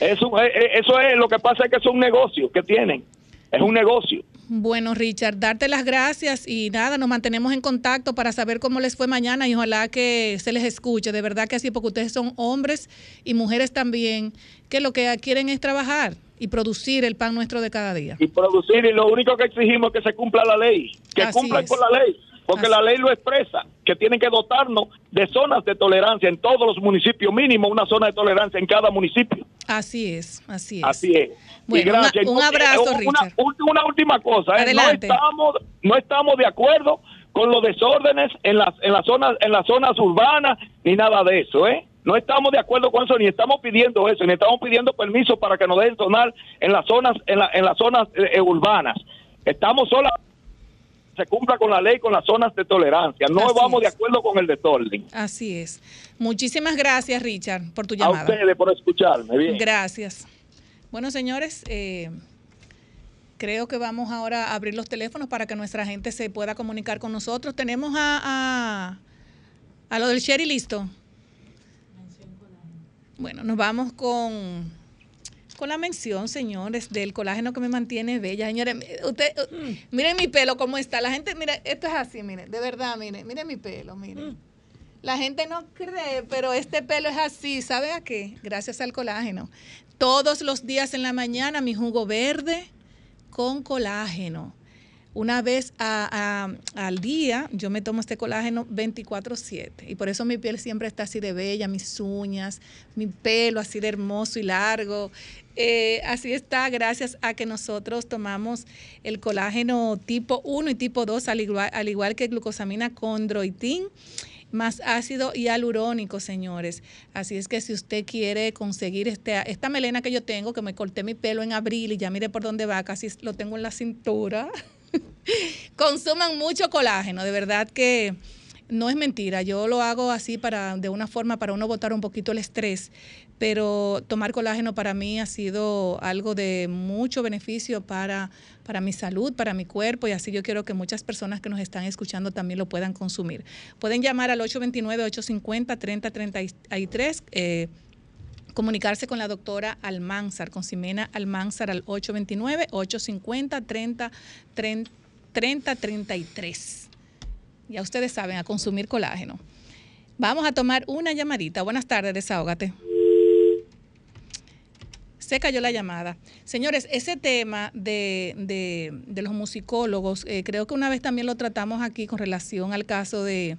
[SPEAKER 13] Eso, es- eso es lo que pasa es que es un negocio que tienen. Es un negocio.
[SPEAKER 2] Bueno, Richard, darte las gracias y nada, nos mantenemos en contacto para saber cómo les fue mañana y ojalá que se les escuche, de verdad que así, porque ustedes son hombres y mujeres también, que lo que quieren es trabajar y producir el pan nuestro de cada día.
[SPEAKER 13] y producir y lo único que exigimos es que se cumpla la ley, que
[SPEAKER 2] Así
[SPEAKER 13] cumplan
[SPEAKER 2] es.
[SPEAKER 13] con la ley, porque la ley lo expresa, que tienen que dotarnos de zonas de tolerancia en todos los municipios, mínimo una zona de tolerancia en cada municipio.
[SPEAKER 2] Así es, así es.
[SPEAKER 13] Así es.
[SPEAKER 2] Bueno,
[SPEAKER 13] y gracias.
[SPEAKER 2] una- un abrazo,
[SPEAKER 13] una,
[SPEAKER 2] Richard.
[SPEAKER 13] una última cosa, ¿eh? no estamos no estamos de acuerdo con los desórdenes en las en las zonas en las zonas urbanas ni nada de eso, ¿eh? No estamos de acuerdo con eso ni estamos pidiendo eso, ni estamos pidiendo permiso para que nos dejen sonar en las zonas en, la- en las zonas eh, urbanas. Estamos sola se cumpla con la ley con las zonas de tolerancia. No
[SPEAKER 2] Así
[SPEAKER 13] vamos de acuerdo con el desorden.
[SPEAKER 2] Así es. Muchísimas gracias, Richard, por tu
[SPEAKER 13] A
[SPEAKER 2] llamada.
[SPEAKER 13] ustedes por escucharme. Bien.
[SPEAKER 2] Gracias. Bueno, señores, eh, creo que vamos ahora a abrir los teléfonos para que nuestra gente se pueda comunicar con nosotros. Tenemos a, a, a lo del Sherry listo. Bueno, nos vamos con, con la mención, señores, del colágeno que me mantiene bella. Señores, usted, uh, miren mi pelo cómo está. La gente, mire, esto es así, miren, de verdad, miren, miren mi pelo, miren. La gente no cree, pero este pelo es así. ¿Sabe a qué? Gracias al colágeno. Todos los días en la mañana mi jugo verde con colágeno. Una vez al día yo me tomo este colágeno 24/7 y por eso mi piel siempre está así de bella, mis uñas, mi pelo así de hermoso y largo. Eh, así está gracias a que nosotros tomamos el colágeno tipo 1 y tipo 2 al igual, al igual que glucosamina condroitin más ácido hialurónico, señores. Así es que si usted quiere conseguir este, esta melena que yo tengo, que me corté mi pelo en abril y ya mire por dónde va, casi lo tengo en la cintura, consuman mucho colágeno, de verdad que no es mentira. Yo lo hago así para, de una forma para uno botar un poquito el estrés, pero tomar colágeno para mí ha sido algo de mucho beneficio para, para mi salud, para mi cuerpo, y así yo quiero que muchas personas que nos están escuchando también lo puedan consumir. Pueden llamar al 829-850-3033. Eh, comunicarse con la doctora Almanzar, con Ximena Almanzar al 829-850-3033. Ya ustedes saben, a consumir colágeno. Vamos a tomar una llamadita. Buenas tardes, desahógate. Se cayó la llamada. Señores, ese tema de, de- de los musicólogos, eh, creo que una vez también lo tratamos aquí con relación al caso de,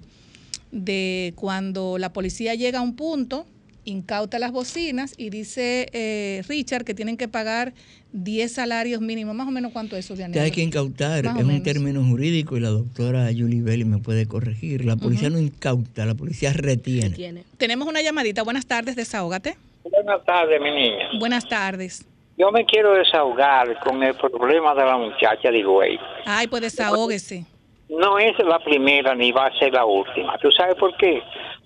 [SPEAKER 2] de cuando la policía llega a un punto incauta las bocinas y dice eh, Richard que tienen que pagar 10 salarios mínimos, más o menos cuánto es eso, Diana.
[SPEAKER 7] Que hay que incautar,
[SPEAKER 2] Más
[SPEAKER 7] es un
[SPEAKER 2] menos.
[SPEAKER 7] término jurídico y la doctora Julie Belli me puede corregir. La policía no incauta, la policía retiene.
[SPEAKER 2] Tenemos una llamadita. Buenas tardes, desahógate.
[SPEAKER 14] Buenas tardes, mi niña.
[SPEAKER 2] Buenas tardes.
[SPEAKER 14] Yo me quiero desahogar con el problema de la muchacha de Higüey.
[SPEAKER 2] Ay, pues desahógese.
[SPEAKER 14] No es la primera ni va a ser la última. ¿Tú sabes por qué?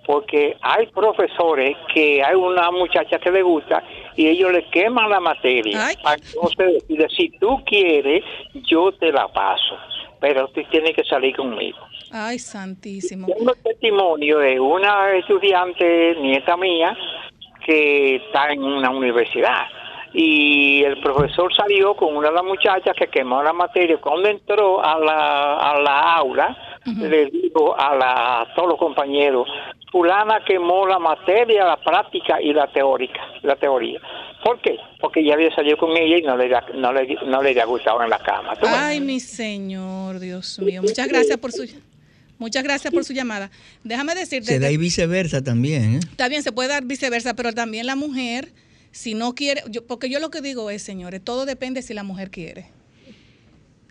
[SPEAKER 14] Porque hay profesores que hay una muchacha que le gusta y ellos le queman la materia. Entonces decide, si tú quieres, yo te la paso. Pero tú tienes que salir conmigo.
[SPEAKER 2] Ay, santísimo.
[SPEAKER 14] Tengo testimonio de una estudiante, nieta mía, que está en una universidad. Y el profesor salió con una de las muchachas que quemó la materia. Cuando entró a la, a la aula, le dijo a, la, a todos los compañeros, fulana quemó la materia, la práctica y la teórica, la teoría. ¿Por qué? Porque ya había salido con ella y no le, da- no le, no le había gustado en la cama. ¿Tú ves?
[SPEAKER 2] Ay, mi señor, Dios mío. Muchas gracias por su muchas gracias por su llamada. Déjame decirte,
[SPEAKER 7] Se da y viceversa también. ¿eh?
[SPEAKER 2] está bien, se puede dar viceversa, pero también la mujer, si no quiere, yo, porque yo lo que digo es, señores, todo depende si la mujer quiere.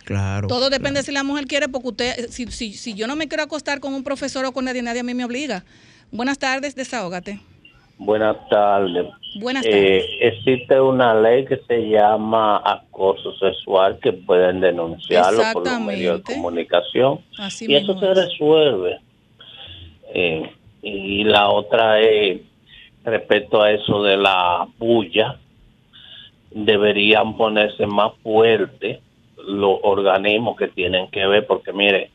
[SPEAKER 7] Claro.
[SPEAKER 2] Todo depende si la mujer quiere, porque usted, si, si, si yo no me quiero acostar con un profesor o con nadie, nadie a mí me obliga. Buenas tardes, desahógate.
[SPEAKER 15] Buenas tardes.
[SPEAKER 2] Buenas
[SPEAKER 15] Eh, existe una ley que se llama acoso sexual que pueden denunciarlo por los medios de comunicación
[SPEAKER 2] Así
[SPEAKER 15] y eso se
[SPEAKER 2] es.
[SPEAKER 15] resuelve. Eh, y la otra es respecto a eso de la bulla, deberían ponerse más fuerte los organismos que tienen que ver, porque mire,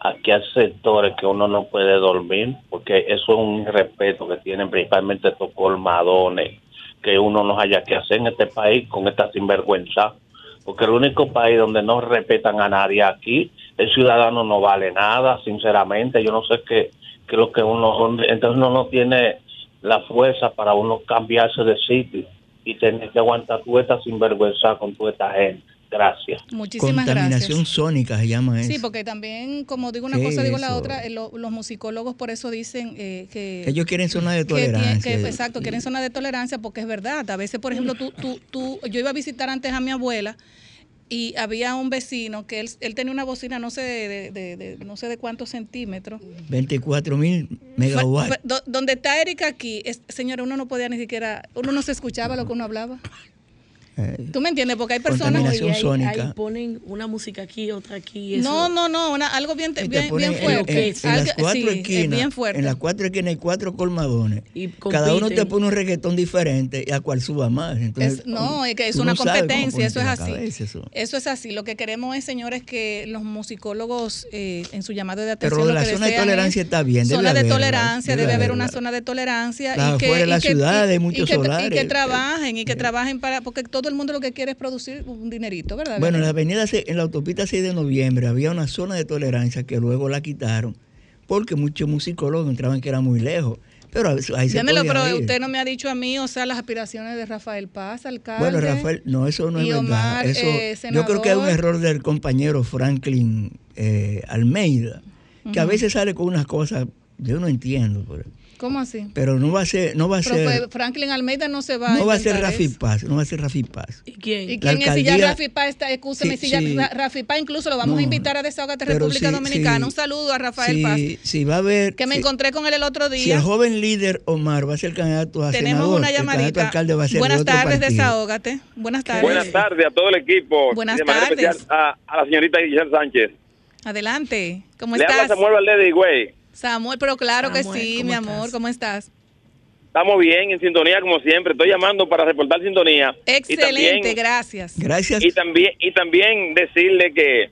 [SPEAKER 15] aquí hay sectores que uno no puede dormir, porque eso es un respeto que tienen principalmente estos colmadones, que uno no haya que hacer en este país con esta sinvergüenza, porque el único país donde no respetan a nadie aquí, el ciudadano no vale nada, sinceramente, yo no sé qué, qué es lo que uno, entonces uno no tiene la fuerza para uno cambiarse de sitio y tener que aguantar toda esta sinvergüenza con toda esta gente. Gracias.
[SPEAKER 2] Muchísimas
[SPEAKER 7] Contaminación
[SPEAKER 2] gracias.
[SPEAKER 7] sónica se llama eso.
[SPEAKER 2] Sí, porque también, como digo una
[SPEAKER 7] ¿Qué
[SPEAKER 2] cosa, digo la otra, eh, lo- los musicólogos por eso dicen eh, que...
[SPEAKER 7] Ellos quieren zona de
[SPEAKER 2] que
[SPEAKER 7] tolerancia.
[SPEAKER 2] que, exacto, quieren zona de tolerancia porque es verdad. A veces, por ejemplo, tú, tú, tú, yo iba a visitar antes a mi abuela y había un vecino que él, él tenía una bocina no sé de, de- de- de- no sé de cuántos centímetros.
[SPEAKER 7] 24 mil megawatts.
[SPEAKER 2] Donde está Erika aquí, es, señora, uno no podía ni siquiera, uno no se escuchaba lo que uno hablaba.
[SPEAKER 7] Eh,
[SPEAKER 2] ¿Tú me entiendes? Porque hay personas
[SPEAKER 8] Y ahí- ponen una música aquí, otra aquí. eso-
[SPEAKER 2] No, no, no, una- algo bien, bien, fuerte.
[SPEAKER 7] en, en
[SPEAKER 2] Algo-
[SPEAKER 7] las cuatro
[SPEAKER 2] sí, es
[SPEAKER 7] esquinas,
[SPEAKER 2] bien fuerte.
[SPEAKER 7] en las cuatro esquinas hay cuatro colmadones.
[SPEAKER 2] compiten.
[SPEAKER 7] Cada uno te pone un reggaetón diferente y a cual suba más. Entonces,
[SPEAKER 2] Es- no, es que es una
[SPEAKER 7] no
[SPEAKER 2] competencia, eso es así.
[SPEAKER 7] cabeza, eso.
[SPEAKER 2] Eso es así. Lo que queremos es, señores, que los musicólogos eh, en su llamado de atención.
[SPEAKER 7] Pero lo de
[SPEAKER 2] lo
[SPEAKER 7] la
[SPEAKER 2] que
[SPEAKER 7] zona de tolerancia
[SPEAKER 2] es
[SPEAKER 7] está bien, debe
[SPEAKER 2] Zona de tolerancia,
[SPEAKER 7] debe
[SPEAKER 2] debe, haber una zona de tolerancia. Y que,
[SPEAKER 7] de
[SPEAKER 2] y
[SPEAKER 7] la
[SPEAKER 2] que-
[SPEAKER 7] ciudad
[SPEAKER 2] y-
[SPEAKER 7] hay
[SPEAKER 2] y
[SPEAKER 7] muchos
[SPEAKER 2] que,
[SPEAKER 7] solares,
[SPEAKER 2] Y que trabajen, y que trabajen para. Porque todo el mundo lo que quiere es producir un dinerito, ¿verdad?
[SPEAKER 7] Bueno, en la avenida, en la autopista 6 de noviembre había una zona de tolerancia que luego la quitaron porque muchos musicólogos entraban que era muy lejos. Pero ahí se podía
[SPEAKER 2] pero
[SPEAKER 7] ir.
[SPEAKER 2] usted no me ha dicho a mí, o sea, las aspiraciones de Rafael Paz, alcalde.
[SPEAKER 7] Bueno, Rafael, no, eso no es verdad. Eso,
[SPEAKER 2] eh,
[SPEAKER 7] yo creo que es un error del compañero Franklin eh, Almeida, que a veces sale con unas cosas, yo no entiendo, pero,
[SPEAKER 2] ¿Cómo así?
[SPEAKER 7] pero no va a ser, no va a
[SPEAKER 2] Pero
[SPEAKER 7] ser,
[SPEAKER 2] Franklin Almeida no se va
[SPEAKER 7] no va a ser Rafi. Paz, no va a ser Rafi Paz.
[SPEAKER 2] ¿Y quién? ¿Y quién es? Si ya
[SPEAKER 7] alcaldía-
[SPEAKER 2] Rafi Paz está, escúchame,
[SPEAKER 7] Sí,
[SPEAKER 2] si ya
[SPEAKER 7] sí.
[SPEAKER 2] Ra- Rafi Paz incluso lo vamos
[SPEAKER 7] No,
[SPEAKER 2] a invitar a Desahogate República
[SPEAKER 7] sí,
[SPEAKER 2] Dominicana.
[SPEAKER 7] sí.
[SPEAKER 2] Un saludo a Rafael
[SPEAKER 7] si,
[SPEAKER 2] Paz,
[SPEAKER 7] si va a haber,
[SPEAKER 2] que me
[SPEAKER 7] si-
[SPEAKER 2] encontré con él el otro
[SPEAKER 7] si
[SPEAKER 2] día.
[SPEAKER 7] el joven líder Omar va a ser candidato a
[SPEAKER 2] Tenemos
[SPEAKER 7] senador,
[SPEAKER 2] una
[SPEAKER 7] el a
[SPEAKER 2] llamadita.
[SPEAKER 7] alcalde va a ser de
[SPEAKER 2] Buenas
[SPEAKER 7] otro
[SPEAKER 2] tardes,
[SPEAKER 7] partido.
[SPEAKER 2] Desahógate. Buenas tardes.
[SPEAKER 16] Buenas tardes a todo el equipo.
[SPEAKER 2] Buenas
[SPEAKER 16] de
[SPEAKER 2] tardes.
[SPEAKER 16] especial a, a la señorita Giselle Sánchez.
[SPEAKER 2] Adelante. ¿Cómo
[SPEAKER 16] Le habla
[SPEAKER 2] estás?
[SPEAKER 16] Samuel Valdés de Higüey.
[SPEAKER 2] Samuel, pero claro que sí,
[SPEAKER 16] ¿cómo
[SPEAKER 2] mi
[SPEAKER 16] estás?
[SPEAKER 2] amor. ¿Cómo estás?
[SPEAKER 16] Estamos bien, en sintonía como siempre. Estoy llamando para reportar sintonía. Y
[SPEAKER 2] Excelente,
[SPEAKER 16] también-
[SPEAKER 2] gracias.
[SPEAKER 7] Gracias.
[SPEAKER 16] Y también, y también decirle que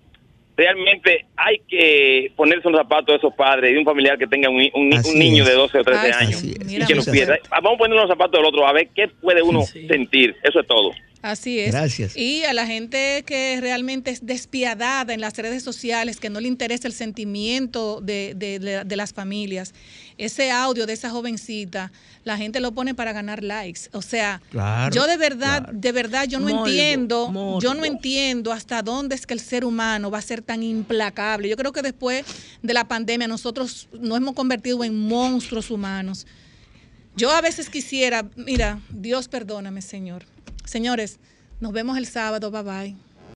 [SPEAKER 16] realmente hay que ponerse un zapato de esos padres y de un familiar que tenga un, un niño
[SPEAKER 7] es.
[SPEAKER 16] de 12 o 13
[SPEAKER 7] Así
[SPEAKER 16] años.
[SPEAKER 7] es.
[SPEAKER 16] Y
[SPEAKER 7] Mira,
[SPEAKER 16] que nos pierda. Vamos a poner los zapatos del otro a ver qué puede uno sentir. Eso es todo.
[SPEAKER 2] Así es.
[SPEAKER 7] Gracias.
[SPEAKER 2] Y a la gente que realmente es despiadada en las redes sociales, que no le interesa el sentimiento de, de- de- de las familias, ese audio de esa jovencita, la gente lo pone para ganar likes. O sea,
[SPEAKER 7] Claro,
[SPEAKER 2] yo de verdad, de verdad, yo no
[SPEAKER 8] Morbo,
[SPEAKER 2] entiendo,
[SPEAKER 8] morbo.
[SPEAKER 2] yo no entiendo hasta dónde es que el ser humano va a ser tan implacable. Yo creo que después de la pandemia nosotros nos hemos convertido en monstruos humanos. Yo a veces quisiera, mira, Dios perdóname, Señor. Señores, nos vemos el sábado, bye bye.